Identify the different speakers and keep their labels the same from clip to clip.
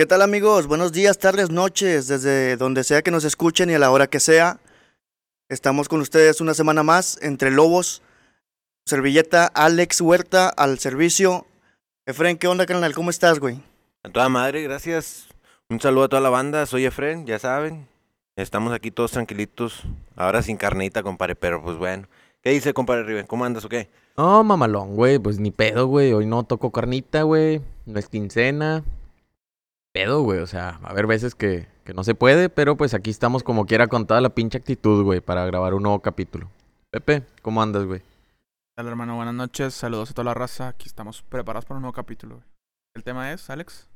Speaker 1: ¿Qué tal amigos? Buenos días, tardes, noches, desde donde sea que nos escuchen y a la hora que sea. Estamos con ustedes una semana más entre Lobos, Servilleta, Alex Huerta al servicio. Efren, ¿qué onda, canal? ¿Cómo estás, güey?
Speaker 2: A toda madre, gracias. Un saludo a toda la banda, soy Efren, ya saben. Estamos aquí todos tranquilitos, ahora sin carnita, compadre, pero pues bueno. ¿Qué dice, compadre Riven? ¿Cómo andas o qué?
Speaker 3: No, mamalón, güey, pues ni pedo, güey. Hoy no toco carnita, güey. No es quincena. Pedo, güey. O sea, va a haber veces que, que no se puede, pero pues aquí estamos como quiera con toda la pinche actitud, güey, para grabar un nuevo capítulo. Pepe, ¿cómo andas, güey?
Speaker 4: Hola hermano, buenas noches, saludos a toda la raza, aquí estamos preparados para un nuevo capítulo. güey. El tema es, Alex,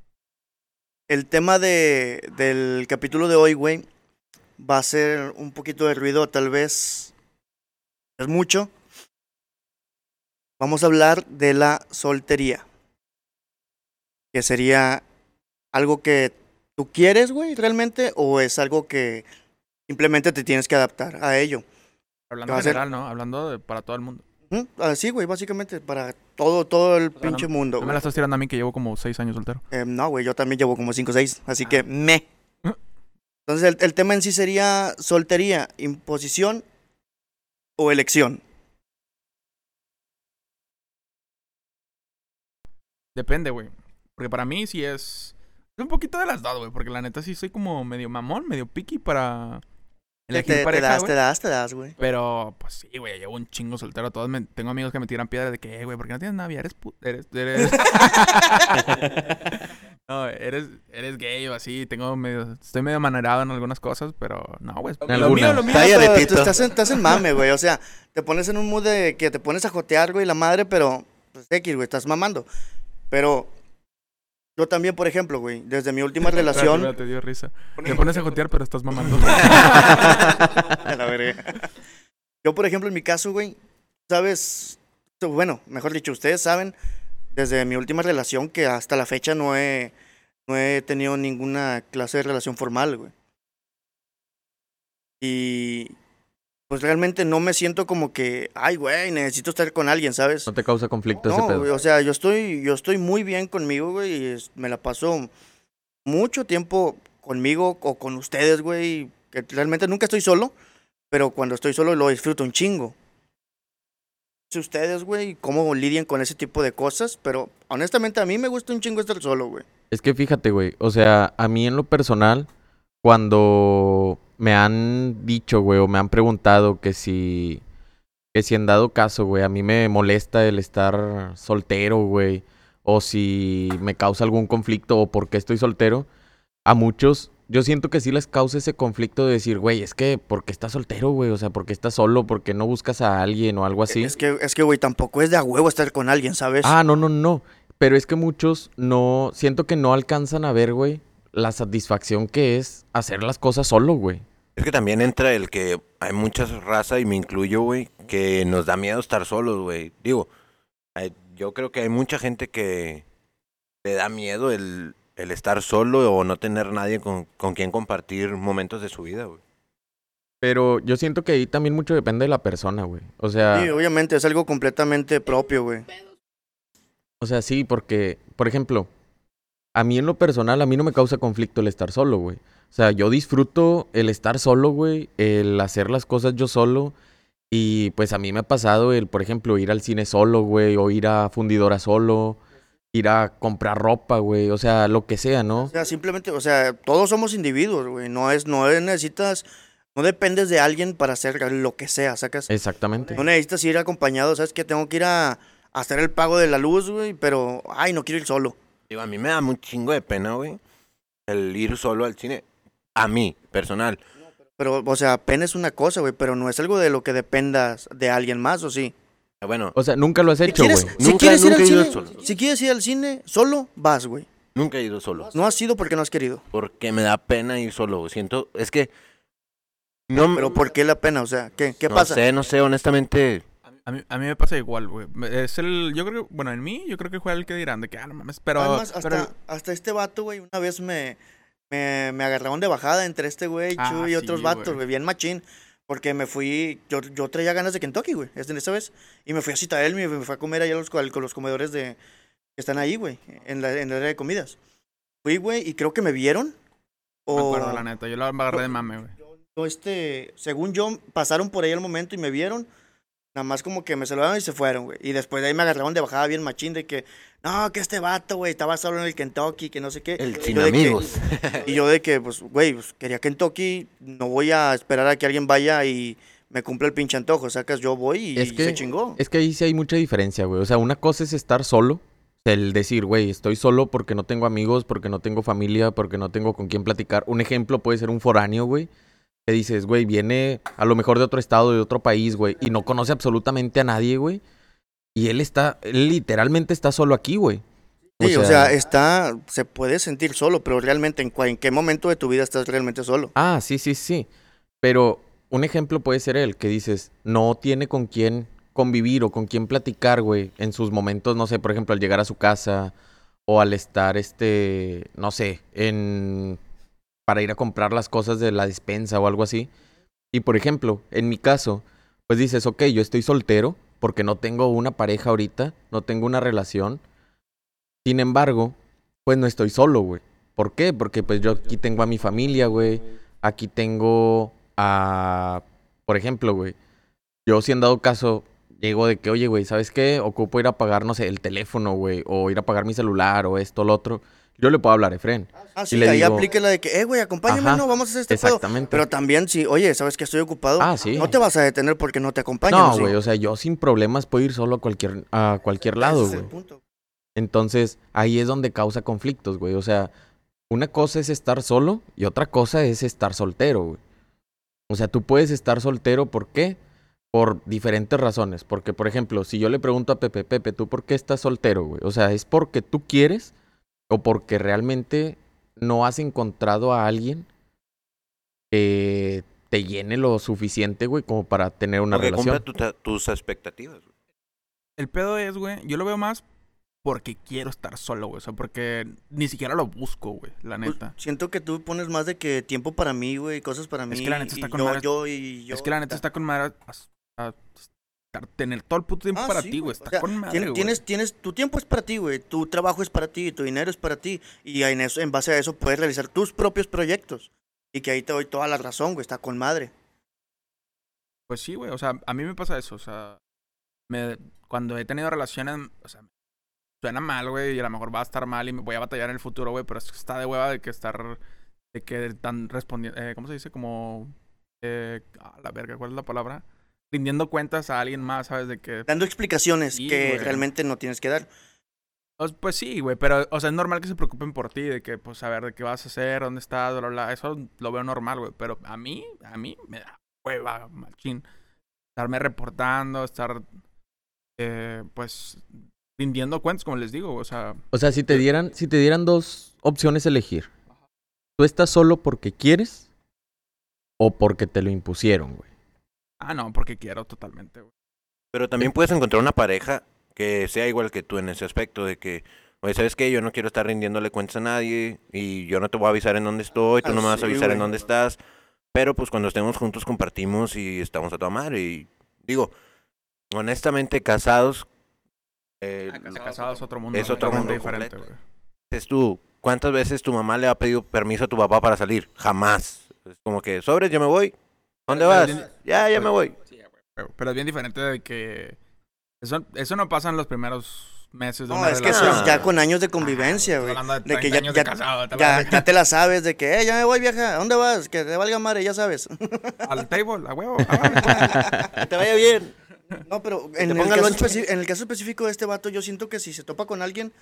Speaker 1: El tema de, del capítulo de hoy, güey, va a ser un poquito de ruido, tal vez es mucho. Vamos a hablar de la soltería. Que sería algo que tú quieres, güey, realmente, o es algo que simplemente te tienes que adaptar a ello.
Speaker 4: hablando en general, ¿no? Hablando de- para todo el mundo.
Speaker 1: ¿Mm? Así, güey, básicamente para todo, todo el
Speaker 4: sea,
Speaker 1: pinche
Speaker 4: no-
Speaker 1: mundo.
Speaker 4: No me la estás tirando a mí que llevo como seis años soltero.
Speaker 1: Eh, no, güey, yo también llevo como 5 o 6, así
Speaker 4: Ah.
Speaker 1: que me.
Speaker 4: Ah.
Speaker 1: Entonces, el, el tema en sí sería soltería, imposición o elección.
Speaker 4: Depende, güey. Porque para mí sí es... Es un poquito de las dos, güey. Porque la neta sí soy como medio mamón, medio picky para
Speaker 1: Te,
Speaker 4: elegir
Speaker 1: te- te
Speaker 4: pareja,
Speaker 1: das, te das, te das, güey.
Speaker 4: Pero, pues sí, güey, llevo un chingo soltero. Todos me- tengo amigos que me tiran piedra de que, "Eh, güey, ¿por qué no tienes novia? Eres pu- eres, eres... no, eres, eres gay o así. Tengo medio, estoy medio manerado en algunas cosas, pero no, güey.
Speaker 3: En
Speaker 4: Lo
Speaker 3: algunas.
Speaker 4: mío, lo mío.
Speaker 1: Pero estás, en, estás en mame, güey. O sea, te pones en un mood de que te pones a jotear, güey, la madre, pero, pues, X, güey, estás mamando. Pero, yo también, por ejemplo, güey, desde mi última relación.
Speaker 4: te dio risa. Te pones a jotear, pero estás mamando.
Speaker 1: La verga. Yo, por ejemplo, en mi caso, güey, sabes, bueno, mejor dicho, ustedes saben, desde mi última relación que hasta la fecha no he, no he tenido ninguna clase de relación formal, güey. Y pues realmente no me siento como que, ay, güey, necesito estar con alguien, ¿sabes?
Speaker 3: ¿No te causa conflicto ese
Speaker 1: No,
Speaker 3: pedo?
Speaker 1: güey, o sea, yo estoy, yo estoy muy bien conmigo, güey, y es- me la paso mucho tiempo conmigo o con ustedes, güey, que realmente nunca estoy solo, pero cuando estoy solo lo disfruto un chingo. Sé ustedes, güey, cómo lidian con ese tipo de cosas, pero honestamente a mí me gusta un chingo estar solo, güey.
Speaker 3: Es que fíjate, güey. O sea, a mí en lo personal, cuando me han dicho, güey, o me han preguntado que si. Que si en dado caso, güey, a mí me molesta el estar soltero, güey. O si me causa algún conflicto o por qué estoy soltero. A muchos, yo siento que sí les causa ese conflicto de decir, güey, es que, ¿por qué estás soltero, güey? O sea, ¿por qué estás solo? ¿Por qué no buscas a alguien o algo así?
Speaker 1: Es que, es que, güey, tampoco es de a huevo estar con alguien, ¿sabes?
Speaker 3: Ah, no, no, no. Pero es que muchos no, siento que no alcanzan a ver, güey, la satisfacción que es hacer las cosas solo, güey.
Speaker 2: Es que también entra el que hay muchas razas, y me incluyo, güey, que nos da miedo estar solos, güey. Digo, hay- yo creo que hay mucha gente que le da miedo el, el estar solo o no tener nadie con, con quien compartir momentos de su vida, güey.
Speaker 3: Pero yo siento que ahí también mucho depende de la persona, güey. O sea,
Speaker 1: Sí, obviamente, es algo completamente propio, güey.
Speaker 3: o sea, sí, porque, por ejemplo, a mí en lo personal, a mí no me causa conflicto el estar solo, güey. O sea, yo disfruto el estar solo, güey, el hacer las cosas yo solo. Y pues a mí me ha pasado el, por ejemplo, ir al cine solo, güey, o ir a fundidora solo, ir a comprar ropa, güey, o sea, lo que sea, ¿no?
Speaker 1: O sea, simplemente, o sea, todos somos individuos, güey. No es, no es- necesitas, no dependes de alguien para hacer lo que sea, sacas.
Speaker 3: Exactamente.
Speaker 1: No necesitas ir acompañado, ¿sabes? Que tengo que ir a, a hacer el pago de la luz, güey, pero, ay, no quiero ir solo.
Speaker 2: Digo, a mí me da un chingo de pena, güey, el ir solo al cine. A mí, personal.
Speaker 1: Pero, o sea, pena es una cosa, güey, pero no es algo de lo que dependas de alguien más, ¿o sí?
Speaker 2: Bueno,
Speaker 3: O sea, nunca lo has hecho, güey.
Speaker 1: si quieres ir al cine,
Speaker 2: solo.
Speaker 1: si quieres ir al cine, solo vas, güey.
Speaker 2: nunca he ido solo.
Speaker 1: No has ido porque no has querido.
Speaker 2: Porque me da pena ir solo. güey. Siento, es que... No,
Speaker 1: Pero ¿por qué la pena? O sea, ¿qué, qué
Speaker 2: no
Speaker 1: pasa?
Speaker 2: sé, no sé, honestamente...
Speaker 4: A mí, a mí me pasa igual, güey. Es el... Yo creo que... Bueno, en mí, yo creo que fue el que dirán de que, ah, no mames, pero...
Speaker 1: Además, hasta,
Speaker 4: pero-
Speaker 1: hasta este vato, güey, una vez me, me, me agarraron de bajada entre este güey,
Speaker 4: Ah,
Speaker 1: Chuy y otros
Speaker 4: sí,
Speaker 1: vatos,
Speaker 4: güey.
Speaker 1: bien machín. Porque me fui, yo, yo traía ganas de Kentucky, güey, esta esta vez. Y me fui a Citadel, me, me fui a comer allá los, con los comedores de, que están ahí, güey, en la, en la área de comidas. fui, güey, y creo que me vieron.
Speaker 4: No me
Speaker 1: O,
Speaker 4: acuerdo, la neta. Yo lo agarré de mame, güey.
Speaker 1: o este, según yo, pasaron por ahí el momento y me vieron. Nada más como que me saludaron y se fueron, güey. Y después de ahí me agarraron de bajada bien machín de que, no, que este vato, güey, estaba solo en el Kentucky, que no sé qué.
Speaker 2: El sin
Speaker 1: de que-
Speaker 2: amigos.
Speaker 1: y yo de que, pues, güey, pues, quería Kentucky, no voy a esperar a que alguien vaya y me cumpla el pinche antojo, sacas, yo voy y
Speaker 3: Es que-
Speaker 1: se chingó.
Speaker 3: Es que ahí sí hay mucha diferencia, güey. O sea, una cosa es estar solo. El decir, güey, estoy solo porque no tengo amigos, porque no tengo familia, porque no tengo con quién platicar. Un ejemplo puede ser un foráneo, güey. Que dices, güey, viene a lo mejor de otro estado, de otro país, güey, y no conoce absolutamente a nadie, güey. Y él está, él literalmente está solo aquí, güey.
Speaker 1: Sí, o sea, está, se puede sentir solo, pero realmente, ¿en, en qué momento de tu vida estás realmente solo?
Speaker 3: Ah, sí, sí, sí. Pero un ejemplo puede ser él, que dices, no tiene con quién convivir o con quién platicar, güey, en sus momentos, no sé, por ejemplo, al llegar a su casa o al estar, este, no sé, en... para ir a comprar las cosas de la despensa o algo así. Y por ejemplo, en mi caso, pues dices, ok, yo estoy soltero porque no tengo una pareja ahorita, no tengo una relación. Sin embargo, pues no estoy solo, güey. ¿Por qué? Porque pues yo aquí tengo a mi familia, güey. Aquí tengo a, por ejemplo, güey. Yo si en dado caso llego de que, oye, güey, ¿sabes qué? Ocupo ir a pagar, no sé, el teléfono, güey. O ir a pagar mi celular o esto, lo otro. Yo le puedo hablar a Efren.
Speaker 1: Ah, sí,
Speaker 3: le
Speaker 1: ahí
Speaker 3: digo-
Speaker 1: aplique la de que, eh, güey, acompáñame,
Speaker 3: Ajá,
Speaker 1: no, vamos a hacer este pedo.
Speaker 3: Exactamente.
Speaker 1: Pero también, si, oye, ¿sabes que estoy ocupado?
Speaker 3: Ah, sí.
Speaker 1: No te vas a detener porque no te acompaño.
Speaker 3: no,
Speaker 1: sí?
Speaker 3: güey, o sea, yo sin problemas puedo ir solo a cualquier, a cualquier lado,
Speaker 1: es el
Speaker 3: güey.
Speaker 1: punto.
Speaker 3: Entonces, ahí es donde causa conflictos, güey. O sea, una cosa es estar solo y otra cosa es estar soltero, güey. O sea, tú puedes estar soltero, ¿por qué? Por diferentes razones. Porque, por ejemplo, si yo le pregunto a Pepe, Pepe, ¿tú por qué estás soltero, güey? O sea, ¿es porque tú quieres o porque realmente no has encontrado a alguien que te llene lo suficiente, güey, como para tener una
Speaker 2: Porque
Speaker 3: relación?
Speaker 2: tu- tus expectativas. güey.
Speaker 4: El pedo es, güey, yo lo veo más porque quiero estar solo, güey. O sea, porque ni siquiera lo busco, güey, la
Speaker 1: Pues,
Speaker 4: neta.
Speaker 1: siento que tú pones más de que tiempo para mí, güey, cosas para mí.
Speaker 4: Es que la neta está con
Speaker 1: yo,
Speaker 4: madre.
Speaker 1: yo y yo.
Speaker 4: es que la neta está con madre a, a- a tener todo el puto tiempo
Speaker 1: Ah,
Speaker 4: para
Speaker 1: sí,
Speaker 4: ti, güey.
Speaker 1: O
Speaker 4: Está
Speaker 1: sea,
Speaker 4: con madre,
Speaker 1: tien-
Speaker 4: güey.
Speaker 1: tienes, tienes, tu tiempo es para ti, güey. Tu trabajo es para ti, tu dinero es para ti. Y en, eso, en base a eso puedes realizar tus propios proyectos. Y que ahí te doy toda la razón, güey. Está con madre.
Speaker 4: Pues sí, güey. O sea, a mí me pasa eso. O sea, me, cuando he tenido relaciones, o sea, suena mal, güey, y a lo mejor va a estar mal y me voy a batallar en el futuro, güey, pero es que está de hueva de que estar, de que tan respondiendo, eh, ¿cómo se dice? Como, eh, a la verga, ¿cuál es la palabra? Rindiendo cuentas a alguien más, ¿sabes? De que,
Speaker 1: Dando explicaciones
Speaker 4: Sí,
Speaker 1: que
Speaker 4: güey.
Speaker 1: realmente no tienes que dar.
Speaker 4: pues, pues sí, güey, pero, o sea, es normal que se preocupen por ti, de que, pues, a ver, de qué vas a hacer, dónde estás, bla, bla, bla. Eso lo veo normal, güey, pero a mí, a mí me da hueva, machín. Estarme reportando, estar, eh, pues, rindiendo cuentas, como les digo, o sea,
Speaker 3: O sea, si te dieran, si te dieran dos opciones a elegir. ¿Tú estás solo porque quieres o porque te lo impusieron, güey?
Speaker 4: Ah, no, porque quiero totalmente, güey.
Speaker 2: Pero también puedes encontrar una pareja que sea igual que tú en ese aspecto de que, oye, ¿sabes qué? Yo no quiero estar rindiéndole cuentas a nadie y yo no te voy a avisar en dónde estoy, tú
Speaker 1: Ah,
Speaker 2: no me vas
Speaker 1: sí,
Speaker 2: a avisar en dónde estás. Pero pues cuando estemos juntos compartimos y estamos a toda madre. Y digo, honestamente, casados... eh,
Speaker 4: Casado es otro mundo.
Speaker 2: Es otro mundo
Speaker 4: diferente,
Speaker 2: dices tú, ¿cuántas veces tu mamá le ha pedido permiso a tu papá para salir? Jamás. Es como que, sobres, yo me voy. ¿Dónde vas?
Speaker 4: bien-
Speaker 2: Ya, ya me voy.
Speaker 4: Pero, es bien diferente de que... Eso, eso no pasa en los primeros meses de
Speaker 1: No,
Speaker 4: una
Speaker 1: es que eso
Speaker 4: relación.
Speaker 1: es ya con años de convivencia,
Speaker 4: Estás
Speaker 1: güey.
Speaker 4: hablando
Speaker 1: De que
Speaker 4: 30
Speaker 1: ya,
Speaker 4: años de
Speaker 1: ya,
Speaker 4: casado, te la
Speaker 1: ya, te la sabes de que, eh, ya me voy, vieja. ¿A dónde vas? Que te valga madre, ya sabes.
Speaker 4: Al table, a huevo. ah,
Speaker 1: que te vaya bien. No, pero en el,
Speaker 2: ponga
Speaker 1: caso
Speaker 2: lonche.
Speaker 1: especi- en el caso específico de este vato, yo siento que si se topa con alguien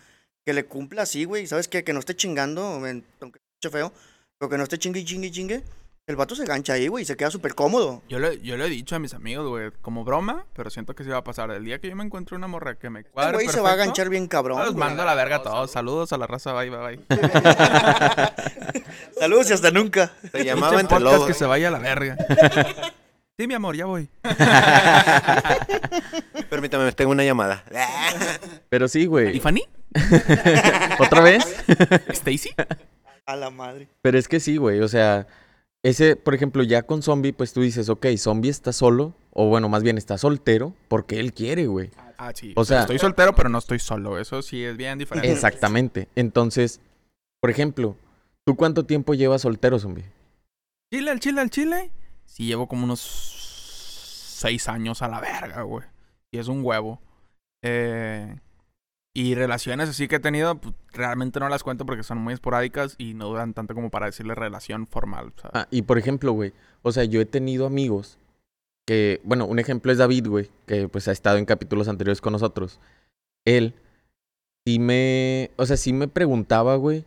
Speaker 1: que le cumpla así, güey, ¿sabes qué? Que no esté chingando, en- aunque esté feo, pero que no esté chingue, chingue, chingue, el vato se gancha ahí, güey, y se queda súper cómodo.
Speaker 4: Yo lo, yo lo he dicho a mis amigos, güey, como broma, pero siento que sí va a pasar. El día que yo me encuentre una morra que me
Speaker 1: El
Speaker 4: cuadre
Speaker 1: güey se va a ganchar bien cabrón.
Speaker 4: Los mando a la verga a todos. Saludos a la raza, bye, bye, bye.
Speaker 1: Saludos y hasta nunca.
Speaker 2: Se llamaba entre lobos.
Speaker 4: que se vaya a la verga. sí, mi amor, ya voy.
Speaker 2: Permítame, tengo una llamada.
Speaker 3: Pero sí,
Speaker 4: ¿Y
Speaker 3: güey.
Speaker 4: Fanny?
Speaker 3: ¿Otra vez?
Speaker 4: ¿Stacy?
Speaker 1: A la madre.
Speaker 3: Pero es que sí, güey. O sea, ese, por ejemplo, ya con Zombie, pues tú dices, ok, Zombie está solo, o bueno, más bien está soltero, porque él quiere, güey.
Speaker 4: Ah, sí.
Speaker 3: O sea-
Speaker 4: estoy soltero, pero no estoy solo. Eso sí es bien diferente.
Speaker 3: Exactamente. Entonces, Por ejemplo, ¿tú cuánto tiempo llevas soltero, zombie?
Speaker 4: Chile, al chile, al chile. Sí, llevo como unos seis años a la verga, güey. Y es un huevo. Eh, y relaciones así que he tenido, pues, realmente no las cuento porque son muy esporádicas y no duran tanto como para decirle relación formal. sea.
Speaker 3: Ah, y por ejemplo, güey, o sea, yo he tenido amigos que, bueno, un ejemplo es David, güey, que pues ha estado en capítulos anteriores con nosotros. Él sí me, o sea, sí me preguntaba, güey.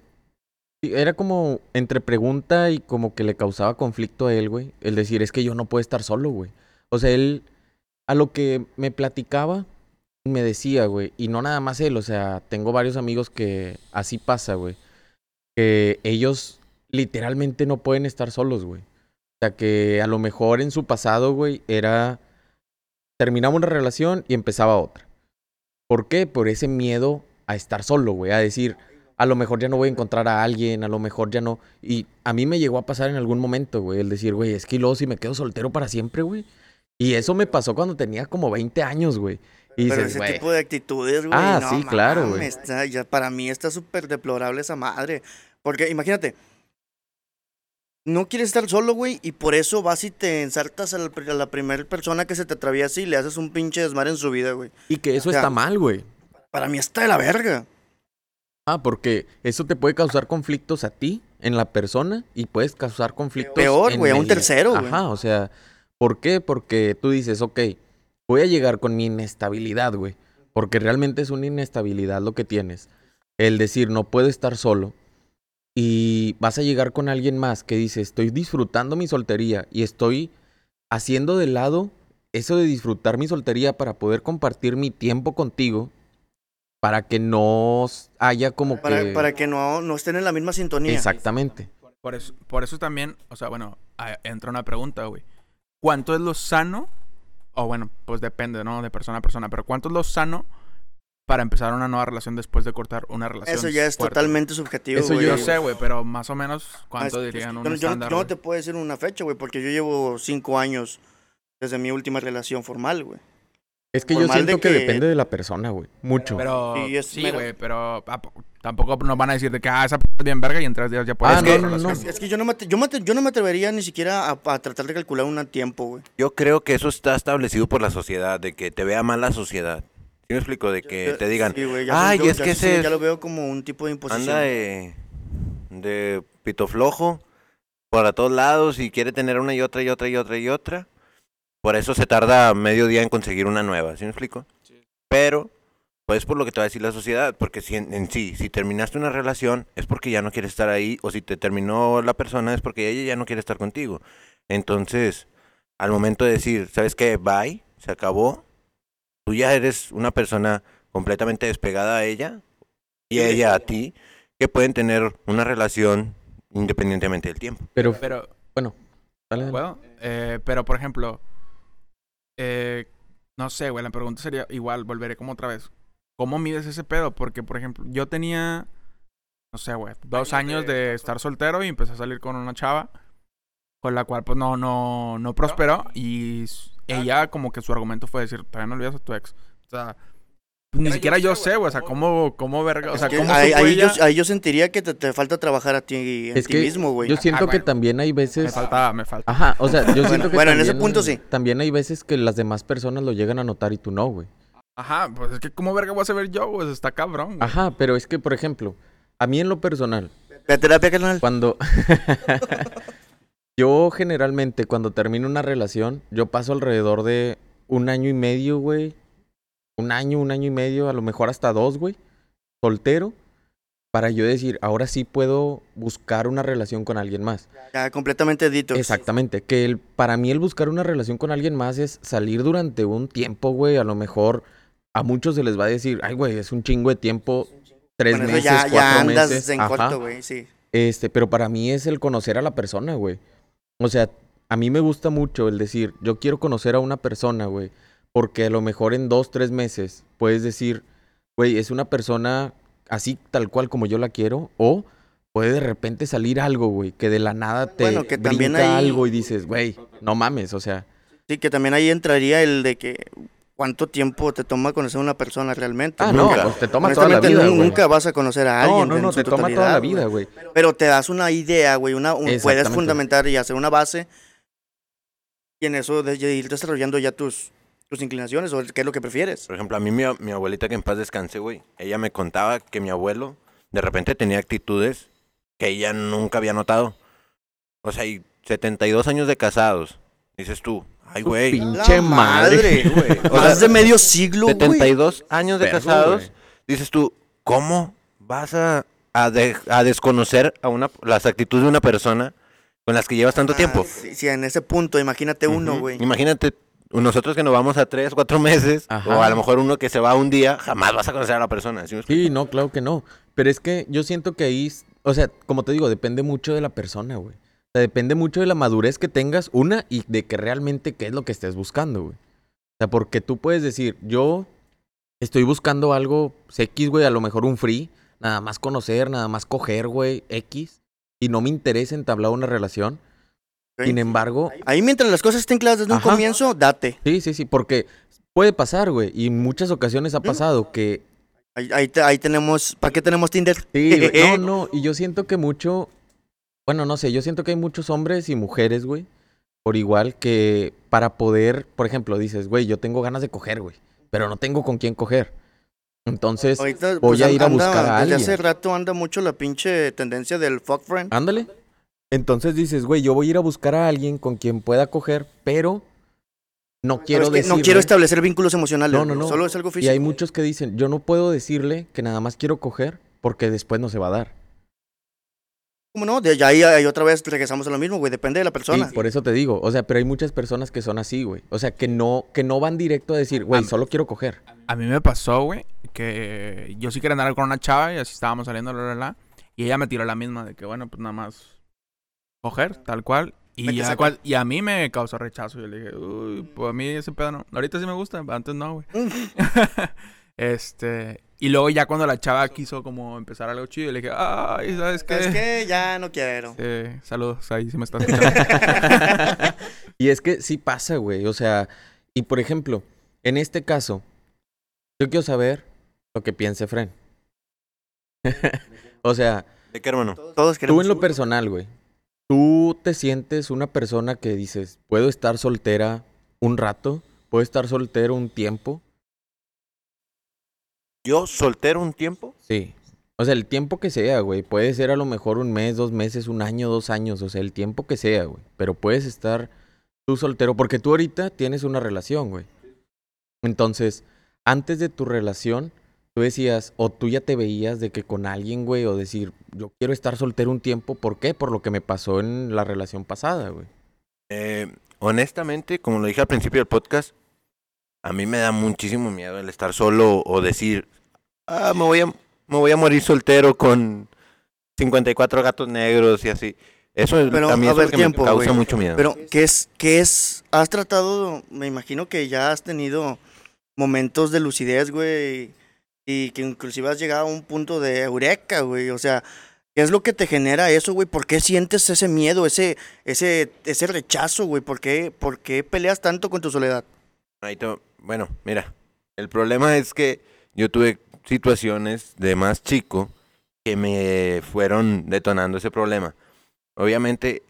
Speaker 3: Era como entre pregunta y como que le causaba conflicto a él, güey. El decir, es que yo no puedo estar solo, güey. O sea, él, a lo que me platicaba, me decía, güey, y no nada más él, o sea, tengo varios amigos que así pasa, güey. Que ellos literalmente no pueden estar solos, güey. O sea, que a lo mejor en su pasado, güey, era... Terminaba una relación y empezaba otra. ¿Por qué? Por ese miedo a estar solo, güey. A decir, a lo mejor ya no voy a encontrar a alguien, a lo mejor ya no... Y a mí me llegó a pasar en algún momento, güey, el decir, güey, es que luego si me quedo soltero para siempre, güey. Y eso me pasó cuando tenía como 20 años, güey. Y
Speaker 1: Pero
Speaker 3: dices,
Speaker 1: ese tipo de actitudes, güey.
Speaker 3: Ah,
Speaker 1: no
Speaker 3: sí, claro, güey.
Speaker 1: para mí está súper deplorable esa madre. Porque imagínate, no quieres estar solo, güey, y por eso vas y te ensartas a la, a la primera persona que se te atraviesa y le haces un pinche desmadre en su vida, güey.
Speaker 3: y que eso
Speaker 1: o sea,
Speaker 3: está mal, güey.
Speaker 1: Para mí está de la verga.
Speaker 3: Ah, porque eso te puede causar conflictos a ti, en la persona, y puedes causar conflictos.
Speaker 1: Peor, güey, a un tercero, güey.
Speaker 3: Ajá, o sea, ¿por qué? Porque tú dices, ok, voy a llegar con mi inestabilidad, güey. Porque realmente es una inestabilidad lo que tienes. El decir, no puedo estar solo. Y vas a llegar con alguien más que dice, estoy disfrutando mi soltería y estoy haciendo de lado eso de disfrutar mi soltería para poder compartir mi tiempo contigo. Para que no haya como
Speaker 1: Para,
Speaker 3: que...
Speaker 1: para que no, no estén en la misma sintonía.
Speaker 3: Exactamente.
Speaker 4: Por eso, por eso también, o sea, bueno, entra una pregunta, güey. ¿Cuánto es lo sano? O bueno, pues depende, ¿no? De persona a persona. Pero ¿cuánto es lo sano para empezar una nueva relación después de cortar una relación?
Speaker 1: Eso ya es
Speaker 4: fuerte?
Speaker 1: totalmente subjetivo,
Speaker 3: Eso
Speaker 1: güey.
Speaker 4: Yo sé, güey, pero más o menos, ¿cuánto
Speaker 1: es-
Speaker 4: dirían
Speaker 1: yo,
Speaker 4: un
Speaker 1: no- yo
Speaker 4: estándar?
Speaker 1: yo no te puedo decir una fecha, güey, porque yo llevo cinco años desde mi última relación formal, güey.
Speaker 3: Es que yo
Speaker 1: de
Speaker 3: siento que...
Speaker 1: que-
Speaker 3: depende de la persona, güey. Mucho.
Speaker 4: Pero,
Speaker 1: Sí, es
Speaker 4: sí,
Speaker 1: mero-
Speaker 4: güey, pero ¿a poco- tampoco nos van a decir de que, ah, esa p es bien verga y en tres días ya puedes
Speaker 3: Ah, no, no, no.
Speaker 1: Es que yo no me, yo, me yo no me atrevería ni siquiera a, a tratar de calcular un tiempo, güey.
Speaker 2: Yo creo que eso está establecido por la sociedad, de que te vea mal la sociedad. ¿Sí me explico? De que
Speaker 1: Yo-
Speaker 2: te digan,
Speaker 1: sí, güey, ya
Speaker 2: ay,
Speaker 1: yo-
Speaker 2: es
Speaker 1: ya
Speaker 2: que
Speaker 1: sí,
Speaker 2: ese
Speaker 1: Ya lo veo como un tipo de imposición.
Speaker 2: anda de, de pito flojo para todos lados y quiere tener una y otra y otra y otra y otra. Por eso se tarda medio día en conseguir una nueva, ¿sí me explico? Pero, pues por lo que te va a decir la sociedad, porque si en, en sí, si terminaste una relación es porque ya no quieres estar ahí, o si te terminó la persona es porque ella ya no quiere estar contigo. Entonces, al momento de decir, ¿sabes qué? Bye, se acabó, tú ya eres una persona completamente despegada a ella y ella a ti, que pueden tener una relación independientemente del tiempo.
Speaker 3: Pero,
Speaker 4: Pero,
Speaker 3: dale, dale.
Speaker 4: ¿puedo? Eh, pero, por ejemplo, eh, no sé, güey, la pregunta sería igual, volveré como otra vez. ¿Cómo mides ese pedo? Porque, por ejemplo, yo tenía, no sé, güey, dos años de estar soltero y empecé a salir con una chava con la cual, pues, no, no, no prosperó y s- ella como que su argumento fue decir, todavía no olvidas a tu ex. O sea, ni siquiera yo sé, güey, o sea, cómo, cómo verga, o sea, cómo
Speaker 1: ahí, ahí
Speaker 4: ella?
Speaker 1: yo, ahí yo sentiría que te, te falta trabajar a ti, en
Speaker 3: Es
Speaker 1: ti
Speaker 3: que
Speaker 1: mismo, güey.
Speaker 3: Yo siento
Speaker 4: Ah,
Speaker 3: que también hay
Speaker 4: Me
Speaker 3: veces...
Speaker 4: falta, me falta.
Speaker 3: Ajá, o sea, yo siento que
Speaker 1: bueno, en ese
Speaker 3: también-
Speaker 1: punto sí.
Speaker 3: También hay veces que las demás personas lo llegan a notar y tú no, güey.
Speaker 4: Ajá, pues es que cómo verga voy a saber yo, güey, está cabrón. güey.
Speaker 3: Ajá, pero es que, por ejemplo, a mí en lo personal,
Speaker 1: La terapia, carnal.
Speaker 3: cuando... yo generalmente cuando termino una relación, yo paso alrededor de un año y medio, güey. Un año, un año y medio, a lo mejor hasta dos, güey. Soltero. Para yo decir, ahora sí puedo buscar una relación con alguien más.
Speaker 1: Ya, completamente detox.
Speaker 3: Exactamente, que el, para mí el buscar una relación con alguien más es salir durante un tiempo, güey. A lo mejor a muchos se les va a decir, ay, güey, es un chingo de tiempo, tres
Speaker 1: eso
Speaker 3: meses,
Speaker 1: ya,
Speaker 3: cuatro
Speaker 1: ya andas
Speaker 3: meses.
Speaker 1: en
Speaker 3: Ajá.
Speaker 1: corto, güey, sí.
Speaker 3: Este, pero para mí es el conocer a la persona, güey. O sea, a mí me gusta mucho el decir, yo quiero conocer a una persona, güey. Porque a lo mejor en dos, tres meses puedes decir, güey, es una persona así tal cual como yo la quiero. O puede de repente salir algo, güey, que de la nada te
Speaker 1: Bueno, que también
Speaker 3: brinca
Speaker 1: ahí-
Speaker 3: algo y dices, güey, no mames, o sea.
Speaker 1: Sí, que también ahí entraría el de que cuánto tiempo te toma conocer a una persona realmente.
Speaker 3: Ah, no, pues te toma toda la vida,
Speaker 1: nunca vas a conocer a alguien.
Speaker 3: No, no, no, te toma toda la vida,
Speaker 1: güey. Pero te das una idea, güey, una, un- puedes fundamentar y hacer una base y en eso de ir desarrollando ya tus, tus inclinaciones o qué es lo que prefieres.
Speaker 2: Por ejemplo, a mí mi, mi abuelita que en paz descanse, güey, ella me contaba que mi abuelo de repente tenía actitudes que ella nunca había notado. O sea, y 72 años de casados. Dices tú, ay, güey.
Speaker 3: Pinche
Speaker 1: La
Speaker 3: madre.
Speaker 1: güey.
Speaker 2: O
Speaker 1: Más
Speaker 2: sea,
Speaker 1: de medio siglo, güey.
Speaker 2: 72 años de casados. Dices tú, ¿cómo vas a, a, de- a desconocer a una, las actitudes de una persona con las que llevas tanto
Speaker 1: Ah,
Speaker 2: tiempo?
Speaker 1: Sí, sí, en ese punto, imagínate uno, güey.
Speaker 2: Imagínate, nosotros que nos vamos a tres, cuatro meses,
Speaker 3: Ajá.
Speaker 2: o a lo mejor uno que se va un día, jamás vas a conocer a la persona. ¿sí?
Speaker 3: Sí, no, claro que no. Pero es que yo siento que ahí, o sea, como te digo, depende mucho de la persona, güey. O sea, depende mucho de la madurez que tengas, una, y de que realmente qué es lo que estés buscando, güey. O sea, porque tú puedes decir, yo estoy buscando algo X, güey, a lo mejor un free, nada más conocer, nada más coger, güey, X, y no me interesa entablar una relación. Sin embargo,
Speaker 1: Ahí mientras las cosas estén claras desde un comienzo, date.
Speaker 3: sí, sí, sí, porque puede pasar, güey, y en muchas ocasiones ha pasado que
Speaker 1: Ahí, ahí, te- ahí tenemos, ¿para qué tenemos Tinder?
Speaker 3: Sí, güey. No, no, y yo siento que mucho, bueno, no sé, yo siento que hay muchos hombres y mujeres, güey, por igual que para poder, por ejemplo, dices, güey, yo tengo ganas de coger, güey, pero no tengo con quién coger. Entonces,
Speaker 1: Ahorita,
Speaker 3: voy a ir a buscar a
Speaker 1: Desde
Speaker 3: alguien.
Speaker 1: hace rato anda mucho la pinche tendencia del fuck friend.
Speaker 3: ándale. Entonces dices, güey, yo voy a ir a buscar a alguien con quien pueda coger, pero no
Speaker 1: Pero
Speaker 3: quiero
Speaker 1: es que
Speaker 3: decirle.
Speaker 1: no quiero establecer vínculos emocionales.
Speaker 3: No, no, no.
Speaker 1: Solo es algo
Speaker 3: Y
Speaker 1: físico.
Speaker 3: hay muchos que dicen, yo no puedo decirle que nada más quiero coger porque después no se va a dar.
Speaker 1: ¿Cómo no? De, ya ahí, ahí otra vez regresamos a lo mismo, güey. Depende de la
Speaker 3: Sí,
Speaker 1: persona.
Speaker 3: por eso te digo. O sea, pero hay muchas personas que son así, güey. O sea, que no, que no van directo a decir, güey, solo quiero coger.
Speaker 4: A mí me pasó, güey, que yo sí quería andar con una chava y así estábamos saliendo, la, la, la. Y ella me tiró la misma de que, bueno, pues nada más coger, tal cual. Y,
Speaker 1: a
Speaker 4: a,
Speaker 1: sacar.
Speaker 4: cual- y a mí me causó rechazo. Yo le dije, uy, pues a mí ese pedo no. Ahorita sí me gusta, antes no, güey. este. Y luego ya cuando la chava quiso como empezar algo chido, le dije, ay, ¿sabes qué?
Speaker 1: ¿Sabes qué? Ya no quiero.
Speaker 4: Sí, saludos, ahí sí me estás escuchando.
Speaker 3: y es que sí pasa, güey. O sea, y por ejemplo, en este caso, yo quiero saber lo que piense Fren. o sea,
Speaker 2: ¿De qué, hermano?
Speaker 1: Todos
Speaker 3: tú
Speaker 1: queremos.
Speaker 3: en lo personal, güey. Tú te sientes una persona que dices, puedo estar soltera un rato, puedo estar soltero un tiempo.
Speaker 2: Yo soltero un tiempo.
Speaker 3: Sí. O sea, el tiempo que sea, güey. Puede ser a lo mejor un mes, dos meses, un año, dos años. O sea, el tiempo que sea, güey. Pero puedes estar tú soltero. Porque tú ahorita tienes una relación, güey. Entonces, antes de tu relación, tú decías, o tú ya te veías de que con alguien, güey, o decir, yo quiero estar soltero un tiempo. ¿Por qué? Por lo que me pasó en la relación pasada, güey.
Speaker 2: Eh, honestamente, como lo dije al principio del podcast, a mí me da muchísimo miedo el estar solo o decir, ah, me voy a, me voy a morir soltero con 54 gatos negros y así. Eso es,
Speaker 1: Pero,
Speaker 2: a mí
Speaker 1: a
Speaker 2: es
Speaker 1: ver,
Speaker 2: lo que
Speaker 1: tiempo,
Speaker 2: me causa mucho miedo.
Speaker 1: Pero, ¿qué es, ¿qué es? ¿Has tratado, me imagino que ya has tenido momentos de lucidez, güey, y que inclusive has llegado a un punto de eureka, güey? O sea, ¿qué es lo que te genera eso, güey? ¿Por qué sientes ese miedo, ese, ese, ese rechazo, güey? ¿Por qué, ¿Por qué peleas tanto con tu soledad?
Speaker 2: Bueno, mira, el problema es que yo tuve situaciones de más chico que me fueron detonando ese problema. Obviamente,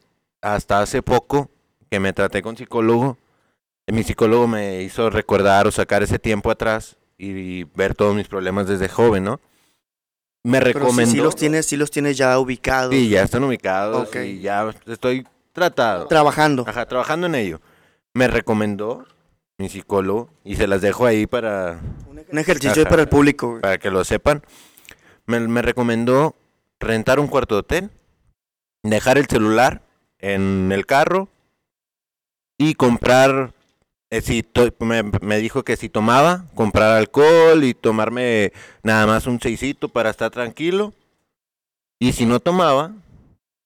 Speaker 2: hasta hace poco que me traté con psicólogo, mi psicólogo me hizo recordar o sacar ese tiempo atrás y, ver todos mis problemas desde joven, ¿no? Me
Speaker 1: Pero
Speaker 2: recomendó.
Speaker 1: sí los tienes, sí los tienes ya ubicados.
Speaker 2: Sí, ya están ubicados
Speaker 1: Ok.
Speaker 2: y ya estoy tratado.
Speaker 1: Trabajando.
Speaker 2: Ajá, trabajando en ello. Me recomendó mi psicólogo y se las dejo ahí para,
Speaker 1: Un ejercicio
Speaker 2: Ajá.
Speaker 1: para el público, güey.
Speaker 2: para que lo sepan. Me, me recomendó rentar un cuarto de hotel, dejar el celular en el carro y comprar, eh, si to- me, me dijo que si tomaba, comprar alcohol y tomarme nada más un seisito para estar tranquilo. Y si no tomaba,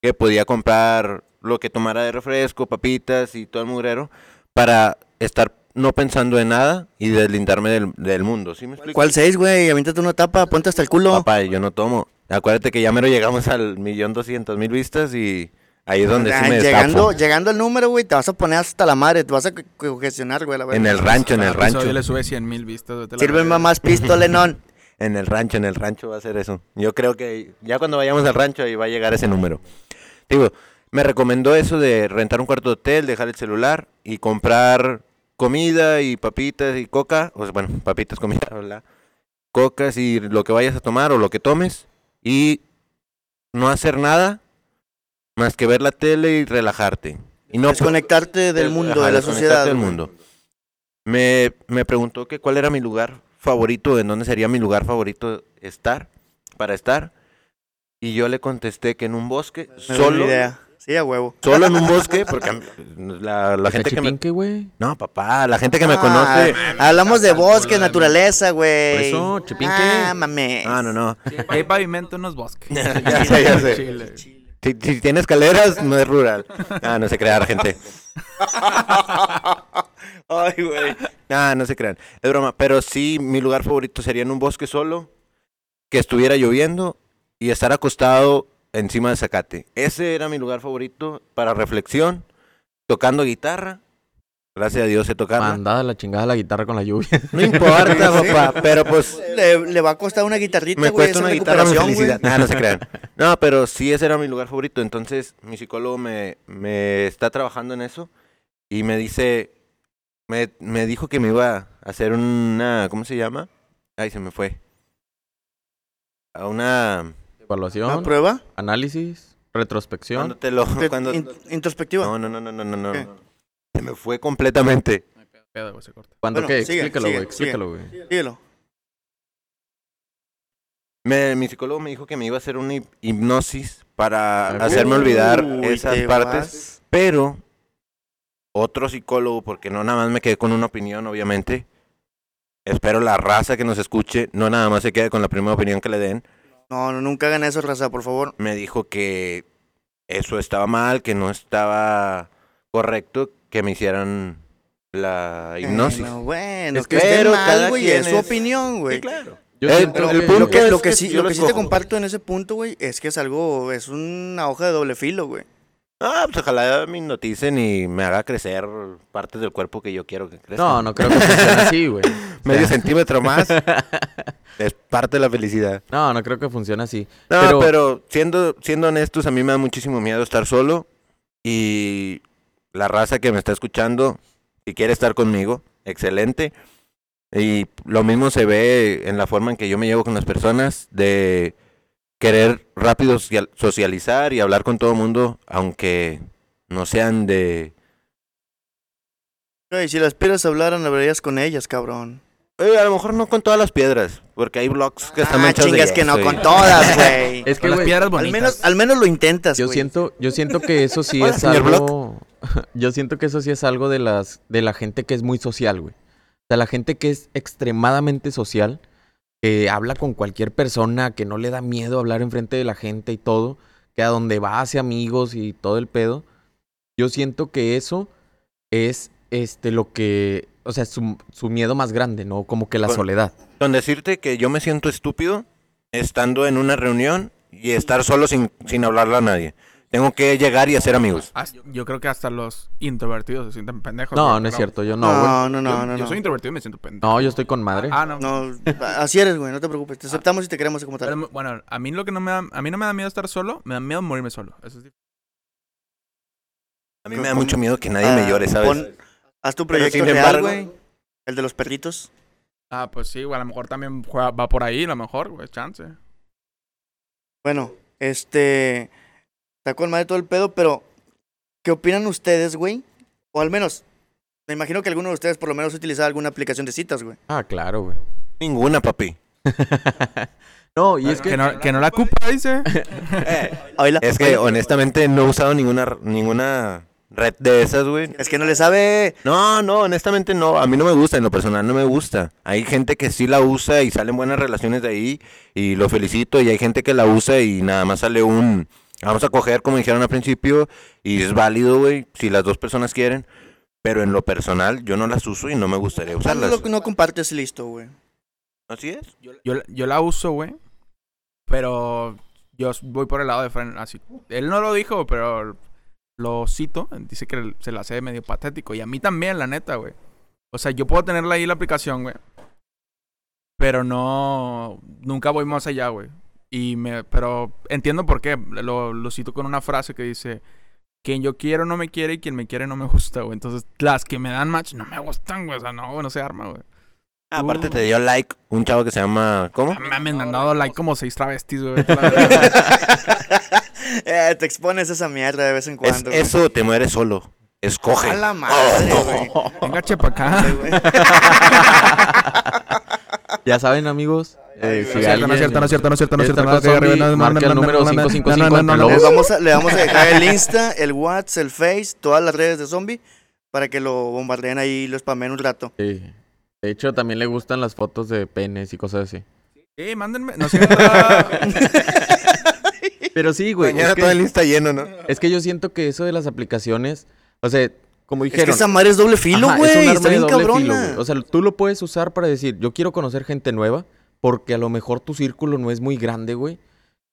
Speaker 2: que podía comprar lo que tomara de refresco, papitas y todo el mugrero para estar no pensando en nada y deslindarme del, del mundo. ¿Sí me explico?
Speaker 1: ¿Cuál seis, güey? Avíntate una tapa, ponte hasta el culo.
Speaker 2: Papá, yo no tomo. Acuérdate que ya mero llegamos al millón doscientos mil vistas y Ahí es donde sí me
Speaker 1: llegando,
Speaker 2: destapo.
Speaker 1: llegando al número, güey, te vas a poner hasta la madre, te vas a co- congestionar, güey. la
Speaker 2: En el rancho, en el rancho.
Speaker 1: pues,
Speaker 4: le sube 100 mil vistas. verga.
Speaker 1: más pisto, Lenón.
Speaker 2: En el rancho, en el rancho va a ser eso. Yo creo que ya cuando vayamos al rancho ahí va a llegar ese número. Digo, me recomendó eso de rentar un cuarto de hotel, dejar el celular y comprar comida y papitas y coca. O sea, bueno, papitas, comida, bla. Cocas y lo que vayas a tomar o lo que tomes. Y no hacer nada más que ver la tele y relajarte. Y no
Speaker 1: Desconectarte del
Speaker 2: Ajá,
Speaker 1: mundo, de la
Speaker 2: desconectarte
Speaker 1: sociedad.
Speaker 2: del mundo. Me, me preguntó que cuál era mi lugar favorito, en dónde sería mi lugar favorito estar, para estar. Y yo le contesté que en un bosque,
Speaker 1: No tengo
Speaker 2: solo,
Speaker 1: idea. Sí, a huevo.
Speaker 2: solo en un bosque, porque la, la gente que me...
Speaker 3: Güey.
Speaker 2: No, papá, la gente que me
Speaker 1: Ah,
Speaker 2: conoce...
Speaker 1: Hablamos de bosque, naturaleza, güey.
Speaker 3: Por eso, Chipinque.
Speaker 1: Ah, mames.
Speaker 2: No, no, no.
Speaker 4: Hay pavimento en los bosques.
Speaker 2: Ya sé, ya sé.
Speaker 4: Chile.
Speaker 2: Si, si tiene escaleras, no es rural. Ah, no se crean, gente.
Speaker 1: Ay, güey.
Speaker 2: Ah, no se crean. Es broma. Pero sí, mi lugar favorito sería en un bosque solo, que estuviera lloviendo y estar acostado encima de zacate. Ese era mi lugar favorito para reflexión, tocando guitarra. Gracias a Dios sé tocarla.
Speaker 3: Mandada la chingada la guitarra con la lluvia.
Speaker 2: No importa, papá, pero pues
Speaker 1: Le, le va a costar una guitarrita,
Speaker 2: me
Speaker 1: güey.
Speaker 2: cuesta una guitarra mi felicidad. Ah, no se crean. No, pero sí ese era mi lugar favorito. Entonces, mi psicólogo me, me está trabajando en eso y me dice, me, me dijo que me iba a hacer una, ¿cómo se llama? Ay, se me fue. A una...
Speaker 3: Evaluación,
Speaker 1: ¿Una prueba?
Speaker 3: análisis,
Speaker 2: Cuando
Speaker 3: retrospección.
Speaker 2: te lo... Cuando,
Speaker 1: in- introspectiva.
Speaker 2: no, no, no, no, no, no, no. Se me fue completamente.
Speaker 4: Pedo, güey, se corta.
Speaker 3: ¿Cuándo
Speaker 1: Bueno,
Speaker 3: qué?
Speaker 1: sigue,
Speaker 3: explícalo,
Speaker 1: sigue,
Speaker 3: güey. Explícalo, güey.
Speaker 2: Me- mi psicólogo me dijo que me iba a hacer una hip- hipnosis para
Speaker 3: Uy,
Speaker 2: hacerme olvidar
Speaker 1: Uy,
Speaker 2: esas
Speaker 1: te
Speaker 2: partes.
Speaker 1: vas.
Speaker 2: Pero otro psicólogo, porque no nada más me quedé con una opinión, obviamente. Espero la raza que nos escuche, no nada más se quede con la primera opinión que le den.
Speaker 1: No, no, nunca hagan eso, raza, por favor.
Speaker 2: Me dijo que eso estaba mal, que no estaba correcto que me hicieran la hipnosis.
Speaker 1: Bueno, bueno,
Speaker 3: Es
Speaker 1: que
Speaker 2: pero
Speaker 1: mal,
Speaker 2: cada
Speaker 1: güey,
Speaker 2: quien
Speaker 1: es su opinión, güey.
Speaker 2: Sí, claro.
Speaker 3: Yo
Speaker 2: Eh,
Speaker 3: siento
Speaker 2: pero
Speaker 3: que-
Speaker 2: el punto
Speaker 1: Lo que,
Speaker 2: es
Speaker 1: lo que
Speaker 2: que
Speaker 1: sí,
Speaker 2: yo
Speaker 1: lo que te comparto en ese punto, güey, es que es algo, es una hoja de doble filo, güey.
Speaker 2: Ah, pues ojalá me hipnoticen y me haga crecer partes del cuerpo que yo quiero que crezcan.
Speaker 3: No, no creo que funcione así, güey.
Speaker 2: Medio centímetro más es parte de la felicidad.
Speaker 3: No, no creo que funcione así.
Speaker 2: No,
Speaker 3: Pero-
Speaker 2: pero, siendo, siendo honestos, a mí me da muchísimo miedo estar solo. Y la raza que me está escuchando, si quiere estar conmigo, excelente. Y lo mismo se ve en la forma en que yo me llevo con las personas, de querer rápido social- socializar y hablar con todo el mundo, aunque no sean de...
Speaker 1: Güey, si las piedras hablaran, hablarías con ellas, cabrón.
Speaker 2: Eh, a lo mejor no con todas las piedras, porque hay blogs que están
Speaker 1: Ah,
Speaker 2: hechos de
Speaker 1: chingas que no,
Speaker 2: y-
Speaker 1: con todas, güey.
Speaker 3: Es que,
Speaker 4: Con las piedras
Speaker 1: Al
Speaker 4: bonitas.
Speaker 1: menos, al menos lo intentas,
Speaker 3: Yo siento, yo siento que eso sí
Speaker 2: Hola,
Speaker 3: es algo. Yo siento que eso sí es algo de las, de la gente que es muy social, güey. O sea, la gente que es extremadamente social, que habla con cualquier persona, que no le da miedo hablar enfrente de la gente y todo, que a donde va hace amigos y todo el pedo. Yo siento que eso es este lo que, o sea, su, su miedo más grande, ¿no? Como que la
Speaker 2: Con-
Speaker 3: soledad.
Speaker 2: Con decirte que yo me siento estúpido estando en una reunión y estar solo sin, sin hablarle a nadie. Tengo que llegar y hacer amigos.
Speaker 4: Hasta- Yo creo que hasta los introvertidos se sienten pendejos.
Speaker 3: No,
Speaker 4: güey,
Speaker 3: no es
Speaker 4: pero-
Speaker 3: cierto, yo no, güey.
Speaker 1: No, no, no,
Speaker 4: yo,
Speaker 1: no.
Speaker 4: yo
Speaker 1: no.
Speaker 4: soy introvertido y me siento pendejo.
Speaker 3: No, yo estoy con madre.
Speaker 4: Ah, no.
Speaker 1: No, así eres, güey, no te preocupes. Te aceptamos y te queremos como tal.
Speaker 4: Pero, bueno, a mí lo que no me da, a mí no me da miedo estar solo, me da miedo morirme solo. Eso.
Speaker 2: A mí me da mucho miedo que nadie me
Speaker 1: Ah,
Speaker 2: llore, ¿sabes?
Speaker 1: pon- haz tu
Speaker 2: Pero
Speaker 1: proyecto
Speaker 2: sin
Speaker 1: real,
Speaker 2: embargo-
Speaker 1: güey. El de los perritos.
Speaker 4: Ah, pues sí, güey, a lo mejor también juega- va por ahí, a lo mejor, güey, chance.
Speaker 1: Bueno, este. Está con madre todo el pedo, pero. ¿Qué opinan ustedes, güey? O al menos. Me imagino que alguno de ustedes por lo menos utiliza alguna aplicación de citas, güey.
Speaker 3: Ah, claro, güey.
Speaker 2: Ninguna, papi.
Speaker 3: no, y es
Speaker 4: que,
Speaker 3: que...
Speaker 4: no, que no la ocupa, dice.
Speaker 1: Oíla,
Speaker 2: Es que honestamente no he usado ninguna, ninguna red de esas, güey.
Speaker 1: Es que no le sabe.
Speaker 2: No, no, honestamente no. A mí no me gusta, en lo personal no me gusta. Hay gente que sí la usa y salen buenas relaciones de ahí y lo felicito. Y hay gente que la usa y nada más sale un... Vamos a coger, como dijeron al principio, y es válido, güey, si las dos personas quieren. Pero en lo personal yo no las uso y no me gustaría
Speaker 1: No,
Speaker 2: usarlas.
Speaker 1: no compartes listo, güey.
Speaker 2: ¿Así es?
Speaker 4: Yo, yo la uso, güey. Pero yo voy por el lado de Fran, así. Él no lo dijo, pero lo cito, dice que se la hace medio patético. Y a mí también, la neta, güey. O sea, yo puedo tenerla ahí la aplicación, güey. Pero no. Nunca voy más allá, güey. Y me. Pero entiendo por qué. Lo, lo cito con una frase que dice. Quien yo quiero no me quiere y quien me quiere no me gusta, güey. Entonces, las que me dan match no me gustan, güey. O sea, no, no se arma, güey.
Speaker 2: Ah, Aparte te dio like un chavo que se llama... ¿Cómo?
Speaker 4: Me han mandado like como seis travestis, güey.
Speaker 1: Eh, te expones a esa mierda de vez en cuando.
Speaker 2: eso te mueres solo. Escoge.
Speaker 1: A la madre, güey.
Speaker 4: Venga, chepa acá.
Speaker 3: Ya saben, amigos. Eh, si
Speaker 4: No es cierto, no es cierto, no es cierto, no es cierto, no es
Speaker 3: Esta
Speaker 4: cierto.
Speaker 3: no es
Speaker 4: que arriba,
Speaker 3: zombie,
Speaker 4: no, no,
Speaker 3: marca
Speaker 4: no,
Speaker 3: el
Speaker 4: no,
Speaker 3: número
Speaker 4: no, no, no,
Speaker 3: 555
Speaker 4: no, no, no,
Speaker 3: entre
Speaker 1: Les
Speaker 3: los-
Speaker 1: vamos a, le vamos a dejar el Insta, el WhatsApp, el Face, todas las redes de Zombie para que lo bombardeen ahí y lo spamen un rato.
Speaker 3: Sí. De hecho, también le gustan las fotos de penes y cosas así.
Speaker 4: Sí, mándenme. No sé.
Speaker 3: Pero sí, güey.
Speaker 2: Mañana
Speaker 3: Es
Speaker 2: todo el
Speaker 3: que,
Speaker 2: Insta lleno, ¿no?
Speaker 3: es que yo siento que eso de las aplicaciones, o sea, como
Speaker 1: Es que
Speaker 3: dijeron.
Speaker 1: esa madre es doble filo, güey.
Speaker 3: es un arma
Speaker 1: Está
Speaker 3: de
Speaker 1: bien
Speaker 3: doble
Speaker 1: cabrona.
Speaker 3: filo, güey. O sea, tú lo puedes usar para decir, yo quiero conocer gente nueva, porque a lo mejor tu círculo no es muy grande, güey.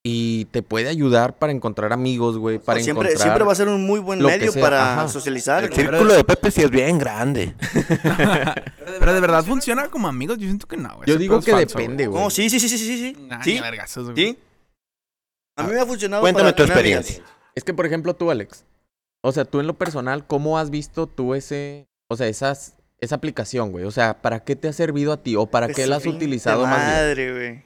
Speaker 3: Y te puede ayudar para encontrar amigos, güey. Para
Speaker 1: siempre,
Speaker 3: encontrar...
Speaker 1: siempre va a ser un muy buen medio para
Speaker 3: ajá.
Speaker 1: socializar.
Speaker 2: El círculo de Pepe sí es bien grande.
Speaker 4: Pero de verdad funciona como amigos. Yo siento que no, güey.
Speaker 3: Yo digo que
Speaker 4: falso,
Speaker 3: depende, güey.
Speaker 1: No, sí, sí, sí, sí, sí, sí.
Speaker 4: Nah,
Speaker 1: Sí,
Speaker 4: güey.
Speaker 1: sí. A mí me ha funcionado
Speaker 2: Cuéntame
Speaker 1: para
Speaker 2: tu
Speaker 1: amigas.
Speaker 2: experiencia.
Speaker 3: Es que, por ejemplo, tú, Alex. O sea, tú en lo personal, ¿cómo has visto tú ese... O sea, esas, esa aplicación, güey? O sea, ¿para qué te ha servido a ti? ¿O para qué
Speaker 1: Pues,
Speaker 3: la has
Speaker 1: pinche
Speaker 3: utilizado más bien?
Speaker 1: Madre, güey.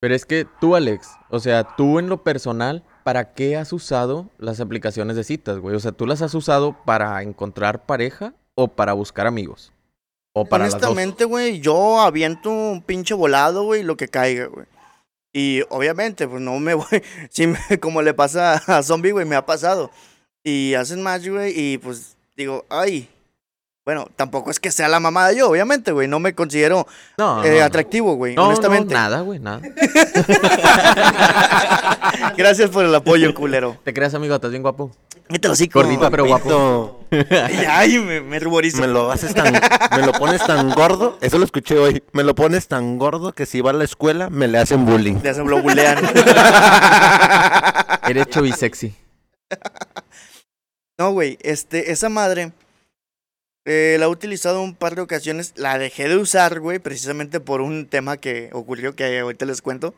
Speaker 3: Pero es que tú, Alex, o sea, tú en lo personal, ¿para qué has usado las aplicaciones de citas, güey? O sea, ¿tú las has usado para encontrar pareja o para buscar amigos? O para.
Speaker 1: Honestamente, güey, yo aviento un pinche volado, güey, lo que caiga, güey. Y obviamente, pues no me voy. Sí, me- como le pasa a Zombie, güey, me ha pasado. Y hacen match, güey, y pues digo, ay. Bueno, tampoco es que sea la mamada yo, obviamente, güey. No me considero
Speaker 3: No,
Speaker 1: eh,
Speaker 3: no, no.
Speaker 1: atractivo, güey,
Speaker 3: No, no,
Speaker 1: honestamente.
Speaker 3: nada, güey, nada.
Speaker 1: Gracias por el apoyo, culero.
Speaker 3: Te creas, amigo, estás bien guapo.
Speaker 1: Mételo así,
Speaker 3: Gordito, pero guapo.
Speaker 1: Ay, ay, me, me ruborizo.
Speaker 2: Me lo haces tan... Me lo pones tan gordo. Eso lo escuché hoy. Me lo pones tan gordo que si va a la escuela me le hacen bullying.
Speaker 1: Le hacen lo bulean.
Speaker 3: Eres sexy.
Speaker 1: No, güey, este, esa madre eh, la he utilizado un par de ocasiones. La dejé de usar, güey, precisamente por un tema que ocurrió que ahorita les cuento.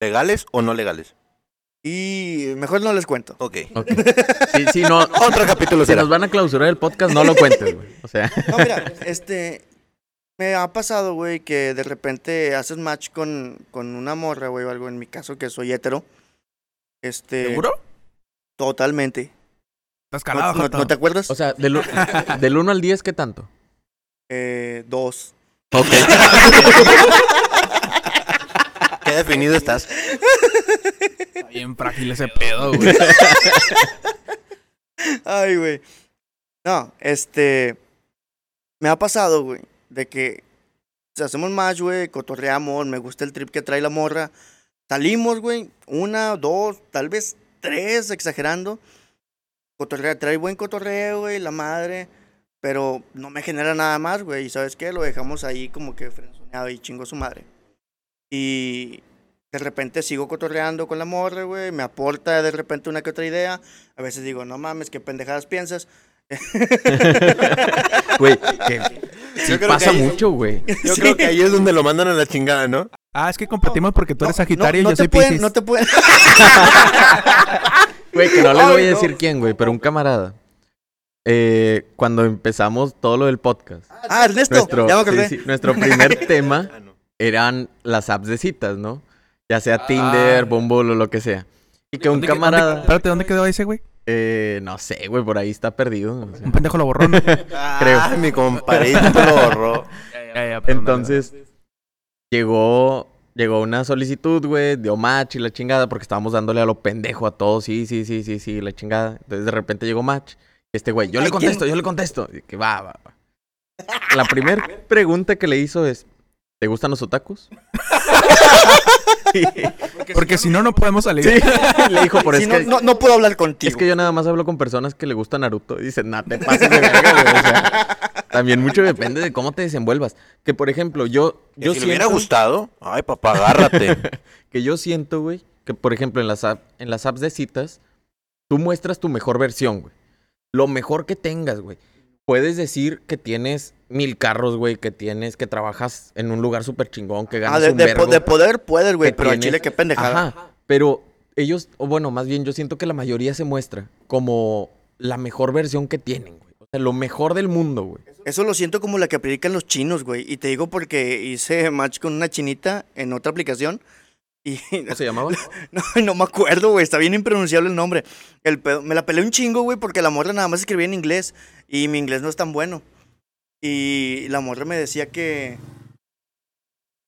Speaker 2: ¿Legales o no legales?
Speaker 1: Y mejor no les cuento.
Speaker 2: Ok.
Speaker 3: Ok. Sí, sí, no.
Speaker 2: Otro capítulo
Speaker 3: Si
Speaker 2: será.
Speaker 3: nos van a clausurar el podcast, no lo cuentes, güey. O sea,
Speaker 1: No, mira, este, me ha pasado, güey, que de repente haces match con, con una morra, güey, o algo. En mi caso, que soy hetero. Este,
Speaker 4: ¿Seguro?
Speaker 1: totalmente.
Speaker 4: Estás
Speaker 1: ¿No,
Speaker 4: calado,
Speaker 1: no-
Speaker 4: Joto.
Speaker 1: no te acuerdas?
Speaker 3: o sea del, del 1 al 10, ¿qué tanto?
Speaker 1: Eh, dos.
Speaker 3: Ok.
Speaker 2: ¿Qué definido estás?
Speaker 4: Está bien frágil ese pedo, güey.
Speaker 1: Ay, güey. No, este. Me ha pasado, güey, de que si hacemos match, güey, cotorreamos, me gusta el trip que trae la morra. Salimos, güey, una, dos, tal vez tres, exagerando. Cotorrea, trae buen cotorreo, güey, la madre. Pero no me genera nada más, güey. Y sabes qué, lo dejamos ahí como que frenzoneado y chingo a su madre. Y de repente sigo cotorreando con la morra, güey. Me aporta de repente una que otra idea. A veces digo, no mames, qué pendejadas piensas.
Speaker 3: Güey, que sí
Speaker 2: Yo creo que
Speaker 3: pasa
Speaker 2: ahí-
Speaker 3: mucho, güey.
Speaker 2: Yo
Speaker 1: Sí.
Speaker 2: creo que ahí es donde lo mandan a la chingada, ¿no?
Speaker 4: Ah, es que competimos porque tú eres
Speaker 1: No,
Speaker 4: Sagitario
Speaker 1: no,
Speaker 4: y yo
Speaker 1: te
Speaker 4: soy
Speaker 1: pueden,
Speaker 4: Piscis.
Speaker 1: No te pueden.
Speaker 3: Güey, que no les voy a
Speaker 1: no.
Speaker 3: decir quién, güey, pero un camarada. Eh, cuando empezamos todo lo del podcast,
Speaker 1: Ah, Ernesto,
Speaker 3: nuestro,
Speaker 1: ya me
Speaker 3: sí,
Speaker 1: acordé.
Speaker 3: sí, nuestro primer tema
Speaker 2: Ah, no.
Speaker 3: eran las apps de citas, ¿no? Ya sea Tinder,
Speaker 4: Ah.
Speaker 3: Bumble o lo que sea. Y que un
Speaker 4: ¿Dónde que-
Speaker 3: camarada,
Speaker 4: dónde- espérate, ¿dónde quedó ese, güey?
Speaker 3: eh, no sé, güey, por ahí está perdido. o sea.
Speaker 4: Un pendejo lo borró, ¿no?
Speaker 3: Creo.
Speaker 2: Ah, mi compadrito lo borró.
Speaker 3: Entonces, llegó, llegó una solicitud, güey, dio match y la chingada, porque estábamos dándole a lo pendejo a todos, sí, sí, sí, sí, sí, la chingada. Entonces, de repente llegó match. Este güey, yo le
Speaker 1: ¿quién?
Speaker 3: contesto, yo le contesto. Y que va, va, va. La primera pregunta que le hizo es, ¿te gustan los otakus?
Speaker 4: Porque si no, no podemos salir.
Speaker 3: Sí, le dijo, por
Speaker 1: Si
Speaker 3: es
Speaker 1: no,
Speaker 3: que...
Speaker 1: no, no puedo hablar contigo.
Speaker 3: Es que yo nada más hablo con personas que le gusta Naruto. Y dicen, nah, te pases de verga, güey. O sea, también mucho depende de cómo te desenvuelvas. Que, por ejemplo, yo...
Speaker 2: Que
Speaker 3: yo
Speaker 2: si le hubiera gustado, ay, papá, agárrate.
Speaker 3: que yo siento, güey, que por ejemplo en las, app- en las apps de citas, tú muestras tu mejor versión, güey. Lo mejor que tengas, güey. Puedes decir que tienes mil carros, güey, que tienes, que trabajas en un lugar súper chingón, que ganas
Speaker 1: Ah, de,
Speaker 3: un
Speaker 1: de
Speaker 3: vergo,
Speaker 1: po- de poder puedes, güey, pero
Speaker 3: tienes-
Speaker 1: Chile qué pendejada.
Speaker 3: Ajá, pero ellos, o bueno, más bien yo siento que la mayoría se muestra como la mejor versión que tienen, güey. Lo mejor del mundo, güey.
Speaker 1: Eso lo siento como la que predican los chinos, güey. Y te digo porque hice match con una chinita en otra aplicación. Y
Speaker 3: ¿Cómo se llamaba?
Speaker 1: no, no me acuerdo, güey. Está bien impronunciable el nombre. El pedo- me la peleé un chingo, güey, porque la morra nada más escribía en inglés. Y mi inglés no es tan bueno. Y la morra me decía que.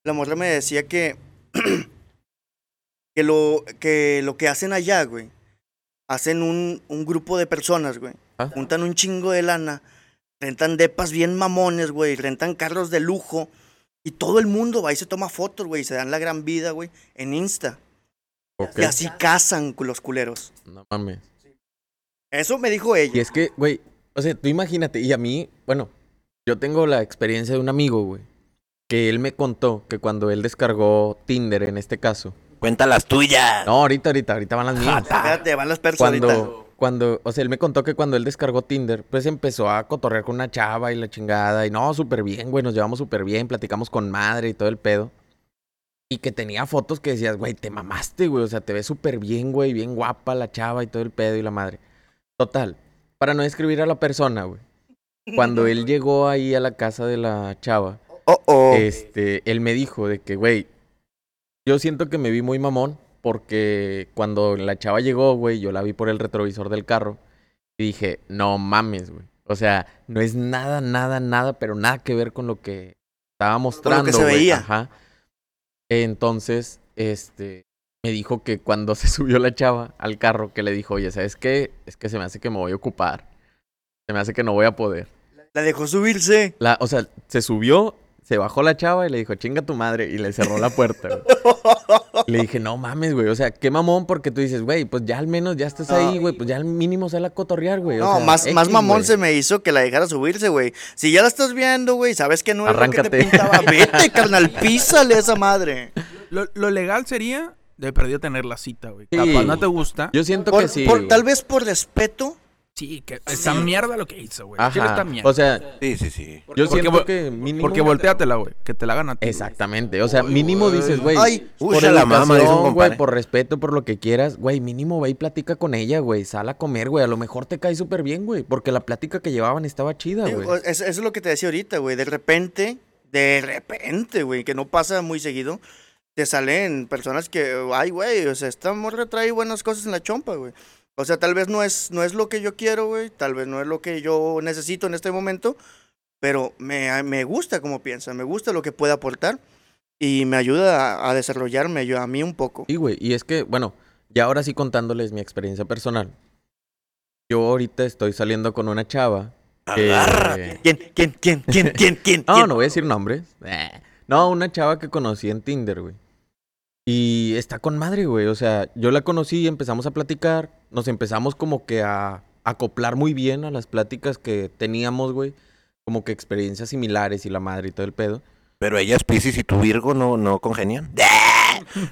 Speaker 1: La morra me decía que. que, lo, que lo que hacen allá, güey. Hacen un, un grupo de personas, güey.
Speaker 3: Ah.
Speaker 1: Juntan un chingo de lana. Rentan depas bien mamones, güey. Rentan carros de lujo. Y todo el mundo va y se toma fotos, güey. Y se dan la gran vida, güey. En Insta. Y así cazan los culeros.
Speaker 3: No mames.
Speaker 1: Eso me dijo ella.
Speaker 3: Y es que, güey, o sea, tú imagínate, y a mí, bueno, yo tengo la experiencia de un amigo, güey, que él me contó que cuando él descargó Tinder en este caso.
Speaker 2: Cuenta las tuyas.
Speaker 3: No, ahorita, ahorita, ahorita van las mías.
Speaker 1: Espérate, van las personas.
Speaker 3: Cuando, cuando, o sea, él me contó que cuando él descargó Tinder, pues empezó a cotorrear con una chava y la chingada, y no, súper bien, güey, nos llevamos súper bien, platicamos con madre y todo el pedo. Y que tenía fotos que decías, güey, te mamaste, güey, o sea, te ves súper bien, güey, bien guapa la chava y todo el pedo y la madre. Total, para no describir a la persona, güey. Cuando él llegó ahí a la casa de la chava,
Speaker 1: Oh, oh.
Speaker 3: este, él me dijo de que, güey, yo siento que me vi muy mamón porque cuando la chava llegó, güey, yo la vi por el retrovisor del carro y dije, no mames, güey. O sea, no es nada, nada, nada, pero nada que ver con lo que estaba mostrando,
Speaker 1: se
Speaker 3: güey.
Speaker 1: veía.
Speaker 3: Ajá. Entonces, este, me dijo que cuando se subió la chava al carro, que le dijo, oye, ¿sabes qué? Es que se me hace que me voy a ocupar. Se me hace que no voy a poder.
Speaker 1: La dejó subirse.
Speaker 3: La, o sea, se subió, se bajó la chava y le dijo, chinga tu madre, y le cerró la puerta, güey. Le dije, no mames, güey. O sea, qué mamón, porque tú dices, güey, pues ya al menos ya estás ahí, güey. Pues ya al mínimo sale a cotorrear, güey. o
Speaker 1: No,
Speaker 3: sea,
Speaker 1: más, más mamón
Speaker 3: güey.
Speaker 1: se me hizo que la dejara subirse, güey. Si ya la estás viendo, güey, sabes que no es lo que
Speaker 3: Arráncate.
Speaker 1: te pintaba. Vete, carnal, písale a esa madre.
Speaker 4: Lo, lo legal sería de perdido tener la cita, güey.
Speaker 3: Sí.
Speaker 4: Capaz no te gusta.
Speaker 3: Yo siento
Speaker 1: Por-
Speaker 3: que sí.
Speaker 1: por- tal vez por respeto.
Speaker 4: Sí, que está mierda lo que hizo, güey.
Speaker 3: Ajá.
Speaker 4: Mierda.
Speaker 3: O sea,
Speaker 2: Sí, sí, sí.
Speaker 3: yo
Speaker 4: porque
Speaker 3: siento que mínimo.
Speaker 4: Porque volteatela, güey. Que te la hagan a ti. güey.
Speaker 3: Exactamente. O sea, mínimo dices, güey.
Speaker 1: Ay,
Speaker 3: por
Speaker 2: la mama, dice un
Speaker 3: educación, güey, por respeto, por lo que quieras, güey, mínimo ve y platica con ella, güey. Sal a comer, güey. A lo mejor te cae súper bien, güey. Porque la plática que llevaban estaba chida,
Speaker 1: Eh,
Speaker 3: güey.
Speaker 1: eso es lo que te decía ahorita, güey. De repente, de repente, güey, que no pasa muy seguido, te salen personas que, ay, güey, o sea, esta morra trae buenas cosas en la chompa, güey. O sea, tal vez no es, no es lo que yo quiero, güey. Tal vez no es lo que yo necesito en este momento. Pero me, me gusta como piensa, me gusta lo que puede aportar. Y me ayuda a, a desarrollarme yo, a mí un poco.
Speaker 3: Sí, güey. Y es que, bueno, ya ahora sí contándoles mi experiencia personal. Yo ahorita estoy saliendo con una chava. que-.
Speaker 1: ¿Quién, quién, quién, quién, quién, quién?
Speaker 3: No,
Speaker 1: quién?
Speaker 3: no voy a decir nombres. Eh. No, una chava que conocí en Tinder, güey. Y está con madre, güey. O sea, yo la conocí, empezamos a platicar. Nos empezamos como que a acoplar muy bien a las pláticas que teníamos, güey. Como que experiencias similares y la madre y todo el pedo.
Speaker 2: Pero ella es Pisces y tu Virgo no, no congenian.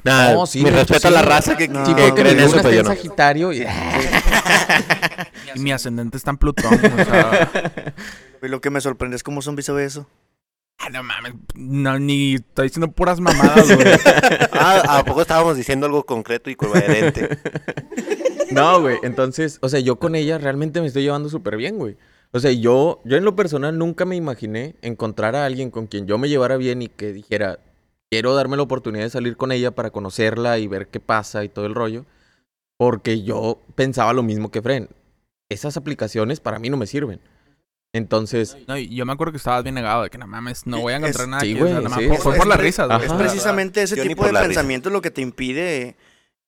Speaker 2: Nah,
Speaker 3: No, sí,
Speaker 2: mi
Speaker 3: de hecho,
Speaker 2: respeto a
Speaker 3: sí.
Speaker 2: la raza que,
Speaker 1: No,
Speaker 2: que
Speaker 3: porque
Speaker 2: cree
Speaker 3: mi
Speaker 2: en eso, pero yo
Speaker 3: en
Speaker 2: no.
Speaker 3: Sagitario y...
Speaker 4: Y mi ascendente está en Plutón. o sea,
Speaker 1: Güey, Lo que me sorprende es cómo zombie sabe eso.
Speaker 4: ah, no mames. No, ni está diciendo puras mamadas, güey.
Speaker 2: Ah, ¿a poco estábamos diciendo algo concreto y coherente?
Speaker 3: No, güey. Entonces, o sea, yo con ella realmente me estoy llevando súper bien, güey. O sea, yo, yo en lo personal nunca me imaginé encontrar a alguien con quien yo me llevara bien y que dijera, quiero darme la oportunidad de salir con ella para conocerla y ver qué pasa y todo el rollo. Porque yo pensaba lo mismo que Fren. Esas aplicaciones para mí no me sirven. Entonces,
Speaker 4: No, y yo me acuerdo que estabas bien negado de que no mames, no voy a encontrar
Speaker 1: Es-
Speaker 4: nada
Speaker 3: sí,
Speaker 4: aquí. o sea,
Speaker 3: güey,
Speaker 4: nada más
Speaker 3: sí.
Speaker 4: por- fue por las
Speaker 1: es-
Speaker 4: risas, güey.
Speaker 1: Es precisamente ese
Speaker 2: Yo ni
Speaker 1: tipo de pensamiento lo que te impide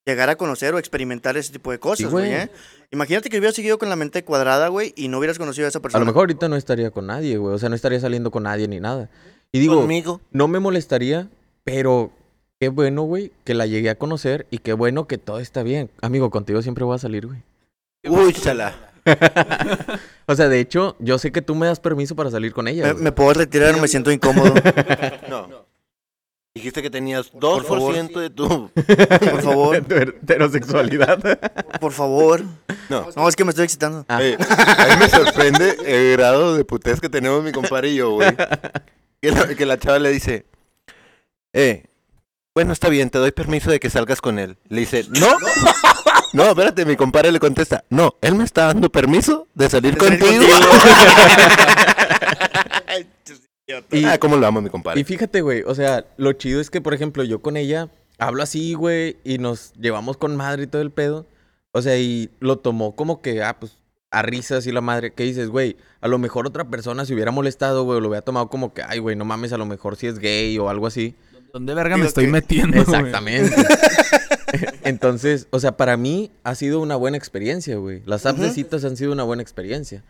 Speaker 1: llegar a conocer o experimentar ese tipo de cosas, güey. ¿eh? Imagínate que hubieras seguido con la mente cuadrada, güey, y no hubieras conocido a esa
Speaker 3: A
Speaker 1: persona.
Speaker 3: lo mejor ahorita no estaría con nadie, güey. O sea, no estaría saliendo con nadie ni nada. Y digo,
Speaker 2: Conmigo.
Speaker 3: no me molestaría, pero qué bueno, güey, que la llegué a conocer y qué bueno que todo está bien. Amigo, contigo siempre voy a salir, güey.
Speaker 2: Uy, chala.
Speaker 3: O sea, de hecho, yo sé que tú me das permiso para salir con ella.
Speaker 1: Me, me puedo retirar, me siento incómodo.
Speaker 2: No. Dijiste que tenías
Speaker 1: favor.
Speaker 2: 2% de tu...
Speaker 1: Por favor,
Speaker 3: Tu heterosexualidad.
Speaker 1: por favor.
Speaker 2: No.
Speaker 1: No, es que me estoy excitando.
Speaker 3: Ah.
Speaker 2: Eh, a mí me sorprende el grado de putez que tenemos mi compadre y yo, güey. Que la, que la chava le dice, eh, bueno, está bien, te doy permiso de que salgas con él. Le dice, no. No, espérate, mi compadre le contesta, no, él me está dando permiso de salir
Speaker 1: De salir
Speaker 2: contigo.
Speaker 3: Y-
Speaker 2: ah, cómo lo amo, mi compadre.
Speaker 3: Y fíjate, güey, o sea, lo chido es que, por ejemplo, yo con ella hablo así, güey, y nos llevamos con madre y todo el pedo. O sea, y lo tomó como que, ah, pues, a risas y la madre. ¿Qué dices, güey? A lo mejor otra persona se hubiera molestado, güey, o lo hubiera tomado como que, ay, güey, no mames, a lo mejor si es gay o algo así.
Speaker 4: ¿Dónde verga me estoy
Speaker 1: que-
Speaker 4: metiendo? güey?
Speaker 3: Exactamente. Entonces, o sea, para mí ha sido una buena experiencia, güey. Las apps de
Speaker 1: Ujú.
Speaker 3: citas han sido una buena experiencia.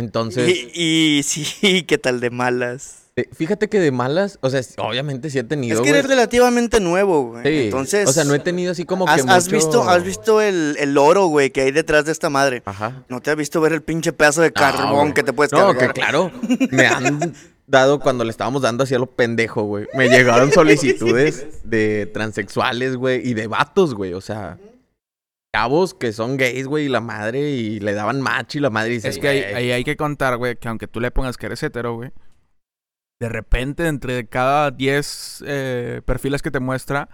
Speaker 3: Entonces,
Speaker 1: Y, y sí, ¿qué tal de malas?
Speaker 3: eh, fíjate que de malas, o sea, obviamente sí he tenido,
Speaker 1: Es que eres relativamente nuevo, güey.
Speaker 3: Sí,
Speaker 1: Entonces,
Speaker 3: o sea, no he tenido así como que
Speaker 1: has, has visto, has visto el, el oro, güey, que hay detrás de esta madre.
Speaker 3: Ajá.
Speaker 1: No te has visto ver el pinche pedazo de
Speaker 3: No,
Speaker 1: carbón que te puedes
Speaker 3: No,
Speaker 1: cargar.
Speaker 3: que claro, me han dado cuando le estábamos dando así a lo pendejo, güey. Me llegaron solicitudes de transexuales, güey, y de vatos, güey, o sea, cabos que son gays, güey, y la madre, y le daban match y la madre dice,
Speaker 4: Es que ahí, hay que contar, güey, que aunque tú le pongas que eres hetero, güey, de repente entre cada 10 eh, perfiles que te muestra,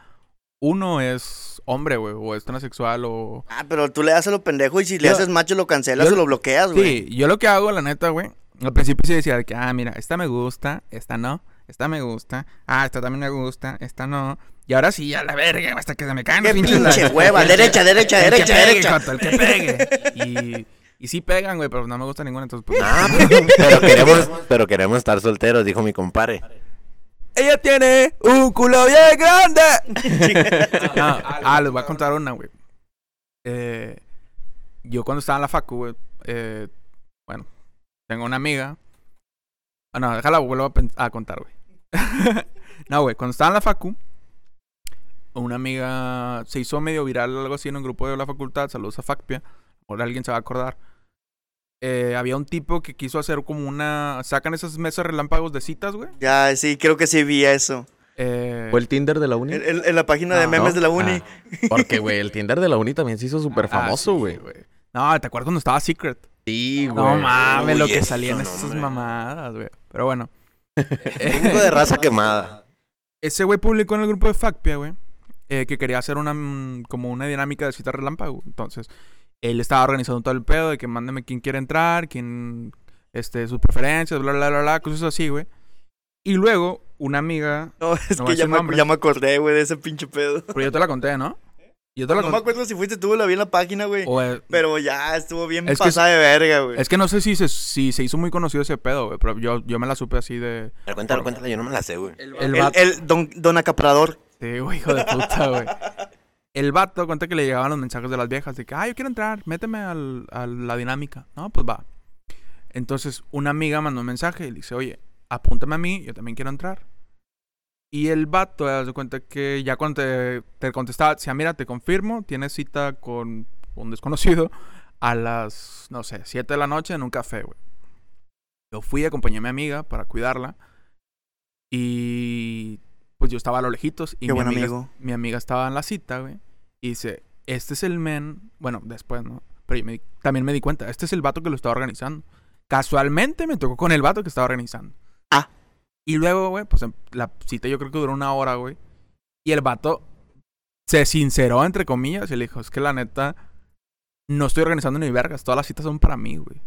Speaker 4: uno es hombre, güey, o es transexual, o...
Speaker 1: Ah, pero tú le das a lo pendejo y si le haces macho lo cancelas
Speaker 4: yo-
Speaker 1: o lo bloqueas, güey.
Speaker 4: Sí, yo lo que hago, la neta, güey, al principio sí decía de que, ah, mira, esta me gusta, esta no, esta me gusta, ah, esta también me gusta, esta no. Y ahora sí, a la verga, hasta que se me caen
Speaker 1: Qué pinche
Speaker 4: la-
Speaker 1: hueva,
Speaker 4: el-
Speaker 1: derecha, derecha,
Speaker 4: el que
Speaker 1: derecha,
Speaker 4: pegue,
Speaker 1: derecha.
Speaker 4: joto, el que pegue. Y, y sí pegan, güey, pero no me gusta ninguno, entonces pues...
Speaker 2: Ah, pero queremos, pero queremos estar solteros, dijo mi compadre.
Speaker 4: Ella tiene un culo bien grande. No, ah, les voy a contar una, güey. Eh, yo cuando estaba en la facu, güey, eh, bueno, tengo una amiga. Ah, no, déjala, vuelvo a contar, güey. no, güey, cuando estaba en la facu, una amiga se hizo medio viral algo así en un grupo de la facultad, saludos a Facpia, ahora alguien se va a acordar. Eh, había un tipo que quiso hacer como una... Sacan esas mesas relámpagos de citas, güey.
Speaker 1: Ya, sí, creo que sí vi eso.
Speaker 4: Eh,
Speaker 3: ¿Fue el Tinder de la uni?
Speaker 1: En, en- en la página de memes
Speaker 3: ¿No?
Speaker 1: de la uni.
Speaker 3: Ah, porque, güey, el Tinder de la uni también se hizo súper
Speaker 4: ah,
Speaker 3: famoso,
Speaker 4: sí,
Speaker 3: güey.
Speaker 4: No, ¿te acuerdas cuando estaba Secret?
Speaker 3: Sí, güey.
Speaker 4: No mames,
Speaker 2: Uy,
Speaker 4: lo que salían
Speaker 2: no,
Speaker 4: esas
Speaker 2: hombre.
Speaker 4: mamadas, güey. Pero bueno.
Speaker 2: Cinco de raza quemada.
Speaker 4: Ese güey publicó en el grupo de Facpia, güey, eh, que quería hacer una mm, como una dinámica de cita relámpago. Entonces, él estaba organizando todo el pedo de que mándeme quién quiere entrar, quién, este, sus preferencias, bla, bla, bla, bla, cosas así, güey. Y luego, una amiga,
Speaker 1: No, es
Speaker 4: No
Speaker 1: que ya me,
Speaker 4: nombres.
Speaker 1: ya me acordé, güey, de ese pinche pedo.
Speaker 4: pero yo te la conté, ¿no? Yo te la
Speaker 1: No me
Speaker 4: conté.
Speaker 1: acuerdo si fuiste tú la vi en la página, güey.
Speaker 4: Eh,
Speaker 1: Pero ya estuvo bien
Speaker 4: Es que
Speaker 1: pasada de verga, güey.
Speaker 4: es que no sé si se, si se hizo muy conocido ese pedo, güey, pero yo, yo me la supe así de...
Speaker 2: Pero cuéntalo, cuéntalo, yo no me la sé, güey.
Speaker 4: El
Speaker 1: El, el don, don acaprador.
Speaker 4: Güey, hijo de puta, güey. El vato cuenta que le llegaban los mensajes de las viejas de que, ah, yo quiero entrar, méteme al, a la dinámica. No, pues va. Entonces, una amiga mandó un mensaje y le dice, oye, apúntame a mí, yo también quiero entrar. Y el vato, haz de cuenta que ya cuando te, te contestaba, decía, mira, te confirmo, tienes cita con un desconocido a las, no sé, 7 de la noche en un café, güey. Yo fui, acompañé a mi amiga para cuidarla. Y pues yo estaba a lo lejitos y
Speaker 1: Qué
Speaker 4: mi
Speaker 1: buen
Speaker 4: amiga,
Speaker 1: amigo.
Speaker 4: mi amiga estaba en la cita, güey. Y dice, este es el men, bueno, después, ¿no? Pero me también me di cuenta, este es el vato que lo estaba organizando. Casualmente me tocó con el vato que estaba organizando.
Speaker 1: Ah.
Speaker 4: Y luego, güey, pues em- la cita yo creo que duró una hora, güey. Y el vato se sinceró, entre comillas, y le dijo, es que la neta, no estoy organizando ni vergas, todas las citas son para mí, güey.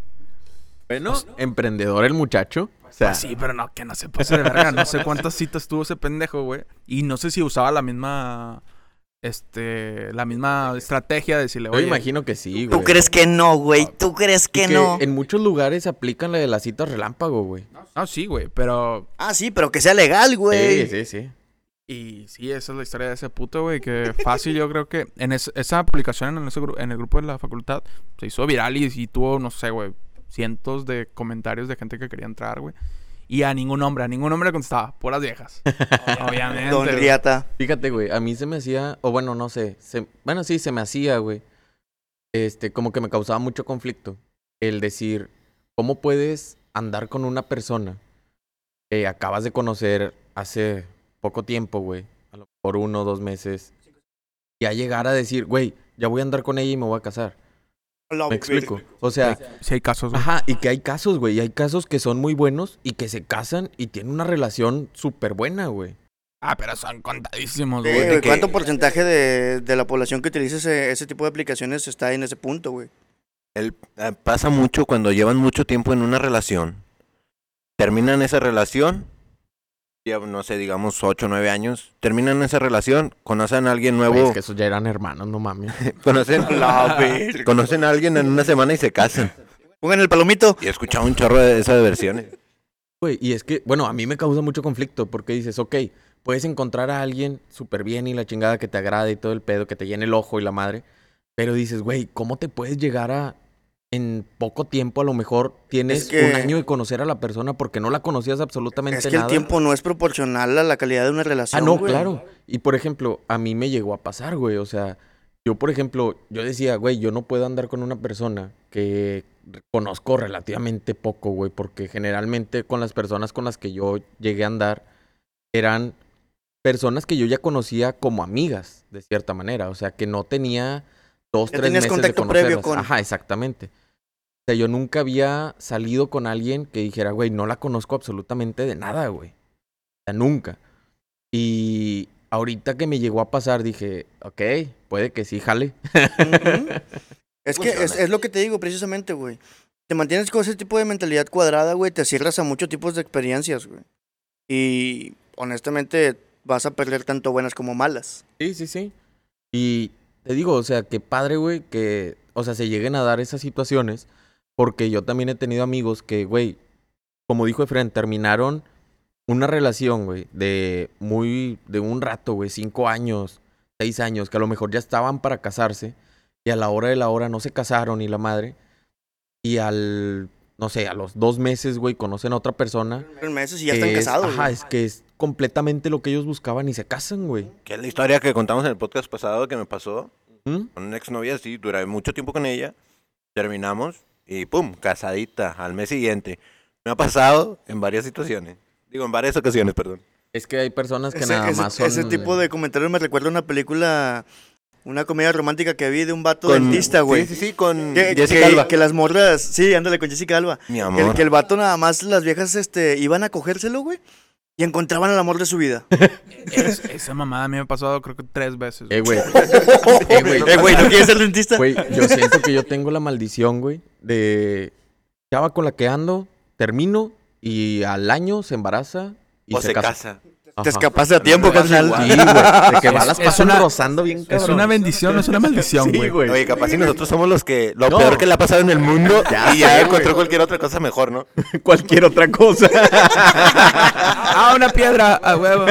Speaker 3: Bueno, emprendedor el muchacho. O sea,
Speaker 4: Pues sí, pero no, que no se pase de verga. No sé cuántas citas tuvo ese pendejo, güey. Y no sé si usaba la misma. Este. La misma estrategia de decirle,
Speaker 3: yo
Speaker 4: oye.
Speaker 3: imagino que sí, güey.
Speaker 1: ¿Tú crees que no, güey? ¿Tú crees
Speaker 3: Y
Speaker 1: que,
Speaker 3: que
Speaker 1: no?
Speaker 3: En muchos lugares aplican la de las citas relámpago, güey.
Speaker 4: No, sí, güey. Pero.
Speaker 1: Ah, sí, pero que sea legal, güey.
Speaker 3: Sí, sí, sí.
Speaker 4: Y sí, esa es la historia de ese puto, güey. Que fácil, yo creo que en es- esa publicación en, ese en el grupo de la facultad se hizo viral y, y tuvo, no sé, güey, cientos de comentarios de gente que quería entrar, güey. Y a ningún hombre, a ningún hombre le contestaba, puras viejas. Obviamente.
Speaker 1: Don
Speaker 4: güey.
Speaker 1: Riata.
Speaker 3: Fíjate, güey, a mí se me hacía, o bueno, no sé, se- bueno, sí, se me hacía, güey. Este, como que me causaba mucho conflicto. El decir, ¿cómo puedes andar con una persona que acabas de conocer hace poco tiempo, güey? A lo mejor uno o dos meses. Y a llegar a decir, güey, ya voy a andar con ella y me voy a casar. Me explico. O sea,
Speaker 4: Sí hay casos, güey.
Speaker 3: Ajá, y que hay casos, güey. Y hay casos que son muy buenos y que se casan y tienen una relación súper buena, güey.
Speaker 4: Ah, pero son contadísimos,
Speaker 1: Sí,
Speaker 4: güey.
Speaker 2: que-
Speaker 1: ¿Cuánto porcentaje de, de la población que utiliza ese, ese tipo de aplicaciones está en ese punto, güey?
Speaker 2: El- eh, pasa mucho cuando llevan mucho tiempo en una relación. Terminan esa relación. Ya, no sé, digamos 8 o 9 años. Terminan esa relación. Conocen a alguien
Speaker 3: Güey,
Speaker 2: nuevo.
Speaker 3: es que esos ya eran hermanos, no mames.
Speaker 2: Conocen, conocen a alguien en una semana y se casan.
Speaker 1: Pongan el palomito.
Speaker 2: Y he escuchado un chorro de esas versiones.
Speaker 3: Güey, y es que, bueno, a mí me causa mucho conflicto porque dices, ok, puedes encontrar a alguien súper bien y la chingada que te agrade y todo el pedo, que te llene el ojo y la madre. Pero dices, güey, ¿cómo te puedes llegar a, en poco tiempo, a lo mejor tienes
Speaker 1: Es que-
Speaker 3: un año de conocer a la persona porque no la conocías absolutamente
Speaker 1: Es que
Speaker 3: nada?
Speaker 1: el tiempo no es proporcional a la calidad de una relación.
Speaker 3: Ah, no,
Speaker 1: güey.
Speaker 3: claro. Y por ejemplo, a mí me llegó a pasar, güey. O sea, yo, por ejemplo, yo decía, güey, yo no puedo andar con una persona que conozco relativamente poco, güey, porque generalmente con las personas con las que yo llegué a andar eran personas que yo ya conocía como amigas, de cierta manera. O sea, que no tenía dos,
Speaker 1: Ya
Speaker 3: tres meses
Speaker 1: contacto
Speaker 3: de
Speaker 1: previo
Speaker 3: conocerlas.
Speaker 1: con-
Speaker 3: Ajá, exactamente. Sea, yo nunca había salido con alguien que dijera, güey, no la conozco absolutamente de nada, güey. O sea, nunca. Y ahorita que me llegó a pasar, dije, ok, puede que sí, jale.
Speaker 1: Es que es, lo que te digo precisamente, güey. Te mantienes con ese tipo de mentalidad cuadrada, güey, te cierras a muchos tipos de experiencias, güey. Y honestamente vas a perder tanto buenas como malas.
Speaker 3: Sí, sí, sí. Y te digo, o sea, qué padre, güey, que, o sea, se lleguen a dar esas situaciones, porque yo también he tenido amigos que, güey, como dijo Efren, terminaron una relación, güey, de muy, de un rato, güey, cinco años, seis años, que a lo mejor ya estaban para casarse, y a la hora de la hora no se casaron y la madre, y al, no sé, a los dos meses, güey, conocen a otra persona.
Speaker 1: En meses y ya están
Speaker 3: es-
Speaker 1: casados.
Speaker 3: Ajá,
Speaker 1: güey.
Speaker 3: es que es completamente lo que ellos buscaban y se casan, güey.
Speaker 2: Que es la historia que contamos en el podcast pasado que me pasó.
Speaker 3: ¿Mm?
Speaker 2: Con una exnovia, sí, duré mucho tiempo con ella. Terminamos y pum, casadita al mes siguiente. Me ha pasado en varias situaciones. Digo, en varias ocasiones, perdón.
Speaker 3: Es que hay personas que
Speaker 1: Ese,
Speaker 3: nada
Speaker 1: ese-
Speaker 3: más son...
Speaker 1: ese tipo de comentarios me recuerda a una película, una comedia romántica que vi de un vato
Speaker 2: Con-
Speaker 1: dentista, güey.
Speaker 2: Sí, sí, sí, con
Speaker 1: Que,
Speaker 2: Jessica
Speaker 1: que-
Speaker 2: Alba.
Speaker 1: que las morras, sí, ándale con Jessica Alba.
Speaker 2: Mi
Speaker 1: Que,
Speaker 2: amor.
Speaker 1: el- que el vato nada más, las viejas, este, iban a cogérselo, güey. Y encontraban al amor de su vida.
Speaker 4: Es- esa mamada a mí me ha pasado creo que tres veces.
Speaker 3: Eh,
Speaker 4: güey.
Speaker 3: güey. eh, güey.
Speaker 1: Eh, güey, ¿no quieres ser dentista?
Speaker 3: Güey, yo siento que yo tengo la maldición, güey, de chava con la que ando, termino y al año se embaraza y
Speaker 2: o
Speaker 3: se,
Speaker 2: se
Speaker 3: casa.
Speaker 2: casa.
Speaker 3: Ajá.
Speaker 1: Te escapaste a tiempo, carnal.
Speaker 3: Sí, güey. De que
Speaker 4: Es- es
Speaker 3: pasan
Speaker 4: una-
Speaker 3: rozando bien
Speaker 4: Es
Speaker 3: cabrón.
Speaker 4: una bendición, no es una maldición,
Speaker 3: Sí,
Speaker 4: güey.
Speaker 2: Oye, capaz si nosotros somos los que... Lo
Speaker 3: No.
Speaker 2: peor que le ha pasado en el mundo
Speaker 3: Ya
Speaker 2: y ya encontró cualquier otra cosa mejor, ¿no?
Speaker 3: Cualquier otra cosa.
Speaker 4: ah, una piedra, a huevo.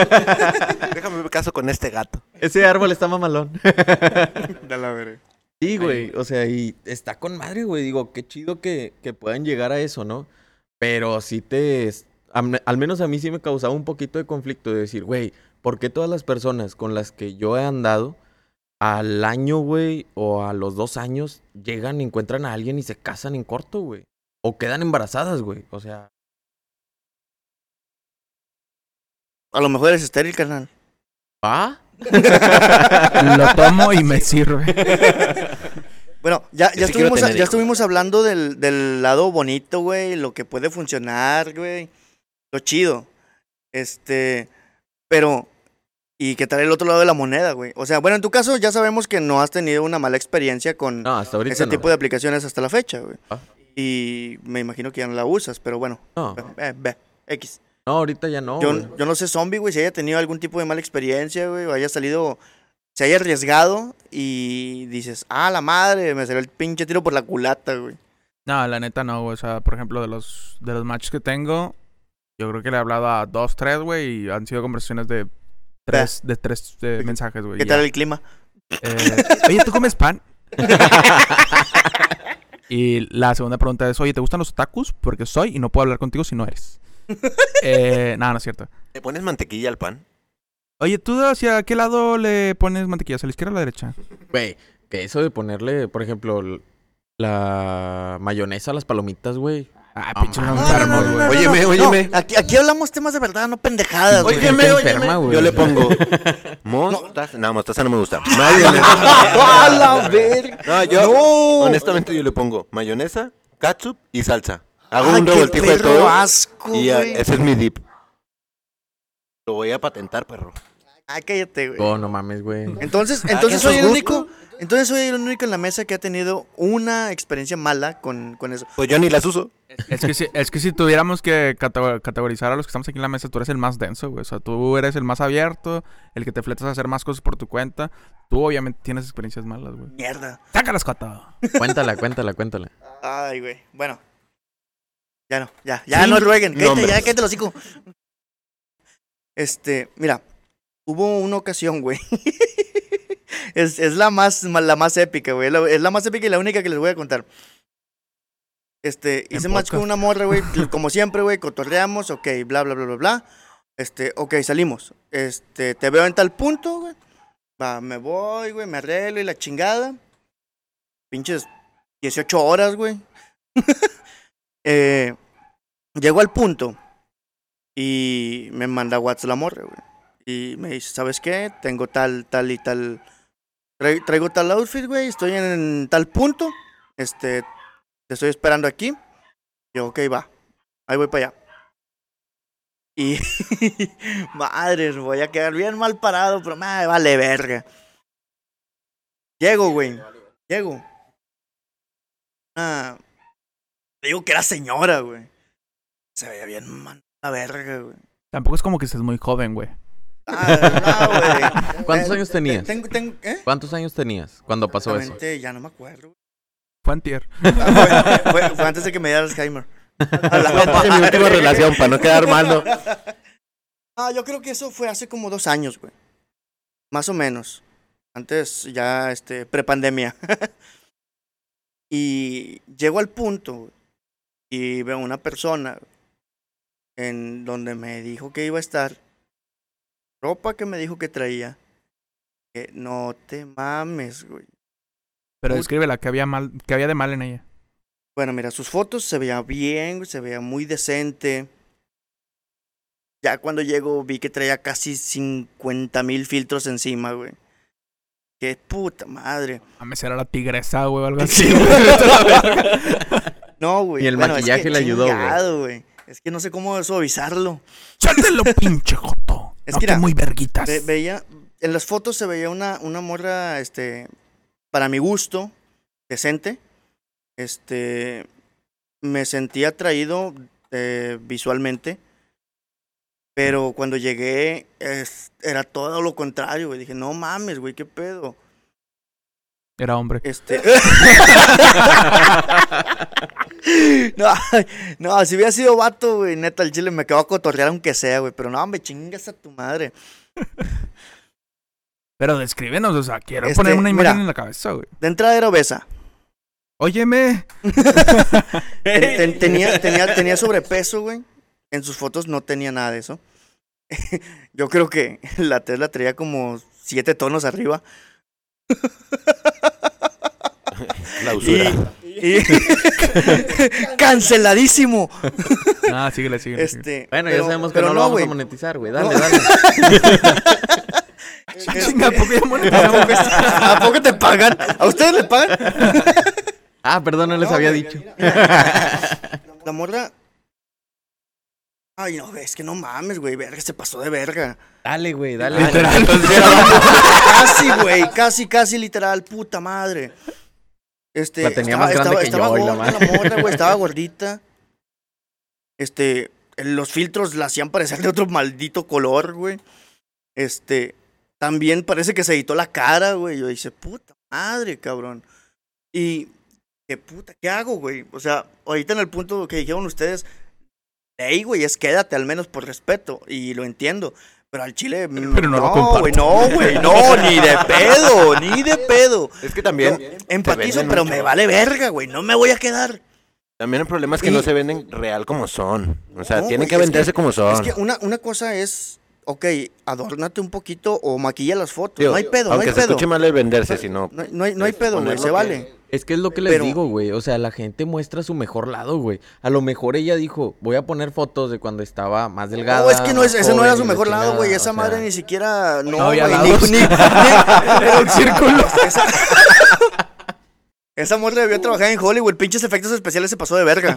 Speaker 2: Déjame ver caso con este gato.
Speaker 3: Ese árbol está mamalón.
Speaker 1: De la verga.
Speaker 3: Sí, güey. O sea, y está con madre, güey. Digo, qué chido que, que puedan llegar a eso, ¿no? Pero sí te... Al menos a mí sí me causaba un poquito de conflicto de decir, güey, ¿por qué todas las personas con las que yo he andado al año, güey, o a los dos años, llegan, encuentran a alguien y se casan en corto, güey? O quedan embarazadas, güey. O sea,
Speaker 1: A lo mejor eres estéril, carnal.
Speaker 3: ¿ah?
Speaker 4: Lo tomo y me sirve.
Speaker 1: Bueno, ya, ya, estuvimos,
Speaker 2: tener
Speaker 1: ya estuvimos hablando del, del lado bonito, güey, lo que puede funcionar, güey, lo chido. Este, pero, ¿y qué tal el otro lado de la moneda, güey? O sea, bueno, en tu caso ya sabemos que no has tenido una mala experiencia con
Speaker 3: No, hasta ahorita
Speaker 1: ese
Speaker 3: no.
Speaker 1: tipo de aplicaciones hasta la fecha, güey.
Speaker 3: Ah.
Speaker 1: Y me imagino que ya no la usas, pero bueno,
Speaker 3: No,
Speaker 1: eh, ve, X.
Speaker 3: no, ahorita ya no,
Speaker 1: Yo,
Speaker 3: güey.
Speaker 1: yo no sé, zombie, güey, si haya tenido algún tipo de mala experiencia, güey, o haya salido, se haya arriesgado y dices, ah, la madre, me salió el pinche tiro por la culata, güey.
Speaker 4: No, la neta no, güey. O sea, por ejemplo, de los, de los matches que tengo, yo creo que le he hablado a dos, tres, güey, y han sido conversaciones de tres, de tres eh, mensajes, güey.
Speaker 1: ¿Qué tal
Speaker 4: ya.
Speaker 1: el clima?
Speaker 4: Eh, oye, ¿tú comes pan? y la segunda pregunta es, oye, ¿te gustan los otakus? Porque soy y no puedo hablar contigo si no eres. eh, nada, no es cierto.
Speaker 2: ¿Le pones mantequilla al pan?
Speaker 4: Oye, ¿tú hacia qué lado le pones mantequilla? ¿Hacia la izquierda o a la derecha?
Speaker 3: Güey, que eso de ponerle, por ejemplo, la mayonesa a las palomitas, güey.
Speaker 4: Ah, pinche enfermo,
Speaker 1: No, no, no,
Speaker 4: güey.
Speaker 1: no,
Speaker 2: Óyeme,
Speaker 1: no,
Speaker 2: óyeme.
Speaker 1: no, aquí, aquí hablamos temas de verdad, no pendejadas, güey.
Speaker 3: Óyeme,
Speaker 2: Óyeme. Yo le pongo mostaza. No, mostaza no me gusta. Mayonesa.
Speaker 1: ¡A la verga!
Speaker 2: No, yo,
Speaker 1: No.
Speaker 2: honestamente, yo le pongo mayonesa, ketchup y salsa. Hago
Speaker 1: Ay,
Speaker 2: un revoltijo de todo.
Speaker 1: asco,
Speaker 2: y ese es mi dip. Lo voy a patentar, perro.
Speaker 1: Ay, cállate, güey.
Speaker 3: Oh, no mames, güey.
Speaker 1: Entonces,
Speaker 2: Ah,
Speaker 1: entonces
Speaker 2: ¿que
Speaker 1: soy el único. Entonces soy el único en la mesa que ha tenido una experiencia mala con, con eso.
Speaker 2: Pues yo ni las uso.
Speaker 4: Es que, si, es que si tuviéramos que catego- categorizar a los que estamos aquí en la mesa, tú eres el más denso, güey. O sea, tú eres el más abierto, el que te fletas a hacer más cosas por tu cuenta. Tú obviamente tienes experiencias malas, güey.
Speaker 1: Mierda.
Speaker 4: Sácalas, Coto.
Speaker 3: Cuéntala, cuéntala, cuéntala.
Speaker 1: Ay, güey. Bueno. Ya no, ya. Ya no rueguen. Cállate, ya cállate los hocico. Este, mira. Hubo una ocasión, güey. es, es la más la más épica, güey. Es la más épica y la única que les voy a contar. Este,
Speaker 4: En
Speaker 1: hice match con una morra, güey. Como siempre, güey, cotorreamos, ok, bla, bla, bla, bla, bla. Este, ok, salimos. Este, te veo en tal punto, güey. Va, me voy, güey, me arreglo y la chingada. Pinches 18 horas, güey. eh, llego al punto y me manda WhatsApp la morra, güey. Y me dice, ¿sabes qué? Tengo tal, tal y tal. trai- traigo tal outfit, güey. Estoy en tal punto. Este, te estoy esperando aquí. Yo, ok, va. Ahí voy para allá. Y, madre, voy a quedar bien mal parado, pero me vale verga. Llego, güey. Llego. Ah, digo que era señora, güey. Se veía bien mal la verga, güey.
Speaker 4: Tampoco es como que estés muy joven, güey.
Speaker 1: Ah, no.
Speaker 3: ¿Cuántos
Speaker 1: Eh,
Speaker 3: años tenías?
Speaker 1: Tengo, tengo, ¿eh?
Speaker 3: ¿Cuántos años tenías cuando pasó eso?
Speaker 1: Ya no me acuerdo. güey.
Speaker 4: Fue antier.
Speaker 1: Ah, fue, fue- fue antes de que me diera Alzheimer. A la
Speaker 2: Fue mi última relación, para no quedar mal.
Speaker 1: Ah, yo creo que eso fue hace como dos años, güey. Más o menos. Antes ya, este, prepandemia. y llego al punto güey, y veo una persona en donde me dijo que iba a estar. Ropa que me dijo que traía. Que no te mames, güey.
Speaker 4: Pero descríbela, ¿qué había, mal, qué había de mal en ella?
Speaker 1: Bueno, mira, sus fotos se veía bien, se veía muy decente. Ya cuando llego vi que traía casi 50 mil filtros encima, güey. Qué puta madre.
Speaker 4: A mí era la tigresa, güey, o algo
Speaker 1: Sí,
Speaker 4: así.
Speaker 1: No, güey.
Speaker 3: Y el
Speaker 1: bueno, es
Speaker 3: maquillaje
Speaker 1: que
Speaker 3: le ayudó, güey.
Speaker 1: chingado, güey. Es que no sé cómo suavizarlo.
Speaker 4: Suéltelo, pinche.
Speaker 1: Es
Speaker 4: no
Speaker 1: que
Speaker 4: muy verguitas.
Speaker 1: Ve- veía, en las fotos se veía una, una morra, este, para mi gusto, decente. Este, me sentía atraído eh, visualmente. Pero cuando llegué, es- era todo lo contrario, güey. Dije, no mames, güey, qué pedo.
Speaker 4: Era hombre.
Speaker 1: Este. no, no, si hubiera sido vato, güey, neta, el chile me quedo a cotorrear aunque sea, güey. Pero no, hombre, chingas a tu madre.
Speaker 4: Pero descríbenos, o sea, quiero
Speaker 1: Este,
Speaker 4: poner una imagen
Speaker 1: mira.
Speaker 4: en la cabeza, güey.
Speaker 1: De entrada era obesa.
Speaker 4: Óyeme.
Speaker 1: Ten- ten- tenía, tenía, tenía sobrepeso, güey. En sus fotos no tenía nada de eso. Yo creo que la Tesla traía como siete tonos arriba.
Speaker 2: La usura.
Speaker 1: Y. Canceladísimo.
Speaker 4: Ah, síguele, síguele. síguele.
Speaker 1: Este.
Speaker 3: Bueno,
Speaker 1: pero-
Speaker 3: ya sabemos que no lo vamos a monetizar, güey. Dale,
Speaker 1: No.
Speaker 3: dale.
Speaker 4: Chinga, ¿a poco ya
Speaker 1: ¿A
Speaker 4: monetizamos?
Speaker 1: poco, ¿A poco te pagan? ¿A ustedes le pagan?
Speaker 3: Ah, perdón, no les
Speaker 1: No,
Speaker 3: había dicho.
Speaker 1: La morra. Ay, no, es que no mames, güey. Verga, se pasó de verga.
Speaker 3: Dale, güey, dale.
Speaker 4: Literal.
Speaker 1: casi, güey. Casi, casi literal. Puta madre. Este.
Speaker 3: La tenía más grande que yo y la
Speaker 1: gorda la morra, güey. Estaba gordita. Este. Los filtros la hacían parecer de otro maldito color, güey. Este. También parece que se editó la cara, güey. Yo dije, puta madre, cabrón. Y. ¿Qué puta? ¿Qué hago, güey? O sea, ahorita en el punto que dijeron ustedes. Ey, güey, es quédate, al menos por respeto. Y lo entiendo. Pero al chile.
Speaker 4: Pero no lo
Speaker 1: no, güey, no, güey, no, ni de pedo, ni de pedo.
Speaker 2: Es que también.
Speaker 1: Empatizo, pero
Speaker 2: mucho.
Speaker 1: me vale verga, güey. No me voy a quedar.
Speaker 2: También el problema es que
Speaker 1: Y-
Speaker 2: no se venden real como son. O sea,
Speaker 1: No,
Speaker 2: tienen que
Speaker 1: es
Speaker 2: venderse como son.
Speaker 1: Es que una, una cosa es, ok, adórnate un poquito o maquilla las fotos. No hay pedo, no
Speaker 2: aunque
Speaker 1: hay
Speaker 2: se
Speaker 1: pedo.
Speaker 2: escuche mal el venderse, sino.
Speaker 1: No, hay- no hay, no hay pedo, güey, se
Speaker 2: que-
Speaker 1: vale.
Speaker 3: Es que es lo que les
Speaker 1: Pero-
Speaker 3: digo, güey. O sea, la gente muestra su mejor lado, güey. A lo mejor ella dijo, voy a poner fotos de cuando estaba más delgada.
Speaker 1: No, es que no es, ese no era su mejor lado, güey.
Speaker 3: o
Speaker 1: Esa
Speaker 3: sea,
Speaker 1: madre ni siquiera. No,
Speaker 4: No
Speaker 1: ni, ni- ni- era un círculo. Esa, esa morra debió trabajar en Hollywood. Pinches efectos especiales se pasó de verga.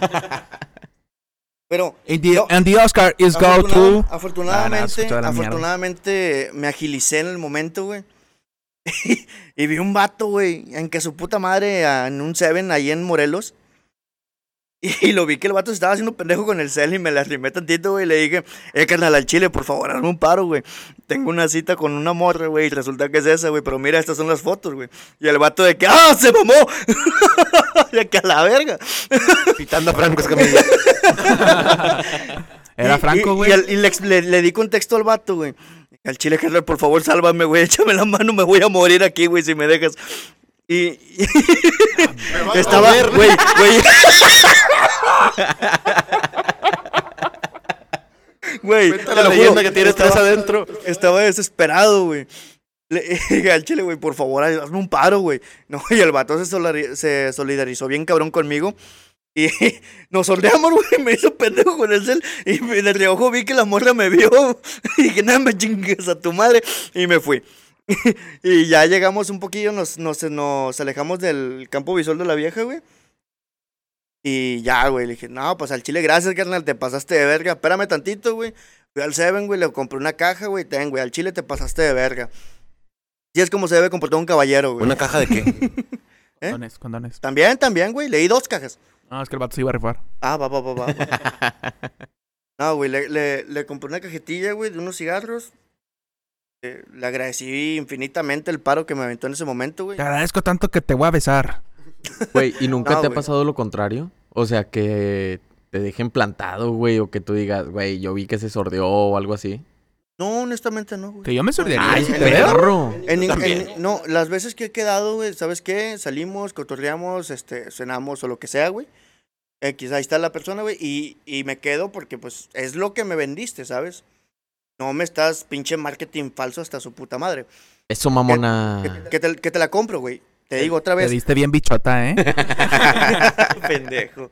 Speaker 1: Pero.
Speaker 4: And the,
Speaker 1: no,
Speaker 4: and the Oscar is go to...
Speaker 1: Afortunadamente, afortunadamente me agilicé en el momento, güey. y vi un vato, güey, en que su puta madre ah, en un Seven ahí en Morelos. Y lo vi que el vato se estaba haciendo pendejo con el cel y me la arrimé tantito, güey. Y le dije, eh, carnal, al chile, por favor, hazme un paro, güey. Tengo una cita con una morra, güey, y resulta que es esa, güey. Pero mira, estas son las fotos, güey. Y el vato de que, ¡ah, se mamó! de que a la verga.
Speaker 2: Citando a Franco Escamilla.
Speaker 4: Era Franco, güey.
Speaker 1: Y, le, le- le di contexto al vato, güey. Al chile, carnal, por favor, sálvame, güey. Échame la mano, me voy a morir aquí, güey, si me dejas. Y. estaba, güey, güey. Güey, te
Speaker 2: la
Speaker 1: lo juro,
Speaker 2: que tienes tres
Speaker 1: estaba-
Speaker 2: adentro.
Speaker 1: Estaba desesperado, güey. Le dije al chile, güey, por favor, hazme un paro, güey. No, y el vato se solidarizó bien cabrón conmigo. Y nos soldeamos, güey, me hizo pendejo con el cel. Y de reojo vi que la morra me vio. Y dije, nada, me chingues a tu madre. Y me fui. Y ya llegamos un poquillo, nos, nos, nos alejamos del campo visual de la vieja, güey. Y ya, güey, le dije, no, pues al chile, gracias, carnal, te pasaste de verga. Espérame tantito, güey. Fui al Seven, güey, le compré una caja, güey, ten, güey, al chile te pasaste de verga. Y es como se debe comportar un caballero, güey.
Speaker 2: ¿Una caja de qué?
Speaker 1: ¿Eh?
Speaker 4: Condones, condones.
Speaker 1: También, también, güey, leí dos cajas.
Speaker 4: No, es que el vato se iba a rifar.
Speaker 1: Ah, va, va, va, va. va. No, güey, le, le, le compré una cajetilla, güey, de unos cigarros. Eh, le agradecí infinitamente el paro que me aventó en ese momento, güey.
Speaker 4: Te agradezco tanto que te voy a besar.
Speaker 3: Güey, ¿y nunca
Speaker 1: No,
Speaker 3: te ha pasado lo contrario? O sea, que te dejen plantado, güey, o que tú digas, güey, yo vi que se sordeó o algo así.
Speaker 1: No, honestamente no, güey.
Speaker 4: Que yo me sordearía
Speaker 3: Ay,
Speaker 4: si te veo.
Speaker 1: En, en- no, las veces que he quedado, güey, ¿sabes qué? Salimos, cotorreamos, este, cenamos o lo que sea, güey. X, ahí está la persona, güey, y, y me quedo porque, pues, es lo que me vendiste, ¿sabes? No me estás pinche marketing falso hasta su puta madre.
Speaker 3: Eso, mamona.
Speaker 1: Que, que te, que te la compro, güey. Te digo otra
Speaker 4: Te
Speaker 1: vez.
Speaker 4: diste bien bichota, ¿eh?
Speaker 1: Pendejo.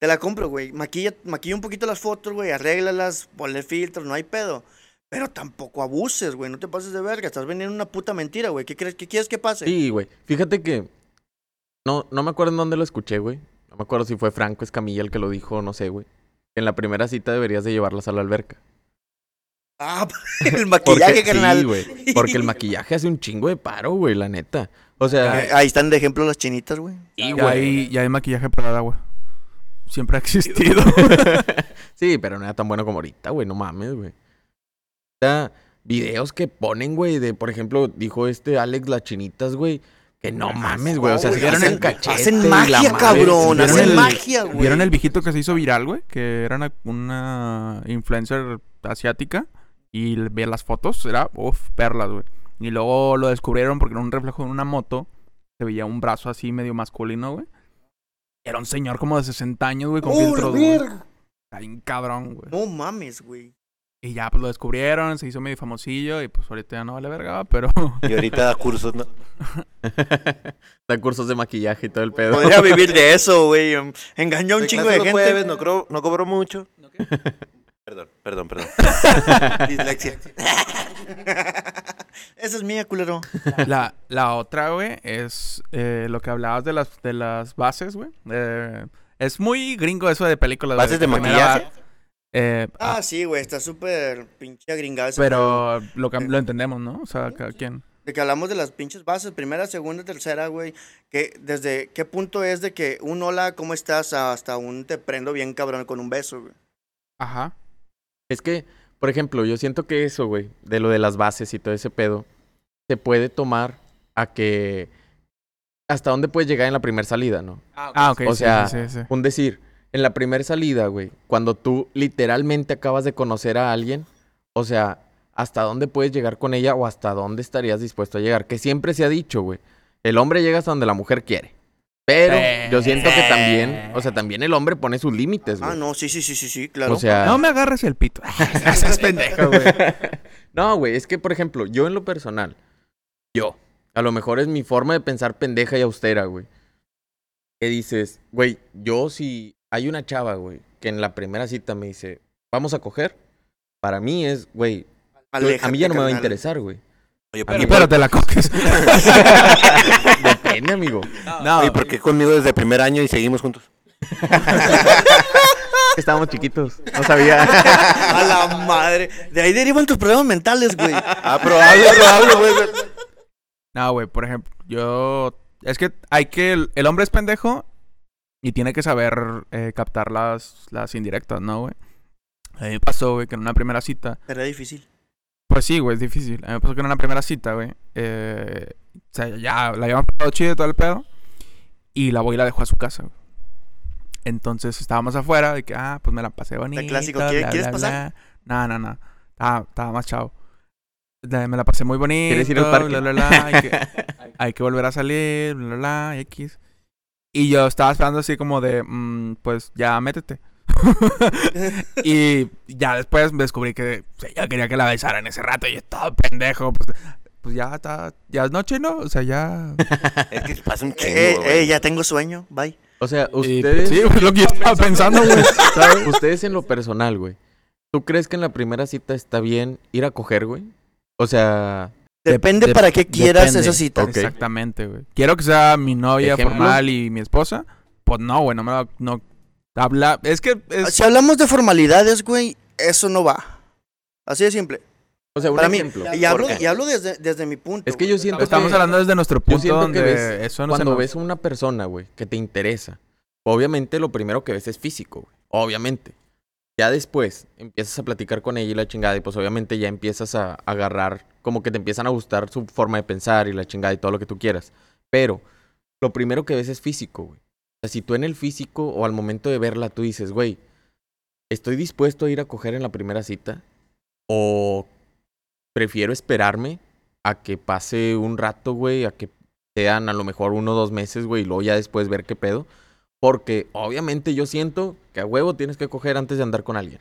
Speaker 1: Te la compro, güey. Maquilla, maquilla un poquito las fotos, güey. Arréglalas, ponle filtros, no hay pedo. Pero tampoco abuses, güey. No te pases de verga. Estás vendiendo una puta mentira, güey. ¿Qué, crees, ¿Qué quieres que pase?
Speaker 3: Sí, güey. Fíjate que. No, no me acuerdo en dónde lo escuché, güey. No me acuerdo si fue Franco Escamilla el que lo dijo, no sé, güey. Que en la primera cita deberías de llevarlas a la alberca.
Speaker 1: Ah, el maquillaje,
Speaker 3: Porque,
Speaker 1: carnal.
Speaker 3: Sí, güey. Porque el maquillaje hace un chingo de paro, güey, la neta. O sea,
Speaker 1: Ahí están de ejemplo las chinitas, güey.
Speaker 4: Ya hay, ya hay maquillaje para el agua. Siempre ha existido.
Speaker 3: sí, pero no era tan bueno como ahorita, güey. No mames, güey. Videos que ponen, güey, de, por ejemplo, dijo este Alex las chinitas, güey. Que no mames, güey. O sea, se hacen
Speaker 1: hacen-
Speaker 3: cachete.
Speaker 1: hacen
Speaker 3: y la
Speaker 1: magia,
Speaker 3: madre.
Speaker 1: cabrón,
Speaker 4: ¿Vieron
Speaker 1: hacen
Speaker 4: el-
Speaker 1: magia, güey.
Speaker 4: ¿Vieron el viejito que se hizo viral, güey? Que era una, una influencer asiática. Y veía las fotos, era, uff, perlas, güey. Y luego lo descubrieron porque en un reflejo de una moto se veía un brazo así medio masculino, güey. Era un señor como de 60 años, güey, con
Speaker 1: ¡Oh,
Speaker 4: filtros! Está bien cabrón, güey.
Speaker 1: No mames, güey.
Speaker 4: Y ya, pues lo descubrieron, se hizo medio famosillo y pues ahorita ya no vale verga, pero...
Speaker 2: Y ahorita da cursos, ¿no?
Speaker 3: Da cursos de maquillaje y todo el pedo.
Speaker 1: Podría vivir de eso, güey. Engañó a un chingo de gente.
Speaker 2: jueves, no, cobro, no cobro mucho. Perdón, perdón, perdón. Dislexia.
Speaker 1: Esa es mía, culero.
Speaker 4: La, la otra, güey, es eh, lo que hablabas de las, de las bases, güey. Eh, es muy gringo eso de películas.
Speaker 2: ¿Bases de maquillaje?
Speaker 4: Eh,
Speaker 1: Ah,
Speaker 4: ah,
Speaker 1: sí, güey. Está súper pinche agringado ese
Speaker 4: pero lo, que- lo entendemos, ¿no? O sea, cada quien.
Speaker 1: De que hablamos de las pinches bases, primera, segunda, tercera, güey. Que desde qué punto es de que un hola, ¿cómo estás? hasta un te prendo bien cabrón con un beso, güey.
Speaker 4: Ajá.
Speaker 3: Es que, por ejemplo, yo siento que eso, güey, de lo de las bases y todo ese pedo, se puede tomar a que hasta dónde puedes llegar en la primera salida, ¿no?
Speaker 4: Ah, ok.
Speaker 3: O sea,
Speaker 4: sí, sí, sí.
Speaker 3: Un decir, en la primera salida, güey, cuando tú literalmente acabas de conocer a alguien, o sea, hasta dónde puedes llegar con ella o hasta dónde estarías dispuesto a llegar. Que siempre se ha dicho, güey. El hombre llega hasta donde la mujer quiere. Pero yo siento que también, o sea, también el hombre pone sus límites, güey.
Speaker 1: Ah, no, sí, sí, sí, sí, sí, claro.
Speaker 3: O sea,
Speaker 4: No me agarres el pito. Estás pendejo, güey.
Speaker 3: no, güey, es que, por ejemplo, yo en lo personal, yo, a lo mejor es mi forma de pensar pendeja y austera, güey. Que dices, güey, yo si hay una chava, güey, que en la primera cita me dice, vamos a coger, para mí es, güey, a mí ya no me va a interesar, güey.
Speaker 2: Oye, ¿por
Speaker 4: Pero,
Speaker 2: qué-
Speaker 4: pero te la coges.
Speaker 3: Depende, amigo.
Speaker 4: No,
Speaker 2: oye, ¿por qué conmigo desde el primer año y seguimos juntos?
Speaker 3: Estábamos chiquitos, no sabía.
Speaker 1: A la madre. De ahí derivan tus problemas mentales, güey.
Speaker 2: Ah, probable, probable, güey.
Speaker 4: No, güey, por ejemplo, yo... Es que hay que... El hombre es pendejo y tiene que saber eh, captar las, las indirectas, ¿no, güey? A mí me pasó, güey, que en una primera cita...
Speaker 1: Era difícil.
Speaker 4: Pues sí, güey, es difícil. A mí me pasó que en una primera cita, güey... eh, o sea, ya la habíamos pasado chido y todo el pedo. Y la voy y la dejó a su casa, güey. Entonces estábamos afuera de que, ah, pues me la pasé bonito.
Speaker 1: clásico,
Speaker 4: bla,
Speaker 1: ¿quiere-
Speaker 4: bla,
Speaker 1: quieres
Speaker 4: bla,
Speaker 1: pasar?
Speaker 4: No, no, no. Estaba, más chavo. Me la pasé muy bonito.
Speaker 3: ¿Quieres ir al parque?
Speaker 4: bla, bla, bla, hay, que, hay que volver a salir, bla, bla, bla, X. Y yo estaba esperando así como de, mm, pues ya métete. y ya después me descubrí que o sea, ella quería que la besara en ese rato y yo estaba pendejo. Pues, pues ya está, ya es noche, ¿no? O sea, ya...
Speaker 2: Es que pasa un chingo,
Speaker 1: Eh, eh, ya tengo sueño. Bye.
Speaker 3: O sea,
Speaker 4: Y,
Speaker 3: ustedes,
Speaker 4: sí, lo que yo estaba pensando, güey. ¿sabes?
Speaker 3: ustedes en lo personal, güey. ¿Tú crees que en la primera cita está bien ir a coger, güey? O sea,
Speaker 1: Depende
Speaker 4: de-
Speaker 1: para qué quieras
Speaker 4: depende.
Speaker 1: esa cita.
Speaker 4: Exactamente, güey. Quiero que sea mi novia
Speaker 3: ¿Ejemplo?
Speaker 4: formal y mi esposa. Pues no, güey, no me va, no habla, es que es
Speaker 1: Si hablamos de formalidades, güey, eso no va. Así de simple.
Speaker 3: o sea, un
Speaker 1: Para mí,
Speaker 3: ejemplo.
Speaker 1: y hablo, y hablo desde, desde mi punto.
Speaker 3: Es que yo siento
Speaker 4: estamos
Speaker 3: que-
Speaker 4: hablando desde nuestro punto donde
Speaker 3: que ves,
Speaker 4: eso no se
Speaker 3: cuando ves a una persona, güey, que te interesa, obviamente lo primero que ves es físico, güey. Obviamente. Ya después empiezas a platicar con ella y la chingada, y pues obviamente ya empiezas a agarrar, como que te empiezan a gustar su forma de pensar y la chingada y todo lo que tú quieras. Pero lo primero que ves es físico, güey. O sea, si tú en el físico o al momento de verla tú dices, güey, estoy dispuesto a ir a coger en la primera cita, o prefiero esperarme a que pase un rato, güey, a que sean a lo mejor uno o dos meses, güey, y luego ya después ver qué pedo. Porque obviamente yo siento que a huevo tienes que coger antes de andar con alguien.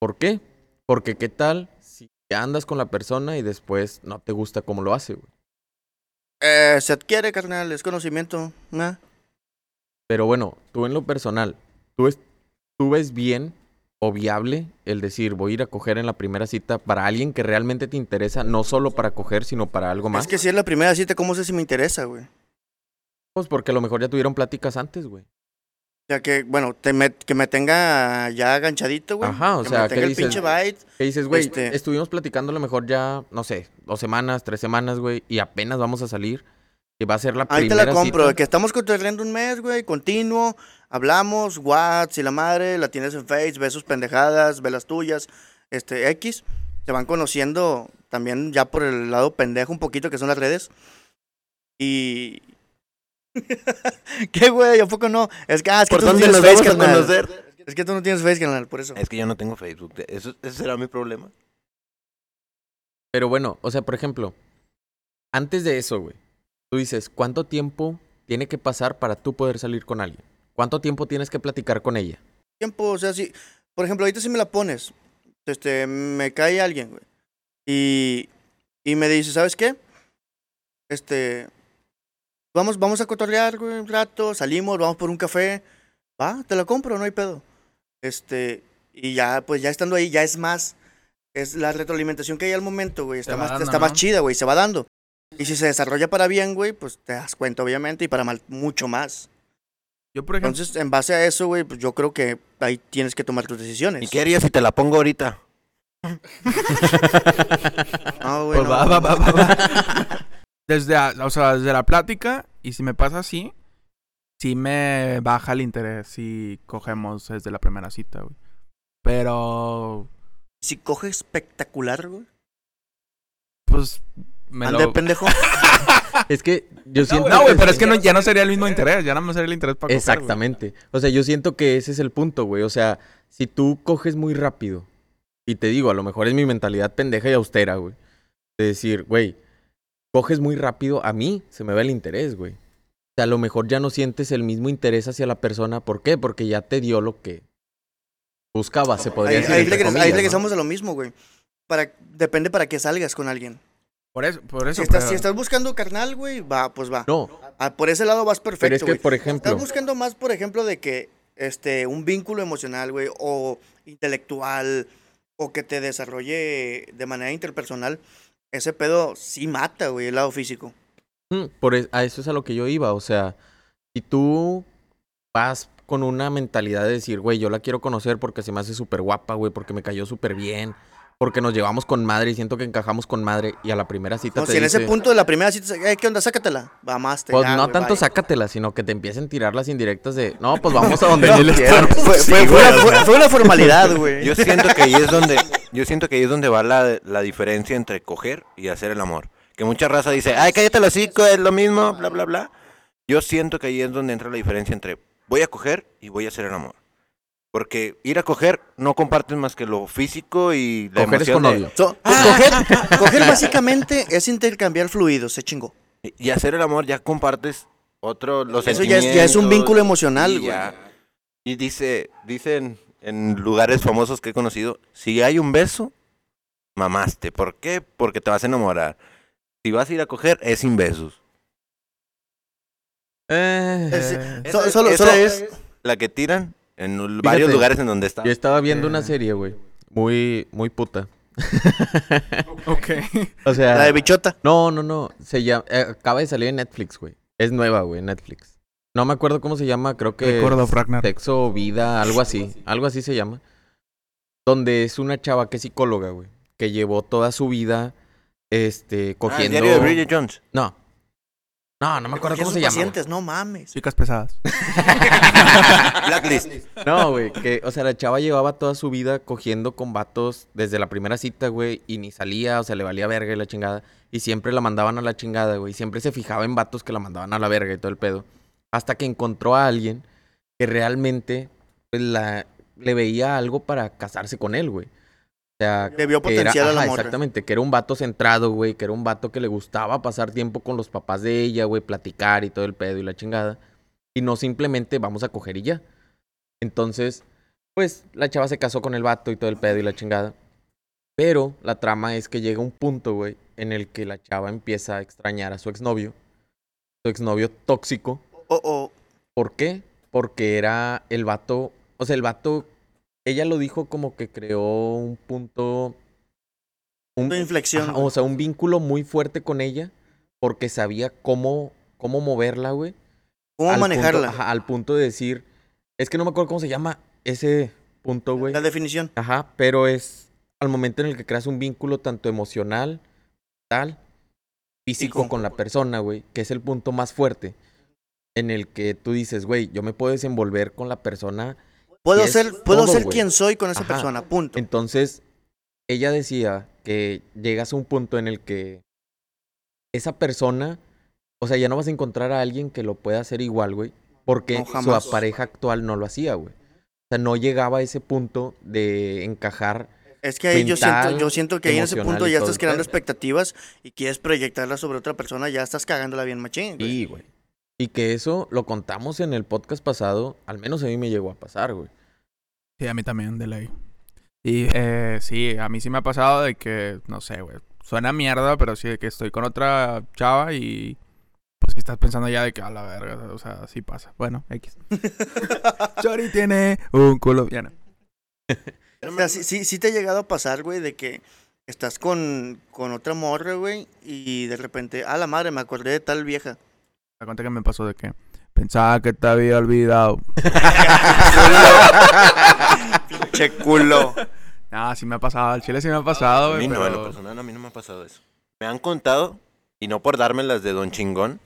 Speaker 3: ¿Por qué? Porque qué tal si andas con la persona y después no te gusta cómo lo hace, güey.
Speaker 1: Eh, se adquiere, carnal, es conocimiento. ¿no?
Speaker 3: Pero bueno, tú en lo personal, ¿tú, es- ¿tú ves bien o viable el decir voy a ir a coger en la primera cita para alguien que realmente te interesa, no solo para coger, sino para algo más?
Speaker 1: Es que si es la primera cita, ¿cómo sé si me interesa, güey? O
Speaker 3: Pues porque a lo mejor ya tuvieron pláticas antes, güey.
Speaker 1: sea, que, bueno, te me- que me tenga ya aganchadito, güey.
Speaker 3: Ajá, o
Speaker 1: que
Speaker 3: sea,
Speaker 1: me
Speaker 3: ¿qué
Speaker 1: tenga el
Speaker 3: dices?
Speaker 1: pinche bite.
Speaker 3: Que dices, güey,
Speaker 1: Este-
Speaker 3: estuvimos platicando a lo mejor ya, no sé, dos semanas, tres semanas, güey, y apenas vamos a salir. Y va a ser la
Speaker 1: Ahí te
Speaker 3: primera
Speaker 1: la compro,
Speaker 3: cita.
Speaker 1: que estamos cotorreando un mes, güey, continuo, hablamos, WhatsApp y la madre, la tienes en Face, ves sus pendejadas, ve las tuyas, este, X, se van conociendo también ya por el lado pendejo un poquito que son las redes. Y... ¿Qué, güey? ¿A poco no? Es que, ah, es que
Speaker 2: ¿Por
Speaker 1: tú no
Speaker 2: dónde
Speaker 1: tienes
Speaker 2: nos
Speaker 1: Face,
Speaker 2: vamos a
Speaker 1: carnal.
Speaker 2: conocer?
Speaker 1: Es que tú no tienes Face, canal, por eso.
Speaker 2: Es que yo no tengo Facebook. ¿Eso, ¿Ese será mi problema?
Speaker 3: Pero bueno, o sea, por ejemplo, antes de eso, güey, tú dices, ¿cuánto tiempo tiene que pasar para tú poder salir con alguien? ¿Cuánto tiempo tienes que platicar con ella?
Speaker 1: tiempo, o sea, si, por ejemplo, ahorita si me la pones, este, me cae alguien, güey, y, y me dice, ¿sabes qué? Este, vamos, vamos a cotorrear, güey, un rato, salimos, vamos por un café, va, te la compro, no hay pedo. Este, y ya, pues ya estando ahí, ya es más, es la retroalimentación que hay al momento, güey, está, más,
Speaker 4: dando,
Speaker 1: está más
Speaker 4: ¿no?
Speaker 1: chida, güey, se va dando. Y si se desarrolla para bien, güey, pues te das cuenta, obviamente, y para mal, mucho más.
Speaker 4: Yo, por ejemplo,
Speaker 1: Entonces, en base a eso, güey, pues yo creo que ahí tienes que tomar tus decisiones.
Speaker 2: ¿Y qué harías si te la pongo ahorita?
Speaker 1: Ah, güey,
Speaker 4: pues
Speaker 1: no.
Speaker 4: va, va, va, va, va. Desde, a- o sea, desde la plática, y si me pasa así, sí me baja el interés si cogemos desde la primera cita, güey. Pero,
Speaker 1: Si coge espectacular, güey.
Speaker 4: pues, me
Speaker 1: Ande,
Speaker 4: lo...
Speaker 1: pendejo.
Speaker 3: Es que yo siento
Speaker 4: No, güey, pero es que no, ya no sería el mismo interés, ya no me sería el interés para coger.
Speaker 3: Exactamente. O sea, yo siento que ese es el punto, güey. O sea, si tú coges muy rápido Y te digo, a lo mejor es mi mentalidad pendeja y austera, güey. De decir, güey, coges muy rápido, a mí se me ve el interés, güey. O sea, a lo mejor ya no sientes el mismo interés hacia la persona. ¿Por qué? Porque ya te dio lo que buscaba, se podría
Speaker 1: Ahí,
Speaker 3: decir.
Speaker 1: ahí ahí regresamos a lo mismo, güey. Para, depende para qué salgas con alguien.
Speaker 4: Por eso, por eso.
Speaker 1: Si estás,
Speaker 4: pero-
Speaker 1: si estás buscando carnal, güey, va, pues va.
Speaker 3: No,
Speaker 1: Ah, por ese lado vas perfecto,
Speaker 3: pero es que,
Speaker 1: güey.
Speaker 3: por
Speaker 1: Estás
Speaker 3: ejemplo,
Speaker 1: buscando más, por ejemplo, de que este un vínculo emocional, güey, o intelectual, o que te desarrolle de manera interpersonal, ese pedo sí mata, güey, el lado físico.
Speaker 3: Mm, Por es- a eso es a lo que yo iba. O sea, si tú vas con una mentalidad de decir, güey, yo la quiero conocer porque se me hace súper guapa, güey, porque me cayó súper bien, porque nos llevamos con madre y siento que encajamos con madre, y a la primera cita
Speaker 1: No,
Speaker 3: te
Speaker 1: si en ese punto de la primera cita, "Eh, ¿qué onda? Sácatela. Va más. te-
Speaker 3: Pues
Speaker 1: ya,
Speaker 3: no tanto
Speaker 1: bye".
Speaker 3: sácatela, sino que te empiecen a tirar las indirectas de, no, pues vamos a donde
Speaker 1: No,
Speaker 3: yo les
Speaker 1: fue, fue-
Speaker 2: Sí,
Speaker 1: fue una formalidad, güey.
Speaker 2: Yo siento que ahí es donde, yo siento que ahí es donde va la, la diferencia entre coger y hacer el amor. Que mucha raza dice, ay, cállate los hocico, es lo mismo, bla, bla, bla. Yo siento que ahí es donde entra la diferencia entre voy a coger y voy a hacer el amor. Porque ir a coger no compartes más que lo físico y la
Speaker 3: Coger es
Speaker 2: emoción
Speaker 3: con
Speaker 2: de-
Speaker 3: odio.
Speaker 1: So, pues, coger, coger básicamente es intercambiar fluidos, se chingó.
Speaker 2: Y hacer el amor ya compartes otro, los
Speaker 1: Eso ya es, ya es un
Speaker 2: sentimientos,
Speaker 1: vínculo emocional,
Speaker 2: y
Speaker 1: güey.
Speaker 2: ya. Y dice, dicen en lugares famosos que he conocido, si hay un beso, mamaste. ¿Por qué? Porque te vas a enamorar. Si vas a ir a coger, es sin besos.
Speaker 3: Eh,
Speaker 1: Es-
Speaker 4: Eh,
Speaker 1: So-
Speaker 2: Esa-
Speaker 1: solo-
Speaker 2: esa
Speaker 1: solo-
Speaker 2: es la que tiran en varios lugares en donde está.
Speaker 3: yo estaba viendo
Speaker 4: Eh.
Speaker 3: una serie, güey, muy, muy puta.
Speaker 4: Ok.
Speaker 3: O sea,
Speaker 1: La de bichota.
Speaker 3: no, no, no, se llama, eh, acaba de salir en Netflix, güey. Es nueva, güey, Netflix. No me acuerdo cómo se llama, creo que...
Speaker 4: Record of Ragnar.
Speaker 3: Sexo o vida, algo así. Algo así se llama. Donde es una chava que es psicóloga, güey. Que llevó toda su vida, este,
Speaker 2: Ah, el
Speaker 3: cogiendo...
Speaker 2: diario de Bridget Jones.
Speaker 3: No. No, no me acuerdo cómo se llama. güey.
Speaker 1: pacientes, no mames.
Speaker 4: Chicas pesadas.
Speaker 2: Blacklist.
Speaker 3: No, güey, que, o sea, la chava llevaba toda su vida cogiendo con vatos desde la primera cita, güey, y ni salía, o sea, le valía verga y la chingada. Y siempre la mandaban a la chingada, güey. Siempre se fijaba en vatos que la mandaban a la verga y todo el pedo. Hasta que encontró a alguien que realmente pues, la, le veía algo para casarse con él, güey. O sea,
Speaker 1: Le vio
Speaker 3: que era-
Speaker 1: potencial a la
Speaker 3: ajá,
Speaker 1: morra.
Speaker 3: Exactamente, que era un vato centrado, güey, que era un vato que le gustaba pasar tiempo con los papás de ella, güey, platicar y todo el pedo y la chingada. Y no simplemente vamos a coger y ya. Entonces, pues la chava se casó con el vato y todo el pedo y la chingada. Pero la trama es que llega un punto, güey, en el que la chava empieza a extrañar a su exnovio. Su exnovio tóxico.
Speaker 1: O, o-
Speaker 3: ¿Por qué? Porque era el vato, o sea, el vato, ella lo dijo como que creó un punto, un,
Speaker 1: de inflexión.
Speaker 3: ajá, o sea, un vínculo muy fuerte con ella, porque sabía cómo, cómo moverla, güey.
Speaker 1: ¿Cómo
Speaker 3: al
Speaker 1: manejarla?
Speaker 3: Punto, ajá, al punto de decir, es que no me acuerdo cómo se llama ese punto, güey.
Speaker 1: La definición.
Speaker 3: Ajá, pero es al momento en el que creas un vínculo tanto emocional, tal, físico
Speaker 1: con-
Speaker 3: con la persona, güey, que es el punto más fuerte. En el que tú dices, güey, yo me puedo desenvolver con la persona.
Speaker 1: Puedo ser, puedo
Speaker 3: todo,
Speaker 1: ser quien soy con esa
Speaker 3: Ajá.
Speaker 1: persona, punto.
Speaker 3: Entonces, ella decía que llegas a un punto en el que esa persona, o sea, ya no vas a encontrar a alguien que lo pueda hacer igual, güey, porque
Speaker 1: No,
Speaker 3: su pareja actual no lo hacía, güey. O sea, no llegaba a ese punto de encajar
Speaker 1: Es que ahí yo siento, yo siento que ahí en ese punto ya estás creando expectativas y quieres proyectarlas sobre otra persona, ya estás cagándola bien machín. güey.
Speaker 3: Sí, güey. Y que eso lo contamos en el podcast pasado, al menos a mí me llegó a pasar, güey.
Speaker 4: Sí, a mí también, de ley. Y eh, sí, a mí sí me ha pasado de que, no sé, güey. Suena mierda, pero sí de que estoy con otra chava y. Pues si estás pensando ya de que a la verga, o sea, sí pasa. Bueno, X. Chori tiene un culo. Ya no.
Speaker 1: O sea, sí, sí, sí te ha llegado a pasar, güey, de que estás con, con otra morra, güey, y de repente, a la madre, me acordé de tal vieja.
Speaker 4: Te cuenta que me pasó de que pensaba que te había olvidado.
Speaker 1: Che culo.
Speaker 4: Ah, sí me ha pasado. Al chile sí me ha pasado,
Speaker 2: A
Speaker 4: güey.
Speaker 2: mí no, en lo personal a mí no me ha pasado eso. Me han contado, y no por dármelas de Don Chingón,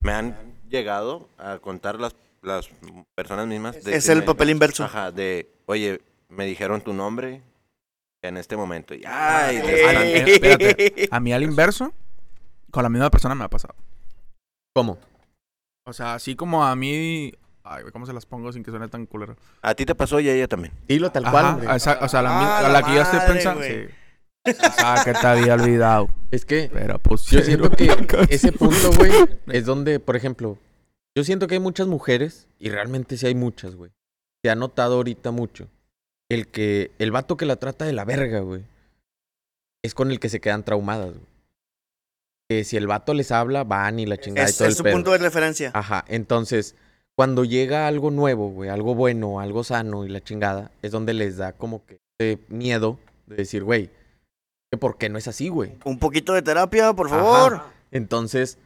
Speaker 2: me han llegado a contar las, las personas mismas. de
Speaker 1: Es
Speaker 2: que
Speaker 1: el
Speaker 2: me-
Speaker 1: papel inverso.
Speaker 2: Ajá, de, oye, me dijeron tu nombre en este momento. Y, ay,
Speaker 4: eh, espérate. A mí al inverso, con la misma persona me ha pasado.
Speaker 3: ¿Cómo?
Speaker 4: O sea, así como a mí, Ay, güey, ¿cómo se las pongo sin que suene tan culero?
Speaker 2: A ti te pasó y a ella también.
Speaker 3: Dilo tal cual,
Speaker 4: Ajá,
Speaker 3: hombre.
Speaker 4: esa- o sea, la,
Speaker 1: Ah, la
Speaker 4: la que yo estoy pensando. Sí. Ah, que te había olvidado.
Speaker 3: Es que
Speaker 4: Pero pues.
Speaker 3: yo siento que ese punto, güey, es donde, por ejemplo, yo siento que hay muchas mujeres, y realmente sí hay muchas, güey. Se ha notado ahorita mucho. El que, el vato que la trata de la verga, güey, es con el que se quedan traumadas, güey. Si el vato les habla, van y la chingada y
Speaker 1: Es,
Speaker 3: todo
Speaker 1: es
Speaker 3: el
Speaker 1: su
Speaker 3: pedo.
Speaker 1: punto de referencia.
Speaker 3: Ajá, entonces, cuando llega algo nuevo, güey, algo bueno, algo sano y la chingada, es donde les da como que miedo de decir, güey, por qué no es así, güey.
Speaker 1: Un poquito de terapia, por
Speaker 3: Ajá.
Speaker 1: favor.
Speaker 3: Entonces,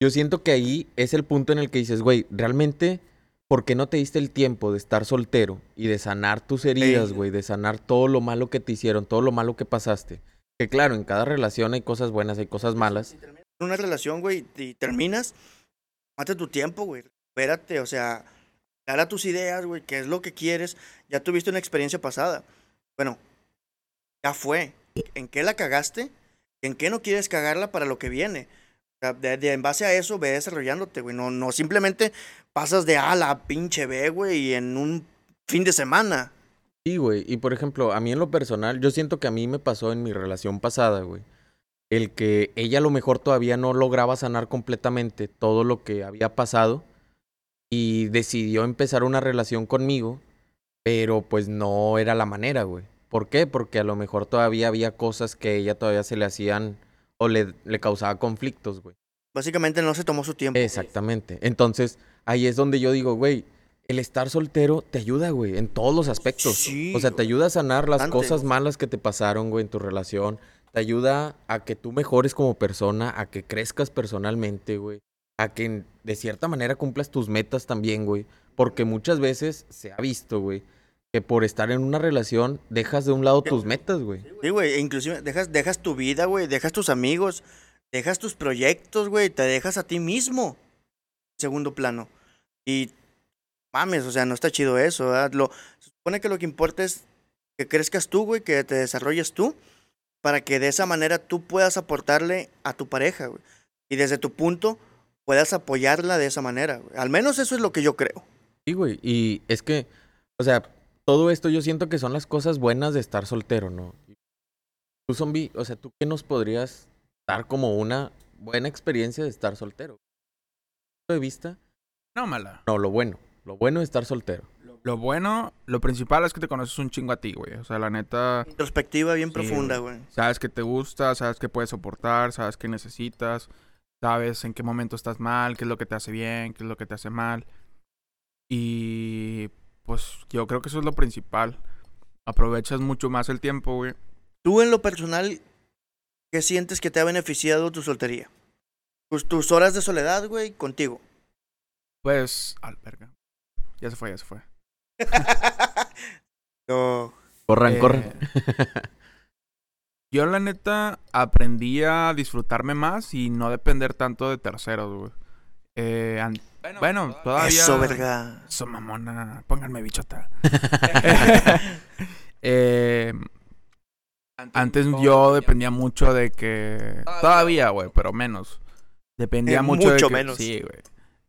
Speaker 3: yo siento que ahí es el punto en el que dices, güey, realmente, ¿por qué no te diste el tiempo de estar soltero y de sanar tus heridas,
Speaker 1: Ey.
Speaker 3: güey? De sanar todo lo malo que te hicieron, todo lo malo que pasaste. Que claro, en cada relación hay cosas buenas, hay cosas malas.
Speaker 1: Si terminas una relación, güey, y terminas, mate tu tiempo, güey. Espérate, o sea, aclara tus ideas, güey, qué es lo que quieres. Ya tuviste una experiencia pasada. Bueno, ya fue. ¿En qué la cagaste? ¿En qué no quieres cagarla para lo que viene? De- en base a eso, ve desarrollándote, güey. No, no simplemente pasas de A a la pinche B, güey, y en un fin de semana.
Speaker 3: Sí, güey. Y por ejemplo, a mí en lo personal, yo siento que a mí me pasó en mi relación pasada, güey. El que ella a lo mejor todavía no lograba sanar completamente todo lo que había pasado y decidió empezar una relación conmigo, pero pues no era la manera, güey. ¿Por qué? Porque a lo mejor todavía había cosas que a ella todavía se le hacían o le, le causaba conflictos, güey.
Speaker 1: Básicamente no se tomó su tiempo.
Speaker 3: Exactamente. Entonces, ahí es donde yo digo, güey, el estar soltero te ayuda, güey, en todos los aspectos.
Speaker 1: Sí,
Speaker 3: o sea, te ayuda a sanar las
Speaker 1: Bastante.
Speaker 3: cosas malas que te pasaron, güey, en tu relación. Te ayuda a que tú mejores como persona, a que crezcas personalmente, güey. A que de cierta manera cumplas tus metas también, güey. Porque muchas veces se ha visto, güey, que por estar en una relación dejas de un lado tus metas, güey.
Speaker 1: Sí, güey, e inclusive dejas, dejas tu vida, güey, dejas tus amigos, dejas tus proyectos, güey, te dejas a ti mismo. Segundo plano. Y mames, o sea, no está chido eso, ¿verdad? Lo, se supone que lo que importa es que crezcas tú, güey, que te desarrolles tú, para que de esa manera tú puedas aportarle a tu pareja, güey. Y desde tu punto puedas apoyarla de esa manera, güey. Al menos eso es lo que yo creo.
Speaker 3: Sí, güey. Y es que, o sea, todo esto yo siento que son las cosas buenas de estar soltero, ¿no? Tú, zombie, o sea, ¿tú qué nos podrías dar como una buena experiencia de estar soltero? ¿Punto de vista?
Speaker 4: No, mala.
Speaker 3: No, lo bueno. Lo bueno de estar soltero.
Speaker 4: Lo bueno, lo principal es que te conoces un chingo a ti, güey. O sea, la neta,
Speaker 1: Introspectiva bien
Speaker 4: Sí,
Speaker 1: profunda, güey.
Speaker 4: sabes que te gusta, sabes que puedes soportar, sabes que necesitas, sabes en qué momento estás mal, qué es lo que te hace bien, qué es lo que te hace mal. Y pues yo creo que eso es lo principal. Aprovechas mucho más el tiempo, güey.
Speaker 1: Tú en lo personal, ¿qué sientes que te ha beneficiado tu soltería? Tus, tus horas de soledad, güey, contigo.
Speaker 4: Pues, al verga. Ya se fue, ya se fue.
Speaker 1: no.
Speaker 3: Corran,
Speaker 4: Eh,
Speaker 3: corran.
Speaker 4: Yo la neta aprendí a disfrutarme más y no depender tanto de terceros, güey. Eh, an- bueno, todavía...
Speaker 1: Eso, verga.
Speaker 4: Eso, mamona. Pónganme bichota. Eh, antes yo dependía mucho de que... Todavía, güey, pero menos. Dependía
Speaker 1: Eh,
Speaker 4: mucho, de
Speaker 1: mucho
Speaker 4: que...
Speaker 1: menos.
Speaker 4: Sí, güey.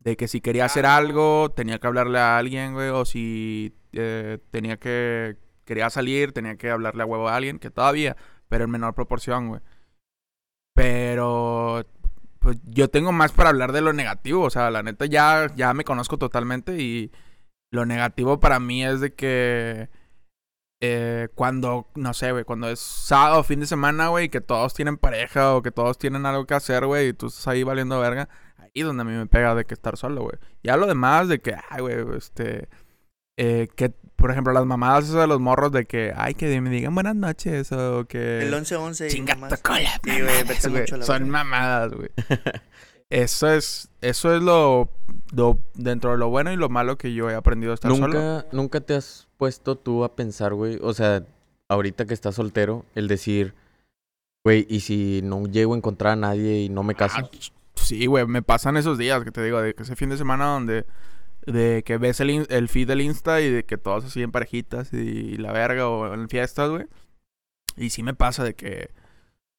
Speaker 4: De que si quería hacer algo, tenía que hablarle a alguien, güey. O si eh, tenía que... Quería salir, tenía que hablarle a huevo a alguien. Que todavía, pero en menor proporción, güey. Pero... Pues yo tengo más para hablar de lo negativo. O sea, la neta ya, ya me conozco totalmente y... Lo negativo para mí es de que eh, cuando, no sé, güey, cuando es sábado, fin de semana, güey, que todos tienen pareja o que todos tienen algo que hacer, güey, y tú estás ahí valiendo verga, ahí donde a mí me pega de que estar solo, güey. Ya lo demás de que, ay, güey, este, eh, que, por ejemplo, las mamadas esas de los morros de que, ay, que me digan buenas noches o que...
Speaker 1: El 11-11. y
Speaker 4: Chinga
Speaker 1: nomás.
Speaker 4: tu cola,
Speaker 1: Sí, güey,
Speaker 4: mamadas,
Speaker 1: vete
Speaker 4: güey.
Speaker 1: mucho a la
Speaker 4: Son mamadas, güey. Eso es, eso es lo, lo- dentro de lo bueno y lo malo que yo he aprendido a estar solo.
Speaker 3: ¿Nunca, nunca te has puesto tú a pensar, güey? O sea, ahorita que estás soltero, el decir, güey, ¿y si no llego a encontrar a nadie y no me caso?
Speaker 4: Ah, ch- sí, güey, me pasan esos días que te digo, de que ese fin de semana donde de que ves el, el feed del Insta y de que todos así en parejitas y la verga o en fiestas, güey. Y sí me pasa de que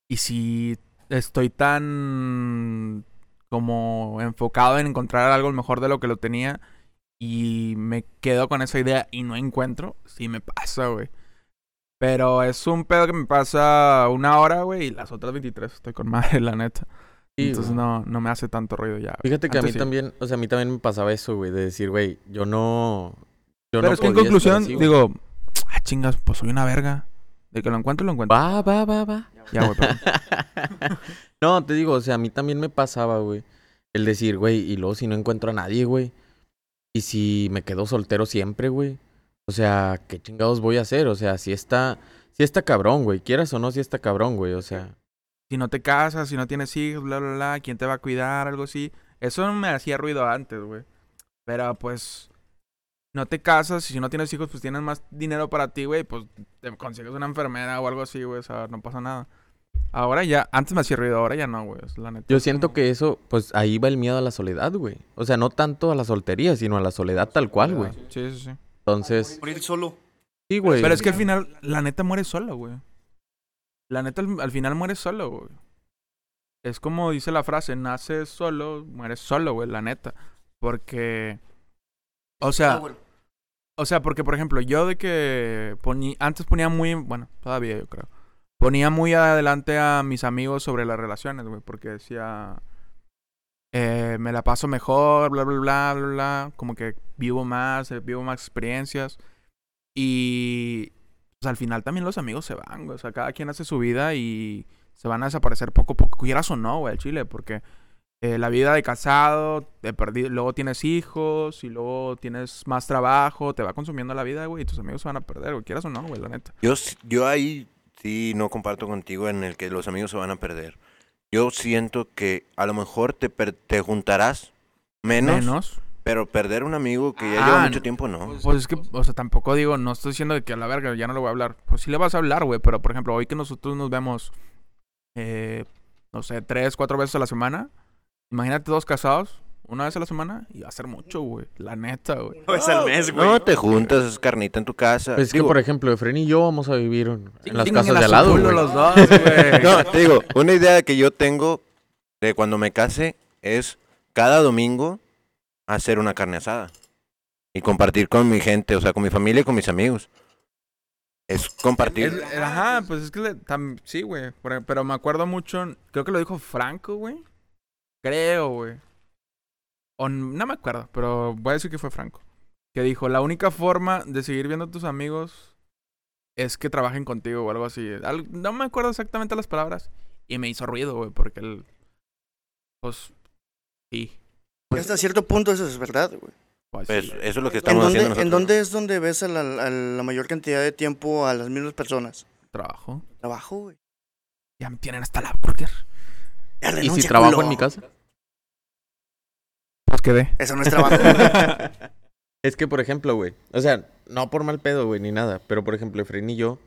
Speaker 4: y si estoy tan como enfocado en encontrar algo mejor de lo que lo tenía y me quedo con esa idea y no encuentro, sí me pasa, güey. Pero es un pedo que me pasa una hora, güey, y las otras 23 estoy con madre, la neta.
Speaker 3: Sí,
Speaker 4: Entonces
Speaker 3: güey.
Speaker 4: no, no me hace tanto ruido ya.
Speaker 3: Fíjate que a mí
Speaker 4: sí.
Speaker 3: también, o sea, a mí también me pasaba eso, güey, de decir, güey, yo no... Yo
Speaker 4: Pero
Speaker 3: no
Speaker 4: es que en conclusión,
Speaker 3: así,
Speaker 4: digo, ah, chingas, pues soy una verga. De que lo encuentro, lo encuentro.
Speaker 3: Va, va, va, va.
Speaker 4: Ya, güey,
Speaker 3: no, te digo, o sea, a mí también me pasaba, güey. El decir, güey, y luego si no encuentro a nadie, güey. Y si me quedo soltero siempre, güey. O sea, ¿qué chingados voy a hacer? O sea, si está, si está cabrón, güey. Quieras o no, si está cabrón, güey. O sea,
Speaker 4: si no te casas, si no tienes hijos, bla, bla, bla, ¿quién te va a cuidar? Algo así. Eso me hacía ruido antes, güey. Pero pues, no te casas y si no tienes hijos, pues tienes más dinero para ti, güey. Pues te consigues una enfermera o algo así, güey. O sea, no pasa nada. Ahora ya, antes me hacía ruido, ahora ya no, güey. La neta.
Speaker 3: yo siento que eso, pues ahí va el miedo a la soledad, güey. O sea, no tanto a la soltería, sino a la soledad tal cual, güey.
Speaker 4: Sí, sí, sí.
Speaker 3: Entonces,
Speaker 1: Morir solo.
Speaker 3: sí, güey.
Speaker 4: Pero es que al final, la neta muere solo, güey. La neta al, al final muere solo, güey. Es como dice la frase, naces solo, mueres solo, güey, la neta. Porque, o sea,
Speaker 1: Ah, bueno.
Speaker 4: o sea, porque por ejemplo, yo de que poní, antes ponía muy, bueno, todavía yo creo, ponía muy adelante a mis amigos sobre las relaciones, güey, porque decía, eh, me la paso mejor, bla, bla, bla, bla, bla, como que vivo más, eh, vivo más experiencias. Y pues, al final también los amigos se van, güey, o sea, cada quien hace su vida y se van a desaparecer poco a poco, quieras o no, güey, al chile, porque eh, la vida de casado, de perdido, luego tienes hijos y luego tienes más trabajo, te va consumiendo la vida, güey, y tus amigos se van a perder, güey, quieras o no, güey, la neta.
Speaker 2: Yo, yo ahí sí no comparto contigo en el que los amigos se van a perder. Yo siento que a lo mejor te, per- te juntarás menos,
Speaker 4: Menos.
Speaker 2: Pero perder un amigo que ya
Speaker 4: Ah,
Speaker 2: lleva mucho
Speaker 4: no.
Speaker 2: tiempo no.
Speaker 4: Pues es que, o sea, tampoco digo, no estoy diciendo de que a la verga ya no le voy a hablar. Pues sí le vas a hablar, güey, pero por ejemplo, hoy que nosotros nos vemos, eh, no sé, tres, cuatro veces a la semana, imagínate dos casados, una vez a la semana, y va a ser mucho, güey, la neta, güey.
Speaker 1: No es al mes, güey.
Speaker 2: No, te juntas, es carnita en tu casa.
Speaker 3: Pues es que, por ejemplo, Efren y yo vamos a vivir en en las casas de al lado, güey.
Speaker 4: los dos, güey.
Speaker 2: No, te digo, una idea que yo tengo de cuando me case es cada domingo hacer una carne asada y compartir con mi gente, o sea, con mi familia y con mis amigos. Es compartir.
Speaker 4: Ajá, pues es que le- sí, güey. Pero me acuerdo mucho, creo que lo dijo Franco, güey. Creo, güey. O no me acuerdo, pero voy a decir que fue Franco. Que dijo, la única forma de seguir viendo a tus amigos es que trabajen contigo o algo así. No me acuerdo exactamente las palabras. Y me hizo ruido, güey, porque él... Pues... Sí.
Speaker 1: Hasta cierto punto eso es verdad, güey.
Speaker 4: Pues,
Speaker 2: Pues
Speaker 4: sí.
Speaker 2: eso es lo que
Speaker 1: ¿En
Speaker 2: estamos
Speaker 1: dónde,
Speaker 2: haciendo
Speaker 1: ¿En dónde es donde ves a la, a la mayor cantidad de tiempo a las mismas personas?
Speaker 4: Trabajo.
Speaker 1: Trabajo, güey.
Speaker 4: Ya me tienen hasta la burger.
Speaker 1: Ya
Speaker 3: ¿Y si trabajo
Speaker 1: culo.
Speaker 3: en mi casa?
Speaker 4: Pues quedé.
Speaker 1: Eso no es trabajo.
Speaker 3: Es que, por ejemplo, güey, o sea, no por mal pedo, güey, ni nada, pero por ejemplo, Efren y yo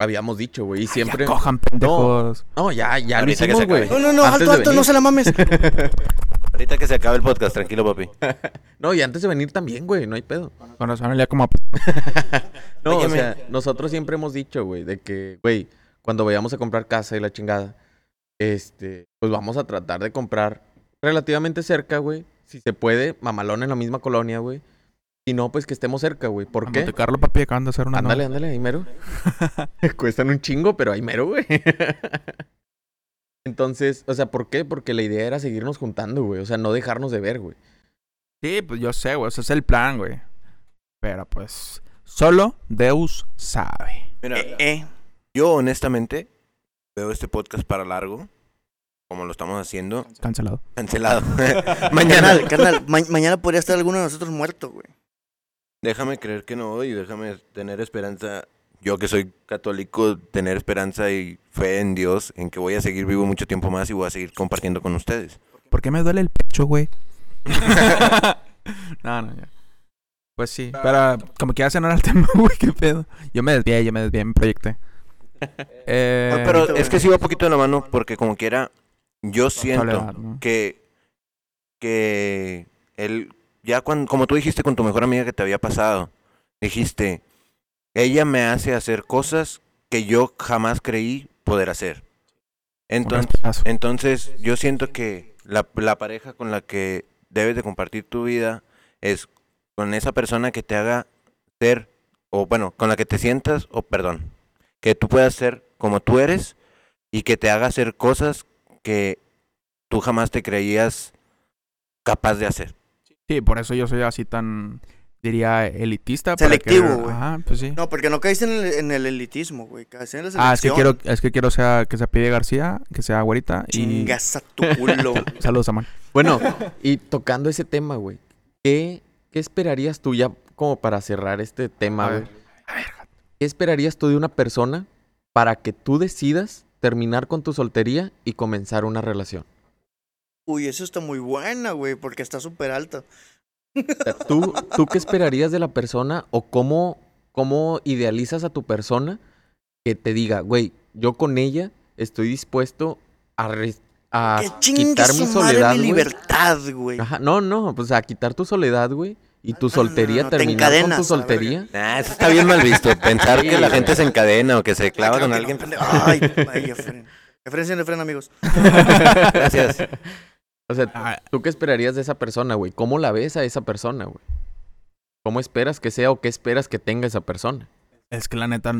Speaker 3: habíamos dicho, güey, y siempre...
Speaker 4: Ya cojan, pendejos.
Speaker 3: No, ya, ya lo
Speaker 2: Ahorita
Speaker 3: hicimos, güey.
Speaker 1: No, no, no,
Speaker 3: Antes
Speaker 1: alto, alto,
Speaker 3: venir.
Speaker 1: no se la mames.
Speaker 2: Ahorita que se acabe el podcast, tranquilo, papi.
Speaker 3: No, y antes de venir también, güey, no hay pedo.
Speaker 4: Con razón, ya como...
Speaker 3: No, o sea, nosotros siempre hemos dicho, güey, de que, güey, cuando vayamos a comprar casa y la chingada, este, pues vamos a tratar de comprar relativamente cerca, güey. Si se puede, mamalón en la misma colonia, güey. Si no, pues que estemos cerca, güey. ¿Por
Speaker 4: A
Speaker 3: qué?
Speaker 4: Monte Carlo, papi, acaban de hacer una...
Speaker 3: Ándale,
Speaker 4: nueva.
Speaker 3: ándale, ahí mero. Cuestan un chingo, pero ahí mero, güey. Entonces, o sea, ¿por qué? Porque la idea era seguirnos juntando, güey. O sea, no dejarnos de ver, güey.
Speaker 4: Sí, pues yo sé, güey. Ese es el plan, güey. Pero pues... Solo Deus sabe.
Speaker 2: Mira,
Speaker 1: Eh, eh.
Speaker 2: yo honestamente veo este podcast para largo, como lo estamos haciendo,
Speaker 4: Cancelado.
Speaker 2: cancelado. Mañana.
Speaker 1: Carnal, carnal, ma- mañana podría estar alguno de nosotros muerto, güey.
Speaker 2: Déjame creer que no y déjame tener esperanza. Yo que soy católico, tener esperanza y fe en Dios, en que voy a seguir vivo mucho tiempo más y voy a seguir compartiendo con ustedes.
Speaker 4: ¿Por qué me duele el pecho, güey? no, no, ya. Pues sí, pero como que ya se no era el tema, güey, qué pedo. Yo me desvié, yo me desvié, me proyecté. Eh,
Speaker 2: Pero es que sí va poquito de la mano porque como quiera, yo siento que, que él, ya cuando, como tú dijiste con tu mejor amiga que te había pasado, dijiste, ella me hace hacer cosas que yo jamás creí poder hacer. Entonces, entonces yo siento que la, la pareja con la que debes de compartir tu vida es con esa persona que te haga ser, o bueno, con la que te sientas, o perdón, que tú puedas ser como tú eres y que te haga hacer cosas que tú jamás te creías capaz de hacer.
Speaker 4: Sí, por eso yo soy así tan, diría, elitista.
Speaker 1: Selectivo, güey.
Speaker 4: Ajá, pues sí.
Speaker 1: No, porque no caíste en el, en el elitismo, güey. Caíste en la
Speaker 4: Ah, es que
Speaker 1: selección.
Speaker 4: quiero, es que quiero sea, que sea Pide García, que sea güerita y...
Speaker 1: Chingas a tu culo.
Speaker 4: Saludos, Amán.
Speaker 3: Bueno, y tocando ese tema, güey, ¿qué, ¿qué esperarías tú ya como para cerrar este tema,
Speaker 4: A
Speaker 3: güey?
Speaker 4: ver.
Speaker 3: ¿Qué esperarías tú de una persona para que tú decidas terminar con tu soltería y comenzar una relación?
Speaker 1: Uy, eso está muy buena, güey, porque está súper alta.
Speaker 3: ¿Tú, ¿Tú qué esperarías de la persona o cómo, cómo idealizas a tu persona que te diga, güey, yo con ella estoy dispuesto a, re- a
Speaker 1: que
Speaker 3: quitar
Speaker 1: su
Speaker 3: mi
Speaker 1: madre
Speaker 3: soledad,
Speaker 1: mi
Speaker 3: güey?
Speaker 1: libertad, güey.
Speaker 3: Ajá, no, no, pues a quitar tu soledad, güey, y tu
Speaker 1: no, no,
Speaker 3: soltería,
Speaker 1: no, te
Speaker 3: terminar con tu soltería.
Speaker 2: Nah, eso está bien mal visto. Pensar
Speaker 3: Sí,
Speaker 2: que la
Speaker 3: güey.
Speaker 2: gente se encadena o que se clava
Speaker 1: Claro
Speaker 2: con alguien.
Speaker 1: Ay, ay, Efren. Efren, sí, Efren, amigos.
Speaker 2: Gracias.
Speaker 3: O sea,
Speaker 4: Ah,
Speaker 3: ¿tú qué esperarías de esa persona, güey? ¿Cómo la ves a esa persona, güey? ¿Cómo esperas que sea o qué esperas que tenga esa persona?
Speaker 4: Es que la neta,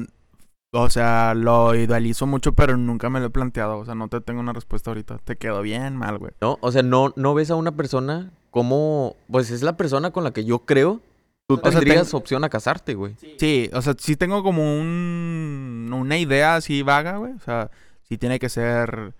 Speaker 4: o sea, lo idealizo mucho, pero nunca me lo he planteado. O sea, no te tengo una respuesta ahorita. Te quedó bien mal, güey.
Speaker 3: ¿No? O sea, no, no ves a una persona como, pues es la persona con la que yo creo tú
Speaker 4: sea,
Speaker 3: tendrías opción a casarte, güey.
Speaker 4: Sí, o sea, sí tengo como un, una idea así vaga, güey. O sea, sí tiene que ser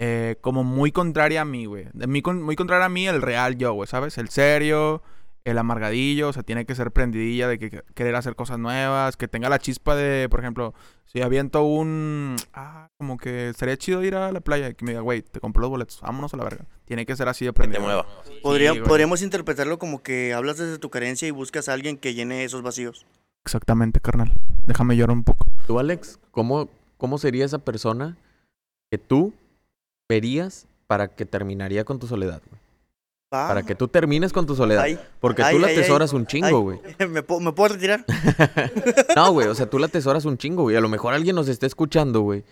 Speaker 4: eh, como muy contraria a mí, güey. Con- muy contraria a mí, el real yo, güey, ¿sabes? El serio, el amargadillo, o sea, tiene que ser prendidilla de que, que- querer hacer cosas nuevas, que tenga la chispa de, por ejemplo, si aviento un... Ah, como que estaría chido ir a la playa y que me diga, güey, te compro los boletos, vámonos a la verga. Tiene que ser así de
Speaker 2: Que
Speaker 4: prendido.
Speaker 2: te mueva.
Speaker 1: Podría-
Speaker 4: Sí, güey.
Speaker 1: podríamos interpretarlo como que hablas desde tu carencia y buscas a alguien que llene esos vacíos.
Speaker 4: Exactamente, carnal. Déjame llorar un poco.
Speaker 3: Tú, Alex, ¿cómo, ¿cómo sería esa persona que tú verías para que terminaría con tu soledad, güey?
Speaker 1: Va.
Speaker 3: Para que tú termines con tu soledad.
Speaker 1: Ay,
Speaker 3: Porque
Speaker 1: ay,
Speaker 3: tú la atesoras un chingo, güey.
Speaker 1: ¿Me, puedo- ¿Me puedo retirar?
Speaker 3: No, güey, o sea, tú la atesoras un chingo, güey. A lo mejor alguien nos está escuchando, güey,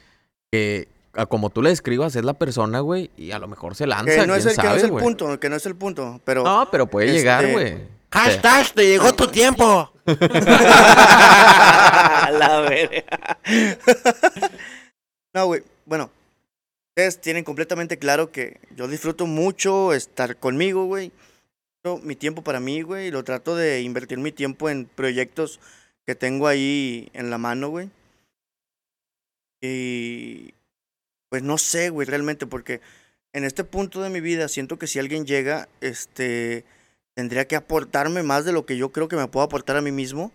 Speaker 3: que a como tú la describas es la persona, güey, y a lo mejor se lanza,
Speaker 1: Que no, es el, que no es el punto, que no es el punto. Pero.
Speaker 3: No, pero puede
Speaker 1: Este-
Speaker 3: llegar, güey.
Speaker 2: Hashtag, te llegó tu tiempo.
Speaker 1: la verga. no, güey. Bueno, ustedes tienen completamente claro que yo disfruto mucho estar conmigo, güey. Mi tiempo para mí, güey. Lo trato de invertir mi tiempo en proyectos que tengo ahí en la mano, güey. Y. Pues no sé, güey, realmente, porque en este punto de mi vida siento que si alguien llega, este. Tendría que aportarme más de lo que yo creo que me puedo aportar a mí mismo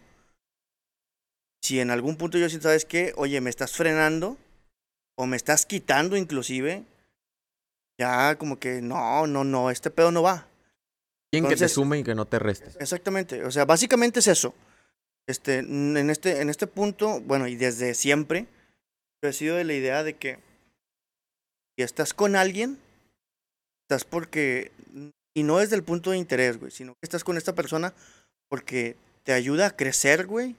Speaker 1: si en algún punto yo siento, ¿sabes qué? Oye, me estás frenando o me estás quitando inclusive, ya como que no, no, no, este pedo no va.
Speaker 3: Alguien que te sume y que no te reste.
Speaker 1: Exactamente, o sea, básicamente es eso. Este, en este, en este punto, bueno, y desde siempre, yo he sido de la idea de que si estás con alguien, estás porque, y no desde el punto de interés, güey, sino que estás con esta persona porque te ayuda a crecer, güey,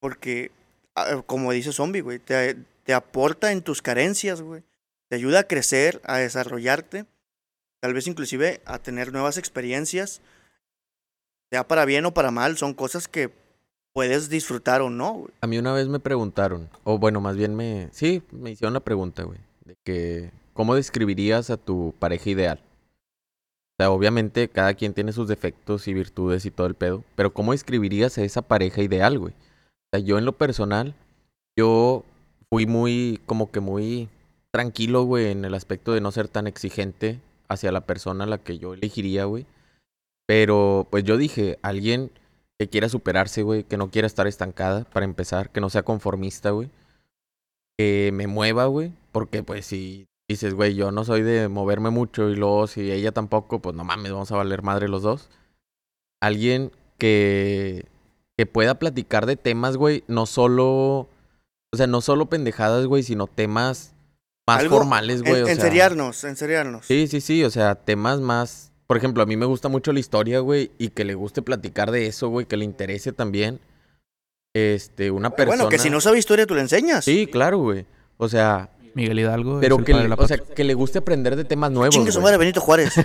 Speaker 1: porque, ah, como dice Zombie, güey, te, te aporta en tus carencias, güey, te ayuda a crecer, a desarrollarte, tal vez inclusive a tener nuevas experiencias, sea para bien o para mal, son cosas que puedes disfrutar o no, güey.
Speaker 3: A mí una vez me preguntaron, o bueno, más bien me... Sí, me hicieron la pregunta, güey, de que... ¿Cómo describirías a tu pareja ideal? O sea, obviamente cada quien tiene sus defectos y virtudes y todo el pedo, pero ¿cómo describirías a esa pareja ideal, güey? O sea, yo en lo personal, yo fui muy, como que muy tranquilo, güey, en el aspecto de no ser tan exigente hacia la persona a la que yo elegiría, güey. Pero, pues yo dije, alguien que quiera superarse, güey, que no quiera estar estancada, para empezar, que no sea conformista, güey. Que me mueva, güey, porque pues si dices, güey, yo no soy de moverme mucho y luego si ella tampoco, pues no mames, vamos a valer madre los dos. Alguien que, que pueda platicar de temas, güey, no solo, o sea, no solo pendejadas, güey, sino temas más
Speaker 1: Algo
Speaker 3: formales, güey.
Speaker 1: En,
Speaker 3: o sea,
Speaker 1: enseriarnos, enseriarnos.
Speaker 3: Sí, sí, sí, o sea, temas más... Por ejemplo, a mí me gusta mucho la historia, güey, y que le guste platicar de eso, güey, que le interese también. Este, una persona...
Speaker 1: Bueno, que si no sabe historia, tú le enseñas.
Speaker 3: Sí, claro, güey. O sea,
Speaker 4: Miguel Hidalgo. es
Speaker 3: Pero
Speaker 4: el
Speaker 3: que,
Speaker 4: padre
Speaker 3: le-
Speaker 4: de la
Speaker 3: o sea, que le guste aprender de temas nuevos,
Speaker 1: Chingue su madre, Benito Juárez.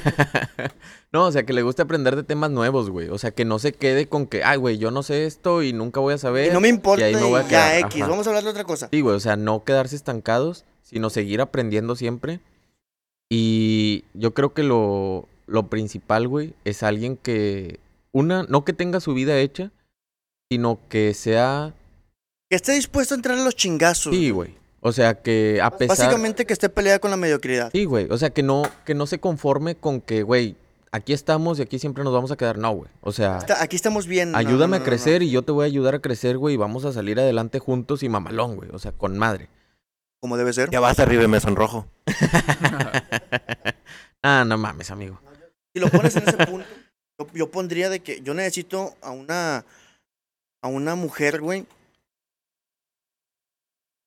Speaker 3: No, o sea, que le guste aprender de temas nuevos, güey. O sea, que no se quede con que, ay, güey, yo no sé esto y nunca voy a saber.
Speaker 1: Y no me importa
Speaker 3: y ahí me voy a
Speaker 1: ya X.
Speaker 3: Ajá.
Speaker 1: Vamos a hablar de otra cosa.
Speaker 3: Sí, güey, o sea, no quedarse estancados, sino seguir aprendiendo siempre. Y yo creo que lo, lo principal, güey, es alguien que, una, no que tenga su vida hecha, sino que sea,
Speaker 1: Que esté dispuesto a entrar a los chingazos.
Speaker 3: sí, güey. O sea, que a pesar...
Speaker 1: Básicamente que esté peleada con la mediocridad.
Speaker 3: Sí, güey, o sea, que no, que no se conforme con que, güey, aquí estamos y aquí siempre nos vamos a quedar. No, güey. O sea,
Speaker 1: Está- aquí estamos bien. no,
Speaker 3: ayúdame
Speaker 1: no,
Speaker 3: a
Speaker 1: no, no.
Speaker 3: crecer y yo te voy a ayudar a crecer, güey, y vamos a salir adelante juntos y mamalón, güey. O sea, con madre.
Speaker 1: Como debe ser.
Speaker 2: Ya vas arriba y me sonrojo.
Speaker 3: ah, no mames, amigo.
Speaker 1: Si lo pones en ese punto, yo, yo pondría de que yo necesito a una a una mujer, güey.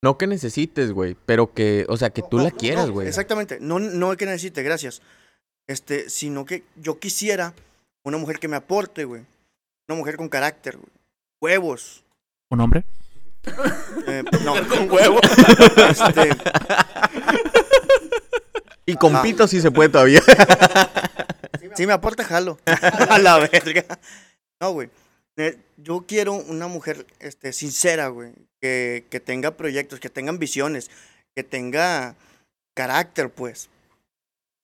Speaker 3: No que necesites, güey, pero que, o sea, que tú
Speaker 1: No,
Speaker 3: la
Speaker 1: no,
Speaker 3: quieras,
Speaker 1: no,
Speaker 3: güey.
Speaker 1: Exactamente. No, no que necesite, gracias. Este, sino que yo quisiera una mujer que me aporte, güey. Una mujer con carácter, güey. Huevos.
Speaker 4: ¿Un hombre?
Speaker 1: Eh, no.
Speaker 2: Con huevo.
Speaker 1: Este,
Speaker 3: Y con
Speaker 1: Ah.
Speaker 3: pito sí se puede todavía.
Speaker 1: si me aporta, jalo. A la verga. No, güey. Eh, Yo quiero una mujer este, sincera, güey. Que, que tenga proyectos, que tenga ambiciones, que tenga carácter, pues.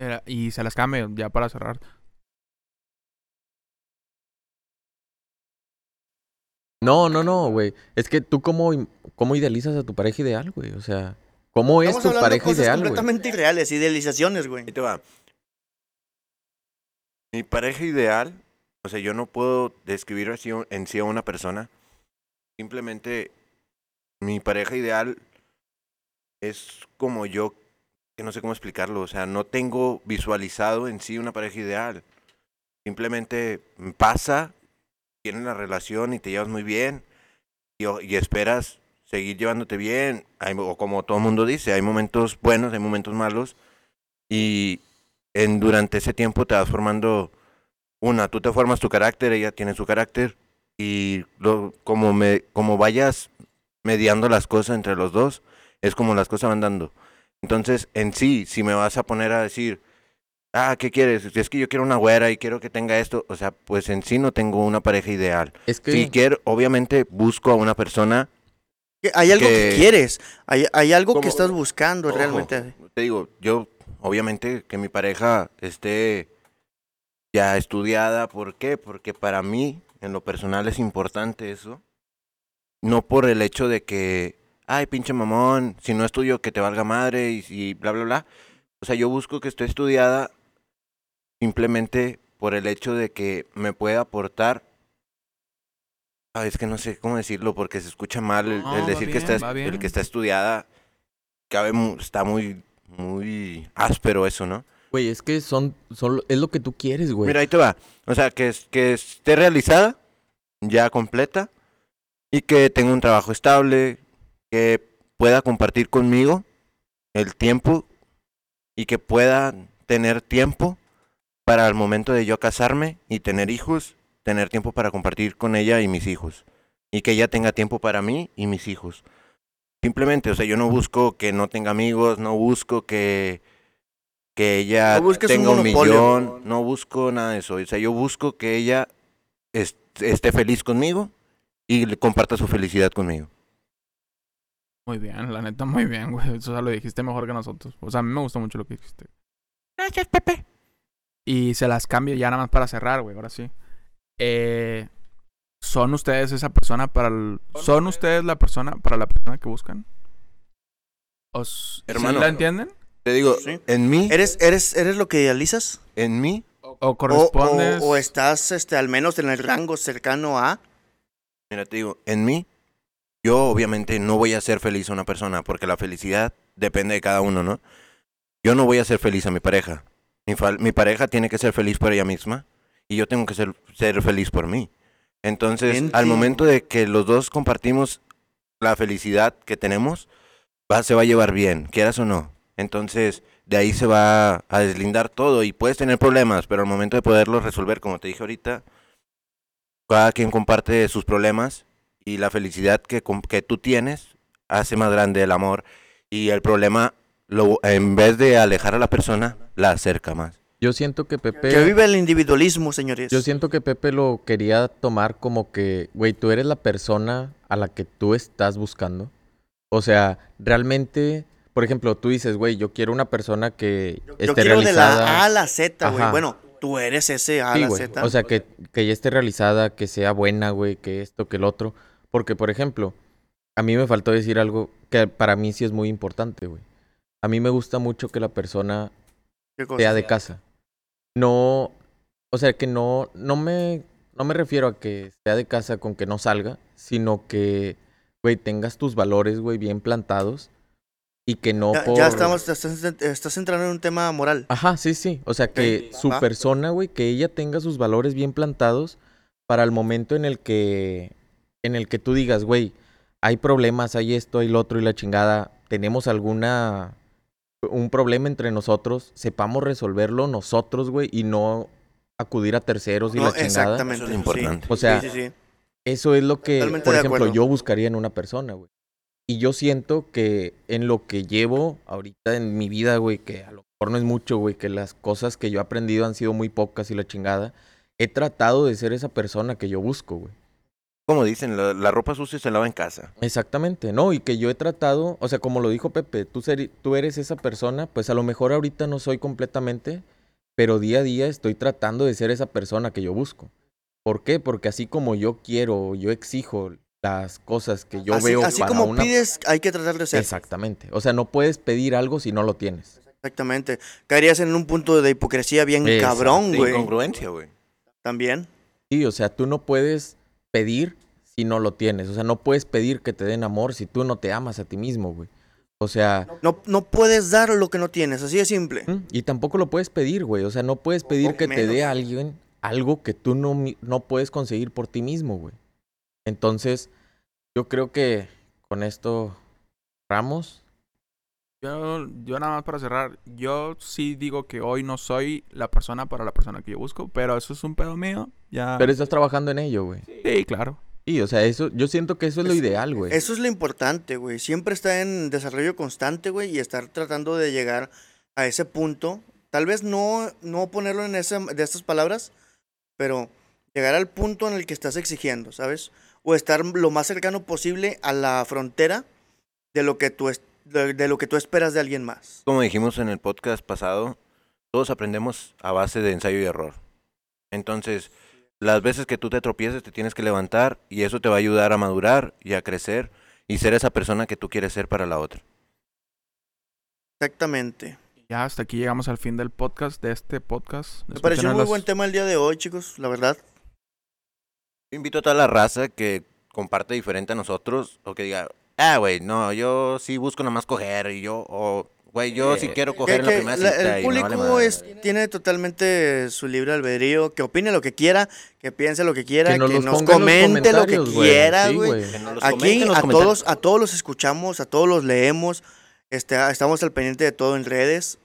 Speaker 4: Era- y se las cambio ya para cerrar.
Speaker 3: No, no, no, güey. Es que tú cómo, cómo idealizas a tu pareja ideal, güey. O sea, ¿cómo es
Speaker 1: Estamos
Speaker 3: tu pareja
Speaker 1: cosas
Speaker 3: ideal, güey?
Speaker 1: completamente irreales, idealizaciones, güey.
Speaker 2: Ahí te va. Mi pareja ideal, o sea, yo no puedo describir así en sí a una persona. Simplemente mi pareja ideal es como yo, que no sé cómo explicarlo. O sea, no tengo visualizado en sí una pareja ideal. Simplemente pasa, tienes la relación y te llevas muy bien y, esperas seguir llevándote bien. O como todo el mundo dice, hay momentos buenos, hay momentos malos. Y en, durante ese tiempo te vas formando una, tú te formas tu carácter, ella tiene su carácter. Y como, me, como vayas mediando las cosas entre los dos, es como las cosas van dando. Entonces, en sí, si me vas a poner a decir, ah, ¿qué quieres? Si es que yo quiero una güera y quiero que tenga esto, o sea, pues en sí no tengo una pareja ideal.
Speaker 3: Es que...
Speaker 2: Si quiero, obviamente busco a una persona
Speaker 1: Que Hay algo que,
Speaker 2: que-
Speaker 1: quieres. Hay, hay algo
Speaker 2: Como-
Speaker 1: que estás buscando
Speaker 2: Ojo,
Speaker 1: realmente.
Speaker 2: Te digo, yo, obviamente, que mi pareja esté ya estudiada. ¿Por qué? Porque para mí, en lo personal, es importante eso. No por el hecho de que, ay, pinche mamón, si no estudio, que te valga madre y, y bla, bla, bla. O sea, yo busco que esté estudiada simplemente por el hecho de que me pueda aportar. Ah, es que no sé cómo decirlo porque se escucha mal el,
Speaker 4: No,
Speaker 2: el
Speaker 4: va
Speaker 2: decir que está, el que está estudiada. Cabe, está muy, muy áspero eso, ¿no?
Speaker 3: Güey, es que son, son... Es lo que tú quieres, güey.
Speaker 2: Mira, ahí te va. O sea, que, que esté realizada, ya completa, y que tenga un trabajo estable, que pueda compartir conmigo el tiempo y que pueda tener tiempo para el momento de yo casarme y tener hijos, tener tiempo para compartir con ella y mis hijos. Y que ella tenga tiempo para mí y mis hijos. Simplemente, o sea, yo no busco que no tenga amigos, no busco que, que ella
Speaker 1: No un
Speaker 2: tenga un,
Speaker 1: monopolio.
Speaker 2: millón, no busco nada de eso. O sea, yo busco que ella est- esté feliz conmigo y le comparta su felicidad conmigo.
Speaker 4: Muy bien, la neta, muy bien, güey. O sea, lo dijiste mejor que nosotros. O sea, a mí me gustó mucho lo que dijiste.
Speaker 2: Gracias, Pepe.
Speaker 4: Y se las cambio ya nada más para cerrar, güey. Ahora sí. Eh, ¿Son ustedes esa persona para el... ¿Son ustedes la persona para la persona que buscan? ¿Os... ¿sí
Speaker 2: Hermano.
Speaker 4: la entienden?
Speaker 2: Te digo,
Speaker 1: Sí.
Speaker 2: en mí,
Speaker 1: ¿Eres, eres, ¿Eres lo que idealizas?
Speaker 2: en mí,
Speaker 4: ¿O
Speaker 1: O,
Speaker 4: correspondes...?
Speaker 1: o- o estás este, al menos en el rango cercano a...
Speaker 2: Mira, te digo, en mí, yo obviamente no voy a hacer feliz a una persona, porque la felicidad depende de cada uno, ¿no? Yo no voy a hacer feliz a mi pareja. Mi, pareja tiene que ser feliz por ella misma y yo tengo que ser, ser feliz por mí. Entonces, al momento de que los dos compartimos la felicidad que tenemos, va, se va a llevar bien, quieras o no. Entonces, de ahí se va a deslindar todo y puedes tener problemas, pero al momento de poderlos resolver, como te dije ahorita, cada quien comparte sus problemas y la felicidad que, que tú tienes hace más grande el amor y el problema lo, en vez de alejar a la persona, la acerca más.
Speaker 3: Yo siento que Pepe...
Speaker 1: Que vive el individualismo, señores.
Speaker 3: Yo siento que Pepe lo quería tomar como que, güey, tú eres la persona a la que tú estás buscando. O sea, realmente, por ejemplo, tú dices, güey, yo quiero una persona que
Speaker 1: Yo
Speaker 3: esté
Speaker 1: quiero de la A a la Z, güey. Bueno, tú eres ese A
Speaker 3: Sí,
Speaker 1: la
Speaker 3: güey.
Speaker 1: Z.
Speaker 3: O sea, que, que ya esté realizada, que sea buena, güey, que esto, que el otro. Porque, por ejemplo, a mí me faltó decir algo que para mí sí es muy importante, güey. A mí me gusta mucho que la persona sea de casa. No, o sea, que no, no me, no me refiero a que sea de casa con que no salga, sino que, güey, tengas tus valores, güey, bien plantados y que no
Speaker 1: Ya,
Speaker 3: por...
Speaker 1: ya estamos, estás, estás entrando en un tema moral.
Speaker 3: Ajá, sí, sí. O sea, que su persona, güey, que ella tenga sus valores bien plantados para el momento en el que, en el que tú digas, güey, hay problemas, hay esto, hay lo otro y la chingada, tenemos alguna, un problema entre nosotros, sepamos resolverlo nosotros, güey, y no acudir a terceros y
Speaker 1: No,
Speaker 3: la chingada.
Speaker 1: exactamente.
Speaker 2: Eso es
Speaker 1: sí.
Speaker 2: importante.
Speaker 3: O sea,
Speaker 1: sí, sí, sí.
Speaker 3: Eso es lo que,
Speaker 1: Totalmente
Speaker 3: por ejemplo,
Speaker 1: acuerdo.
Speaker 3: yo buscaría en una persona, güey. Y yo siento que en lo que llevo ahorita en mi vida, güey, que a lo mejor no es mucho, güey, que las cosas que yo he aprendido han sido muy pocas y la chingada, he tratado de ser esa persona que yo busco, güey.
Speaker 2: Como dicen, la, la ropa sucia se lava en casa.
Speaker 3: Exactamente, ¿no? Y que yo he tratado, o sea, como lo dijo Pepe, tú, tú eres esa persona, pues a lo mejor ahorita no soy completamente, pero día a día estoy tratando de ser esa persona que yo busco. ¿Por qué? Porque así como yo quiero, yo exijo las cosas que yo
Speaker 1: así
Speaker 3: veo
Speaker 1: así
Speaker 3: para
Speaker 1: como
Speaker 3: una...
Speaker 1: pides, hay que tratar de ser.
Speaker 3: Exactamente. O sea, no puedes pedir algo si no lo tienes.
Speaker 1: Exactamente. Caerías en un punto de hipocresía bien
Speaker 3: Exacto.
Speaker 1: cabrón,
Speaker 2: De
Speaker 1: güey.
Speaker 2: incongruencia, güey.
Speaker 1: También.
Speaker 3: Sí, o sea, tú no puedes pedir si no lo tienes. O sea, no puedes pedir que te den amor si tú no te amas a ti mismo, güey. O sea,
Speaker 1: No, no puedes dar lo que no tienes, así de simple.
Speaker 3: ¿Mm? Y tampoco lo puedes pedir, güey. O sea, no puedes pedir
Speaker 1: o
Speaker 3: que te dé a alguien algo que tú no, mi- no puedes conseguir por ti mismo, güey. Entonces, yo creo que con esto, Ramos,
Speaker 4: Yo, yo nada más para cerrar, yo sí digo que hoy no soy la persona para la persona que yo busco, pero eso es un pedo mío. Ya.
Speaker 3: pero estás trabajando en ello, güey.
Speaker 4: Sí, claro.
Speaker 3: Sí, o sea, eso, yo siento que eso es lo
Speaker 1: Es-
Speaker 3: ideal, güey.
Speaker 1: Eso es lo importante, güey. Siempre está en desarrollo constante, güey, y estar tratando de llegar a ese punto. Tal vez no, no ponerlo en esa, de estas palabras, pero llegar al punto en el que estás exigiendo, ¿sabes? O estar lo más cercano posible a la frontera de lo que tú, es- de, de lo que tú esperas de alguien más.
Speaker 2: Como dijimos en el podcast pasado, todos aprendemos a base de ensayo y error. Entonces, las veces que tú te tropieces, te tienes que levantar y eso te va a ayudar a madurar y a crecer y ser esa persona que tú quieres ser para la otra.
Speaker 1: Exactamente.
Speaker 4: Ya hasta aquí llegamos al fin del podcast, de este podcast.
Speaker 1: Me pareció un muy buen tema el día de hoy, chicos, la verdad.
Speaker 2: Yo invito a toda la raza que comparte diferente a nosotros o que diga, ah, güey, no, yo sí busco nomás coger y yo, o, güey, yo sí quiero coger
Speaker 1: Que-
Speaker 2: en la
Speaker 1: que
Speaker 2: primera
Speaker 1: la-
Speaker 2: cita
Speaker 1: el
Speaker 2: y no vale
Speaker 1: público
Speaker 2: madre".
Speaker 1: es, tiene totalmente su libre albedrío, que opine lo que quiera, que piense lo que quiera, que
Speaker 3: nos
Speaker 1: nos,
Speaker 3: los ponga en los
Speaker 1: comente lo que quiera,
Speaker 3: Sí,
Speaker 1: güey.
Speaker 2: Que nos
Speaker 1: Aquí a todos, a todos los escuchamos, a todos los leemos, este, estamos al pendiente de todo en redes,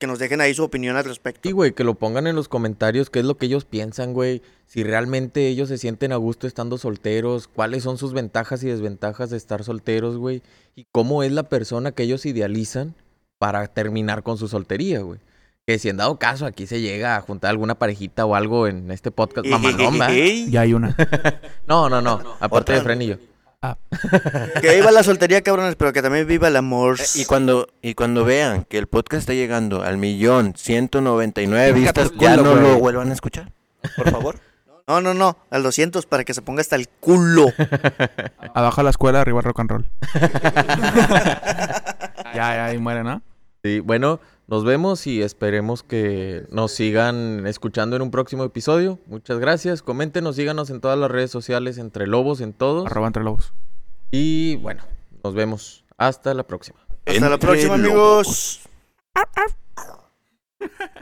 Speaker 1: que nos dejen ahí su opinión al respecto.
Speaker 3: Sí, güey, que lo pongan en los comentarios qué es lo que ellos piensan, güey. Si realmente ellos se sienten a gusto estando solteros, cuáles son sus ventajas y desventajas de estar solteros, güey. Y cómo es la persona que ellos idealizan para terminar con su soltería, güey. Que si en dado caso aquí se llega a juntar alguna parejita o algo en este podcast, mamalón,
Speaker 4: Ya hay una.
Speaker 3: No, no, no. Aparte de
Speaker 2: Otra.
Speaker 3: Yo.
Speaker 1: que viva la soltería, cabrones, pero que también viva el amor.
Speaker 2: Eh, Y cuando, y cuando vean que el podcast está llegando al millón ciento noventa y nueve
Speaker 3: Fíjate
Speaker 2: vistas,
Speaker 3: el
Speaker 2: ya no lo vuelvan a escuchar. Por favor.
Speaker 1: No, no, no, al 200 para que se ponga hasta el culo.
Speaker 4: Abajo la escuela, arriba el rock and roll. ya, ya, ahí muere, ¿no?
Speaker 3: Sí, bueno, nos vemos y esperemos que nos sigan escuchando en un próximo episodio. Muchas gracias. Coméntenos, síganos en todas las redes sociales, entre lobos, en todos.
Speaker 4: Arroba entre lobos.
Speaker 3: Y bueno, nos vemos. Hasta la próxima.
Speaker 1: Hasta la próxima,
Speaker 2: lobos.
Speaker 1: amigos.